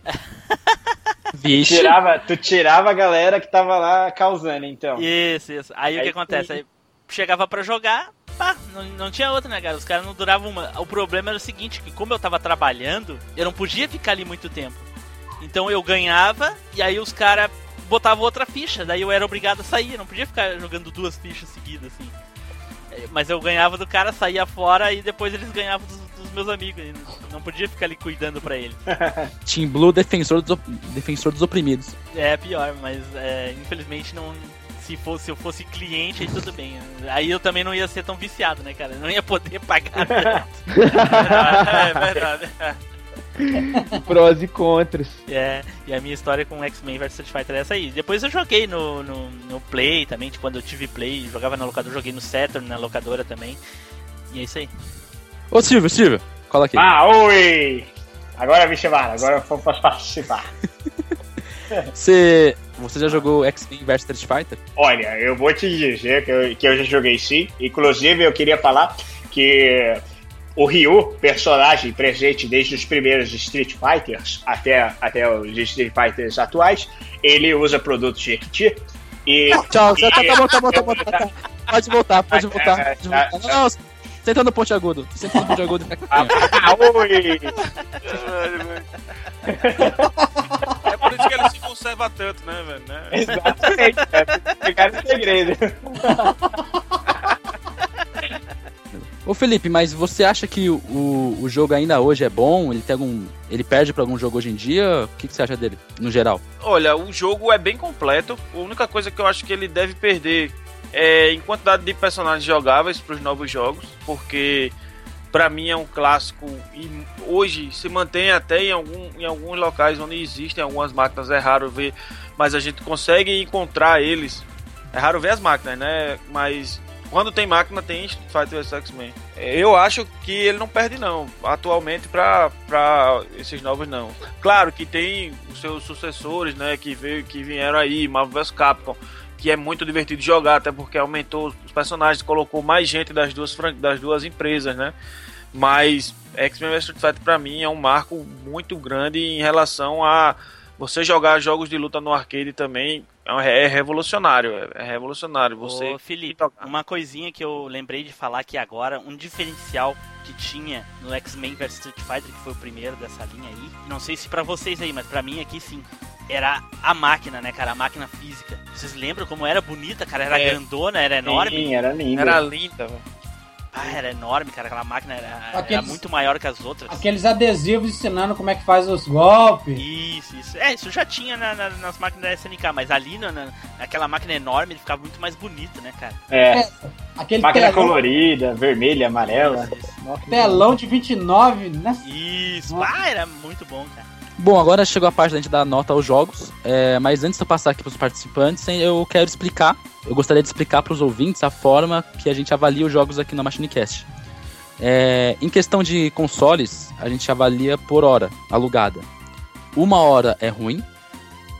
*laughs* Tirava, tu tirava a galera que tava lá causando, então. Isso, isso. Aí, o Aí que acontece? Aí chegava pra jogar, pá, não, não tinha outra, né, cara? Os caras não duravam uma. O problema era o seguinte, que como eu tava trabalhando, eu não podia ficar ali muito tempo. Então eu ganhava e aí os caras botavam outra ficha, daí eu era obrigado a sair, eu não podia ficar jogando duas fichas seguidas assim. É, Mas eu ganhava do cara, saía fora e depois eles ganhavam dos, dos meus amigos. não- podia ficar ali cuidando pra eles. *laughs* Team Blue, defensor dos, op- defensor dos oprimidos. É pior, mas é, infelizmente não. Se, fosse, se eu fosse cliente, aí tudo bem. Aí eu também não ia ser tão viciado, né, cara? Eu não ia poder pagar. *laughs* *laughs* É verdade. Prós e contras. é, e a minha história com X-Men vs Street Fighter é essa aí. Depois eu joguei no, no, no Play também, tipo, quando eu tive Play, jogava na locadora, joguei no Saturn, na locadora também. E é isso aí. Ô Silvio, Silvio, cola aqui. Ah, oi! Agora me chamaram, agora eu posso participar. *laughs* Você, você já jogou X-Men vs Street Fighter? Olha, eu vou te dizer que eu, que eu já joguei sim. Inclusive, eu queria falar que o Ryu, personagem presente desde os primeiros Street Fighters até, até os Street Fighters atuais, ele usa produtos Jequiti. E, Tchau, e- tá, tá bom, tá bom, tá bom, tá, tá. *laughs* Pode voltar, pode voltar. Pode voltar. Não, não, senta no ponte agudo. Senta no ponte agudo Ah, oi! *laughs* É por isso que ele se conserva tanto, né, velho? Né? Exatamente, é o segredo. Ô Felipe, mas você acha que o, o, jogo ainda hoje é bom? Ele tem algum. Ele perde pra algum jogo hoje em dia? O que, que você acha dele, no geral? Olha, o jogo é bem completo. A única coisa que eu acho que ele deve perder é em quantidade de personagens jogáveis para os novos jogos, porque para mim é um clássico e hoje se mantém até em, algum, em alguns locais onde existem algumas máquinas. É raro ver, mas a gente consegue encontrar eles. É raro ver as máquinas, né? Mas quando tem máquina, tem Street Fighter vs X-Men. Eu acho que ele não perde, não. Atualmente, para esses novos, não. Claro que tem os seus sucessores, né? Que, veio, que vieram aí, Marvel vs Capcom. Que é muito divertido jogar, até porque aumentou os personagens, colocou mais gente das duas, das duas empresas, né? Mas X-Men vs Street Fighter, pra mim, é um marco muito grande em relação a você jogar jogos de luta no arcade também. É é revolucionário, é- é revolucionário. Você Ô, Felipe, uma coisinha que eu lembrei de falar aqui agora, um diferencial que tinha no X-Men vs Street Fighter, que foi o primeiro dessa linha aí. Não sei se pra vocês aí, mas pra mim aqui sim. Era a máquina, né, cara? A máquina física. Vocês lembram como era bonita, cara? Era É. grandona, era enorme. Sim, era lindo. Era linda, velho. Ah, era enorme, cara. Aquela máquina era, era Aqueles- muito maior que as outras. Aqueles adesivos ensinando como é que faz os golpes. Isso, isso. É, isso já tinha na- na- nas máquinas da SNK, mas ali na, na- naquela máquina enorme ele ficava muito mais bonito, né, cara? É, Aquele máquina telão, colorida, vermelha, amarela. Isso, isso. Nossa, telão de 29, né? Isso, ah, era muito bom, cara. Bom, agora chegou a parte da gente dar nota aos jogos, é, mas antes de eu passar aqui para os participantes, eu quero explicar, eu gostaria de explicar para os ouvintes a forma que a gente avalia os jogos aqui na MachineCast. É, em questão de consoles, a gente avalia por hora alugada. Uma hora é ruim,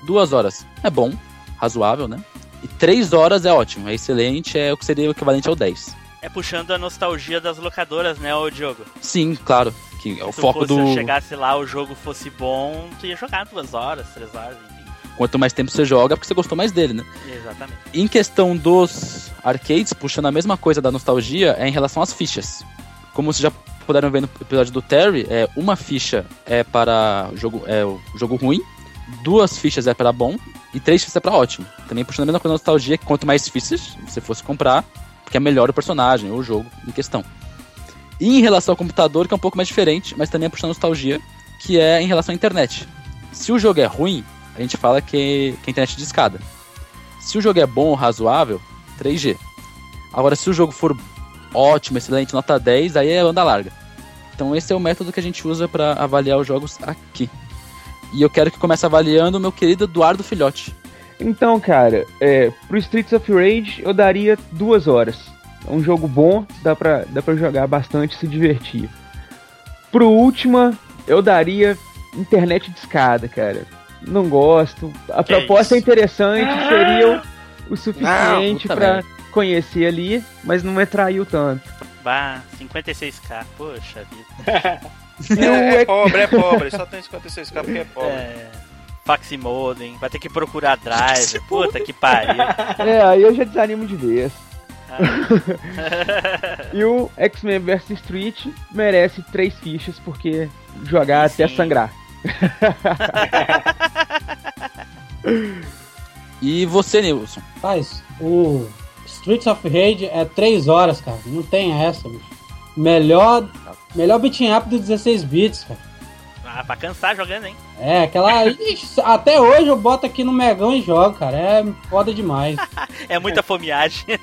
duas horas é bom, razoável, né? E três horas é ótimo, é excelente, é o que seria o equivalente ao 10. É puxando a nostalgia das locadoras, né, ô Diogo? Sim, claro, que é o Se foco fosse, do. chegasse lá, o jogo fosse bom, tu ia jogar duas horas, três horas, enfim. Quanto mais tempo você joga, é porque você gostou mais dele, né? Exatamente. Em questão dos arcades, puxando a mesma coisa da nostalgia, é em relação às fichas. Como você já puderam ver no episódio do Terry, é uma ficha é para o jogo, é o jogo ruim, duas fichas é para bom e três fichas é para ótimo. Também puxando a mesma coisa da nostalgia, que quanto mais fichas você fosse comprar, porque é melhor o personagem ou o jogo em questão. E em relação ao computador, que é um pouco mais diferente, mas também é puxando nostalgia, que é em relação à internet. Se o jogo é ruim, a gente fala que, que é internet de escada. Se o jogo é bom ou razoável, 3G. Agora, se o jogo for ótimo, excelente, nota 10, aí é banda larga. Então esse é o método que a gente usa para avaliar os jogos aqui. E eu quero que comece avaliando o meu querido Eduardo Filhote. Então, cara, é, pro Streets of Rage eu daria duas horas. É um jogo bom, dá pra, dá pra jogar bastante e se divertir. Pro Ultima, eu daria internet de escada, cara. Não gosto. A Que proposta é interessante, seria o, o suficiente merda. conhecer ali, mas não me atraiu tanto. Bah, 56k, poxa vida. *laughs* É, é Ex- pobre, é pobre. Só tem 56k porque é pobre. É. Faxi modem, vai ter que procurar drive. *laughs* Puta que pariu. É, aí eu já desanimo de vez. *laughs* E o X-Men vs Street merece três fichas porque jogar até Sim. sangrar. *laughs* E você, Nilson? Faz, o Streets of Rage é 3 horas, cara. Não tem essa, bicho. Melhor, melhor beat'em up dos 16 bits, cara. Ah, pra cansar jogando, hein? É, aquela. *laughs* Ixi, até hoje eu boto aqui no Megão e jogo, cara. É foda demais. *laughs* É muita fomeagem. *laughs*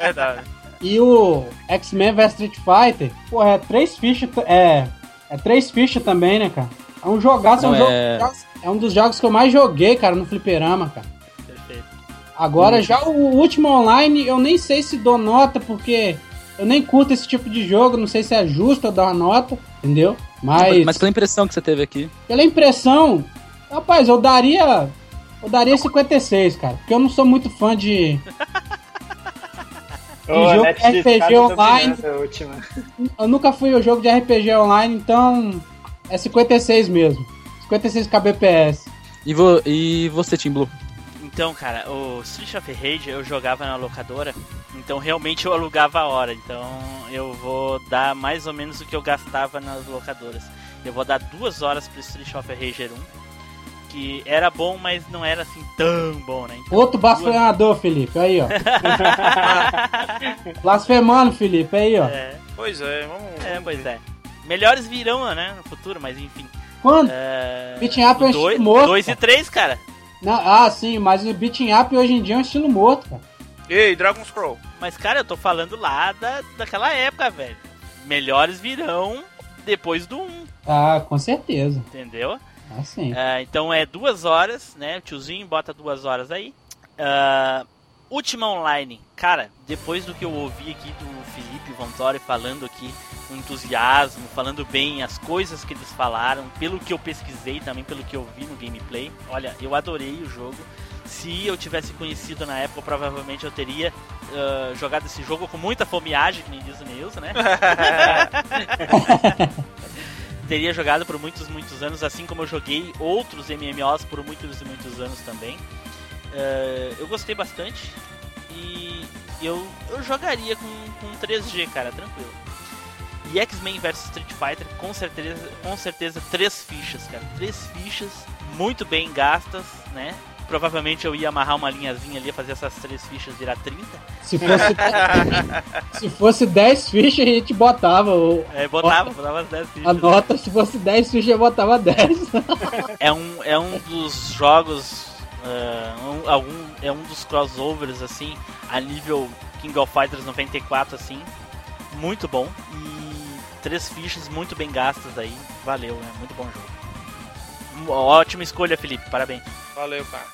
Verdade. E o X-Men vs Street Fighter, porra, é três fichas. É. É três fichas também, né, cara? É um jogaço, é um Não, jogo. é- É um dos jogos que eu mais joguei, cara, no fliperama, cara. Perfeito. Agora, já o último online, eu nem sei se dou nota, porque eu nem curto esse tipo de jogo, não sei se é justo eu dar uma nota, entendeu? Mas, Mas pela impressão que você teve aqui. pela impressão, rapaz, eu daria. Eu daria 56, cara, porque eu não sou muito fã de. *laughs* Ô, jogo Net de RPG online. dominando a última. Eu nunca fui ao jogo de RPG online, então é 56 mesmo. 56 kbps. E, vo e você, Tim Blue? Então, cara, o Street of Rage eu jogava na locadora, então realmente eu alugava a hora. Então eu vou dar mais ou menos o que eu gastava nas locadoras. Eu vou dar duas horas pro Street of Rage 1, que era bom, mas não era assim tão bom, né? Então, Outro blasfemador, Felipe, aí ó. *laughs* Blasfemando, Felipe, aí ó. É, Pois é, vamos. é, pois é. Melhores virão, né, no futuro, mas enfim. Quando? É... Beating up é um dois, morto, dois e cara. três, cara. Não, ah, sim, mas o beating up hoje em dia é um estilo morto, cara. Ei, Dragon Scroll. Mas, cara, eu tô falando lá da, daquela época, velho. Melhores virão depois do 1, Ah, com certeza. entendeu? Ah, sim. Ah, então é duas horas, né? O tiozinho bota duas horas aí. Ah, Última online. Cara, depois do que eu ouvi aqui do Felipe Vontori falando aqui, com entusiasmo, falando bem as coisas que eles falaram, pelo que eu pesquisei também, pelo que eu vi no gameplay. Olha, eu adorei o jogo. Se eu tivesse conhecido na época, provavelmente eu teria ah, jogado esse jogo com muita fomeagem, que nem diz o Nilson, né? *laughs* teria jogado por muitos, muitos anos, assim como eu joguei outros MMOs por muitos e muitos anos também. Eh, eu gostei bastante e eu, eu jogaria com, com 3G, cara, tranquilo. E X-Men vs Street Fighter, com certeza, com certeza, três fichas, cara. Três fichas, muito bem gastas, né? Provavelmente eu ia amarrar uma linhazinha ali, fazer essas três fichas virar 30. Se fosse, *laughs* se fosse 10 fichas, a gente botava o, É, botava, botava as 10 fichas. a nota. Se fosse 10 fichas, eu botava 10. é um, é um dos jogos. Ah, um, algum, é um dos crossovers assim, a nível King of Fighters 94, assim. Muito bom. E três fichas muito bem gastas aí. Valeu, é muito bom jogo. Ótima escolha, Felipe. Parabéns. Valeu, cara.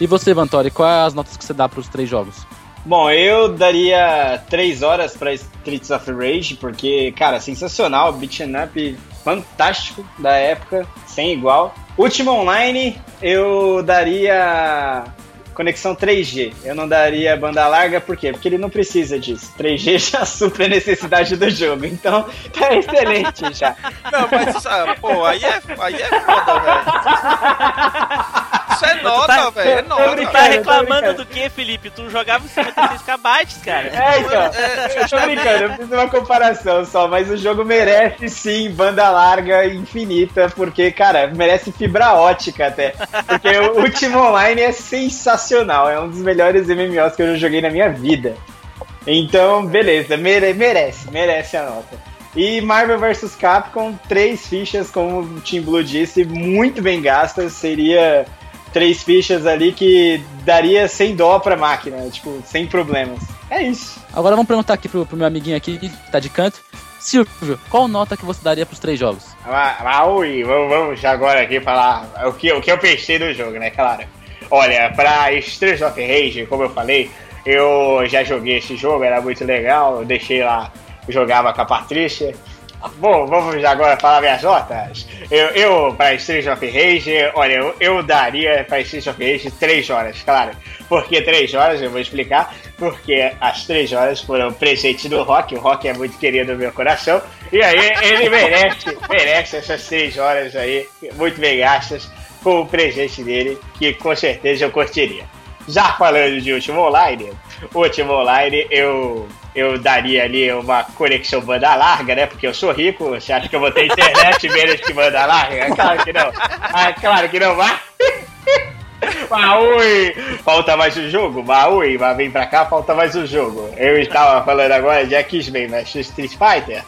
E você, Vantori, quais as notas que você dá pros três jogos? Bom, eu daria 3 horas pra Streets of Rage, porque, cara, sensacional, beat'em up fantástico da época, sem igual. Último online, eu daria conexão 3G. Eu não daria banda larga, por quê? Porque ele não precisa disso. 3G *laughs* já supre a necessidade do jogo, então tá excelente já. Não, mas, ah, pô, aí é, aí é foda, velho. *laughs* Isso é Tu nota, tá- velho. É Tu nota. tá brincando, tô reclamando do que, Felipe? Tu jogava em 56 KB, cara. É, então, eu tô brincando, eu fiz uma comparação só, mas o jogo merece sim banda larga infinita, porque, cara, merece fibra ótica até. Porque o Ultima Online é sensacional, é um dos melhores MMOs que eu já joguei na minha vida. Então, beleza, mere- merece, merece a nota. E Marvel vs Capcom, três fichas, como o Team Blue disse, muito bem gastas, seria três fichas ali que daria sem dó pra máquina, tipo, sem problemas. É isso. Agora vamos perguntar aqui pro, pro meu amiguinho aqui, que tá de canto. Silvio, qual nota que você daria pros três jogos? Ma- Maui, vamos, vamos agora aqui falar o que, o que eu pensei do jogo, né? Claro. Olha, pra Streets of Rage, como eu falei, eu já joguei esse jogo, era muito legal, eu deixei lá, jogava com a Patrícia. Bom, vamos agora falar minhas notas. Eu, eu para Streets of Rage, olha, eu, eu daria para Streets of Rage 3 horas, claro. Por que 3 horas? Eu vou explicar. Porque as 3 horas foram presente do Rock, o Rock é muito querido no meu coração. E aí ele *laughs* merece, merece essas 3 horas aí, muito bem gastas, com o presente dele, que com certeza eu curtiria. Já falando de Último Online, Último Online eu, eu daria ali uma conexão banda larga, né? Porque eu sou rico, você acha que eu vou ter internet *laughs* menos que banda larga? Claro que não. Ah, claro que não vai. *laughs* Maui! Falta mais um jogo? Maui, mas vem pra cá, falta mais um jogo. Eu estava falando agora de X-Men vs Street Fighter.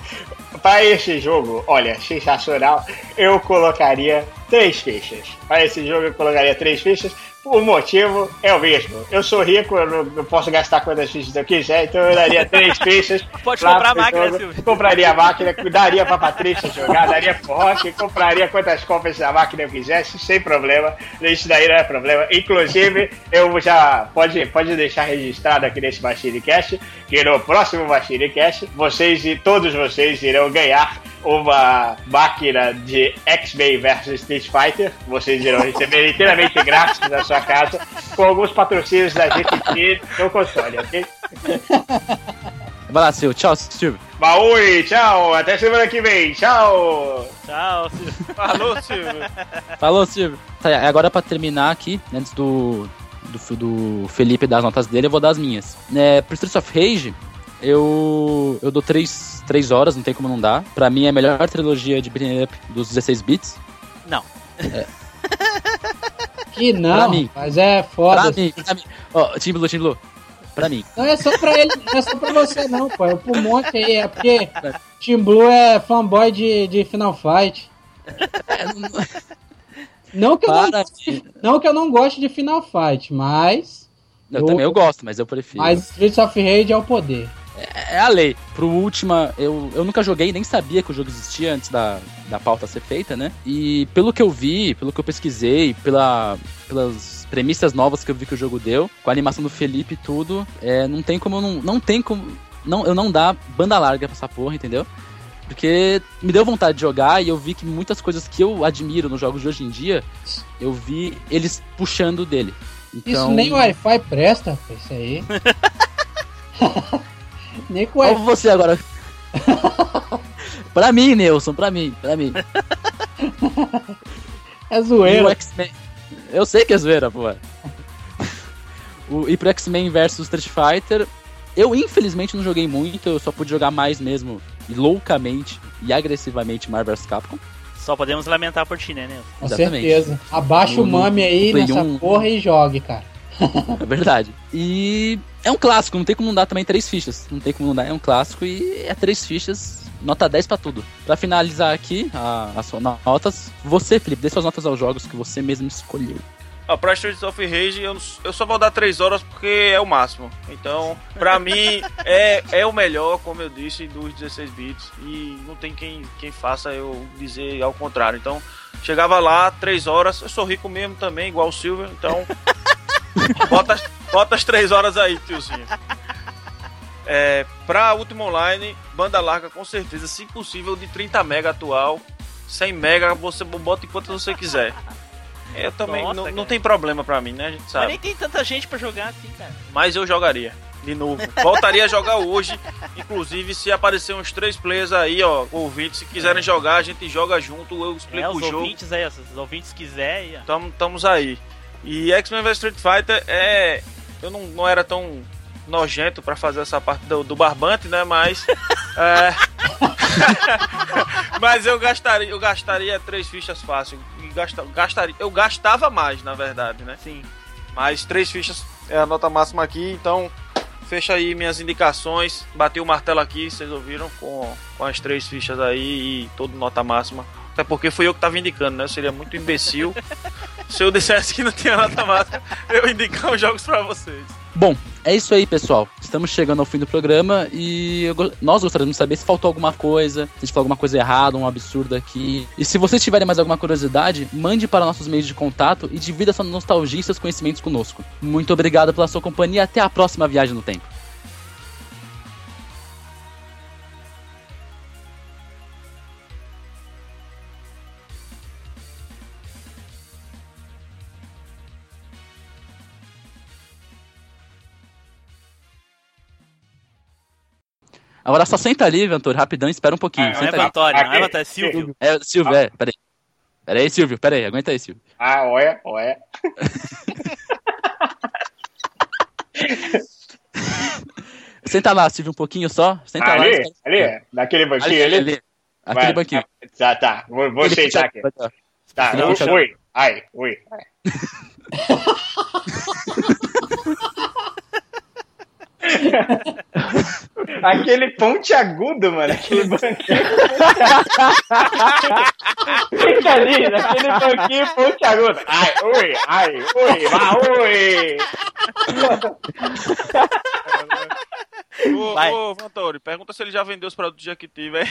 Para esse jogo, olha, sensacional, eu colocaria três fichas. Para esse jogo eu colocaria três fichas. O motivo é o mesmo. Eu sou rico, eu não, não posso gastar quantas fichas eu quiser, então eu daria três *laughs* fichas. Pode comprar a máquina, jogo. Silvio. Compraria a máquina, daria pra Patrícia jogar, daria pro Rock, compraria quantas cópias da máquina eu quisesse, sem problema. Isso daí não é problema. Inclusive, eu já. Pode, pode deixar registrado aqui nesse Machine Cast que no próximo Machine Cast, vocês e todos vocês irão ganhar uma máquina de X-Men vs Street Fighter. Vocês irão receber inteiramente *laughs* grátis na sua casa, com alguns patrocínios da gente aqui no console, ok? Vai lá, Silvio. Tchau, Silvio. Maui, tchau, até semana que vem, tchau! Tchau, Silvio. Falou, Silvio. Falou, Silvio. Tá, agora pra terminar aqui, antes do, do, do Felipe dar as notas dele, eu vou dar as minhas. É, pro Streets of Rage, eu, eu dou 3, três horas, não tem como não dar. Pra mim é a melhor trilogia de beat'em up dos 16 bits. Não. *laughs* Que Pra não, mim. mas é foda. Pra mim, pra mim. Ó, Team Blue, Team Blue. Pra mim. Não é só pra ele, não é só pra você não, pô. É pro monte aí. É porque Team Blue é fanboy de, de Final Fight. *laughs* Não que, eu não, Para, não que eu não goste de Final Fight, mas. Eu também eu gosto, mas eu prefiro. Mas Streets of Rage é o poder. É a lei. Pro Ultima, eu, eu nunca joguei, nem sabia que o jogo existia antes da, da pauta ser feita, né? E pelo que eu vi, pelo que eu pesquisei, pela, pelas premissas novas que eu vi que o jogo deu, com a animação do Felipe e tudo, é, não tem como eu não. Não tem como. Não, eu não dar banda larga pra essa porra, entendeu? Porque me deu vontade de jogar e eu vi que muitas coisas que eu admiro nos jogos de hoje em dia, eu vi eles puxando dele. Então, Isso nem o Wi-Fi presta, isso aí. *laughs* nem com o Qual Wi-Fi. você agora? *laughs* pra mim, Nelson, pra mim, pra mim. É o zoeira. X-Men. Eu sei que é zoeira, pô. O, e pro X-Men vs Street Fighter, eu infelizmente não joguei muito, eu só pude jogar mais mesmo, loucamente e agressivamente Marvel vs Capcom. Só podemos lamentar por ti, né, Nel? Com Exatamente. certeza. Abaixa No- o mame aí nessa 1. porra e jogue, cara. *laughs* É verdade. E é um clássico, não tem como não dar também três fichas. Não tem como não dar, é um clássico e é três fichas, nota 10 pra tudo. Pra finalizar aqui a- as suas notas, você, Felipe, dê suas notas aos jogos que você mesmo escolheu. Ó, pra Streets of Rage eu, eu só vou dar 3 horas porque é o máximo. Então, pra mim, é, é o melhor, como eu disse, dos 16 bits. E não tem quem, quem faça eu dizer ao contrário. Então, chegava lá, 3 horas. Eu sou rico mesmo também, igual o Silver. Então, *laughs* bota, as- bota as 3 horas aí, tiozinho. É, pra Ultima Online, banda larga com certeza, se possível, de 30 mega atual. 100 mega você bota enquanto você quiser. Eu também, Nossa, não, não tem problema pra mim, né? A gente Mas sabe. nem tem tanta gente pra jogar assim, cara. Mas eu jogaria. De novo. Voltaria a jogar hoje. Inclusive, se aparecer uns três players aí, ó, ouvintes, se quiserem jogar, a gente joga junto, eu explico É, o jogo. ouvintes aí, se os ouvintes quiserem. Tamo, estamos aí. E X-Men vs Street Fighter é. Eu não, não era tão nojento pra fazer essa parte do, do barbante, né? Mas. *laughs* é, *laughs* Mas eu gastaria, eu gastaria três fichas fácil. E gasta, gastaria, eu gastava mais, na verdade, né? Sim. Mas três fichas é a nota máxima aqui, então fecha aí minhas indicações. Bati o martelo aqui, vocês ouviram, com, com as três fichas aí e todo nota máxima. Até porque fui eu que tava indicando, né? Seria muito imbecil *laughs* se eu dissesse que não tinha nota máxima, eu indicar os jogos pra vocês. Bom, é isso aí, pessoal. Estamos chegando ao fim do programa e nós gostaríamos de saber se faltou alguma coisa, se a gente falou alguma coisa errada, um absurdo aqui. E se vocês tiverem mais alguma curiosidade, mande para nossos meios de contato e divida sua nostalgia e seus conhecimentos conosco. Muito obrigado pela sua companhia até a próxima viagem no tempo. Agora só senta ali, Ventura, rapidão, espera um pouquinho. Ah, Não é. Vitória, não é. Vitória, é Silvio. É, Silvio, é, peraí. Peraí, Silvio, peraí, aguenta aí, Silvio. Ah, olha, olha. *laughs* Senta lá, Silvio, um pouquinho só. Senta lá. ali, espera- ali, naquele banquinho ali. ali. Aquele Vai, banquinho. Tá, tá. Vou, vou sentar aqui. Tá, ui, puxa- ui. Ai, ui. *laughs* Aquele ponte agudo, mano. Aquele banquinho. Fica ali, naquele banquinho ponte agudo. Ai, ui, ai, ui, vai, ui. Ô, Vai. ô Vantori, pergunta se ele já vendeu os produtos de Jequiti, velho.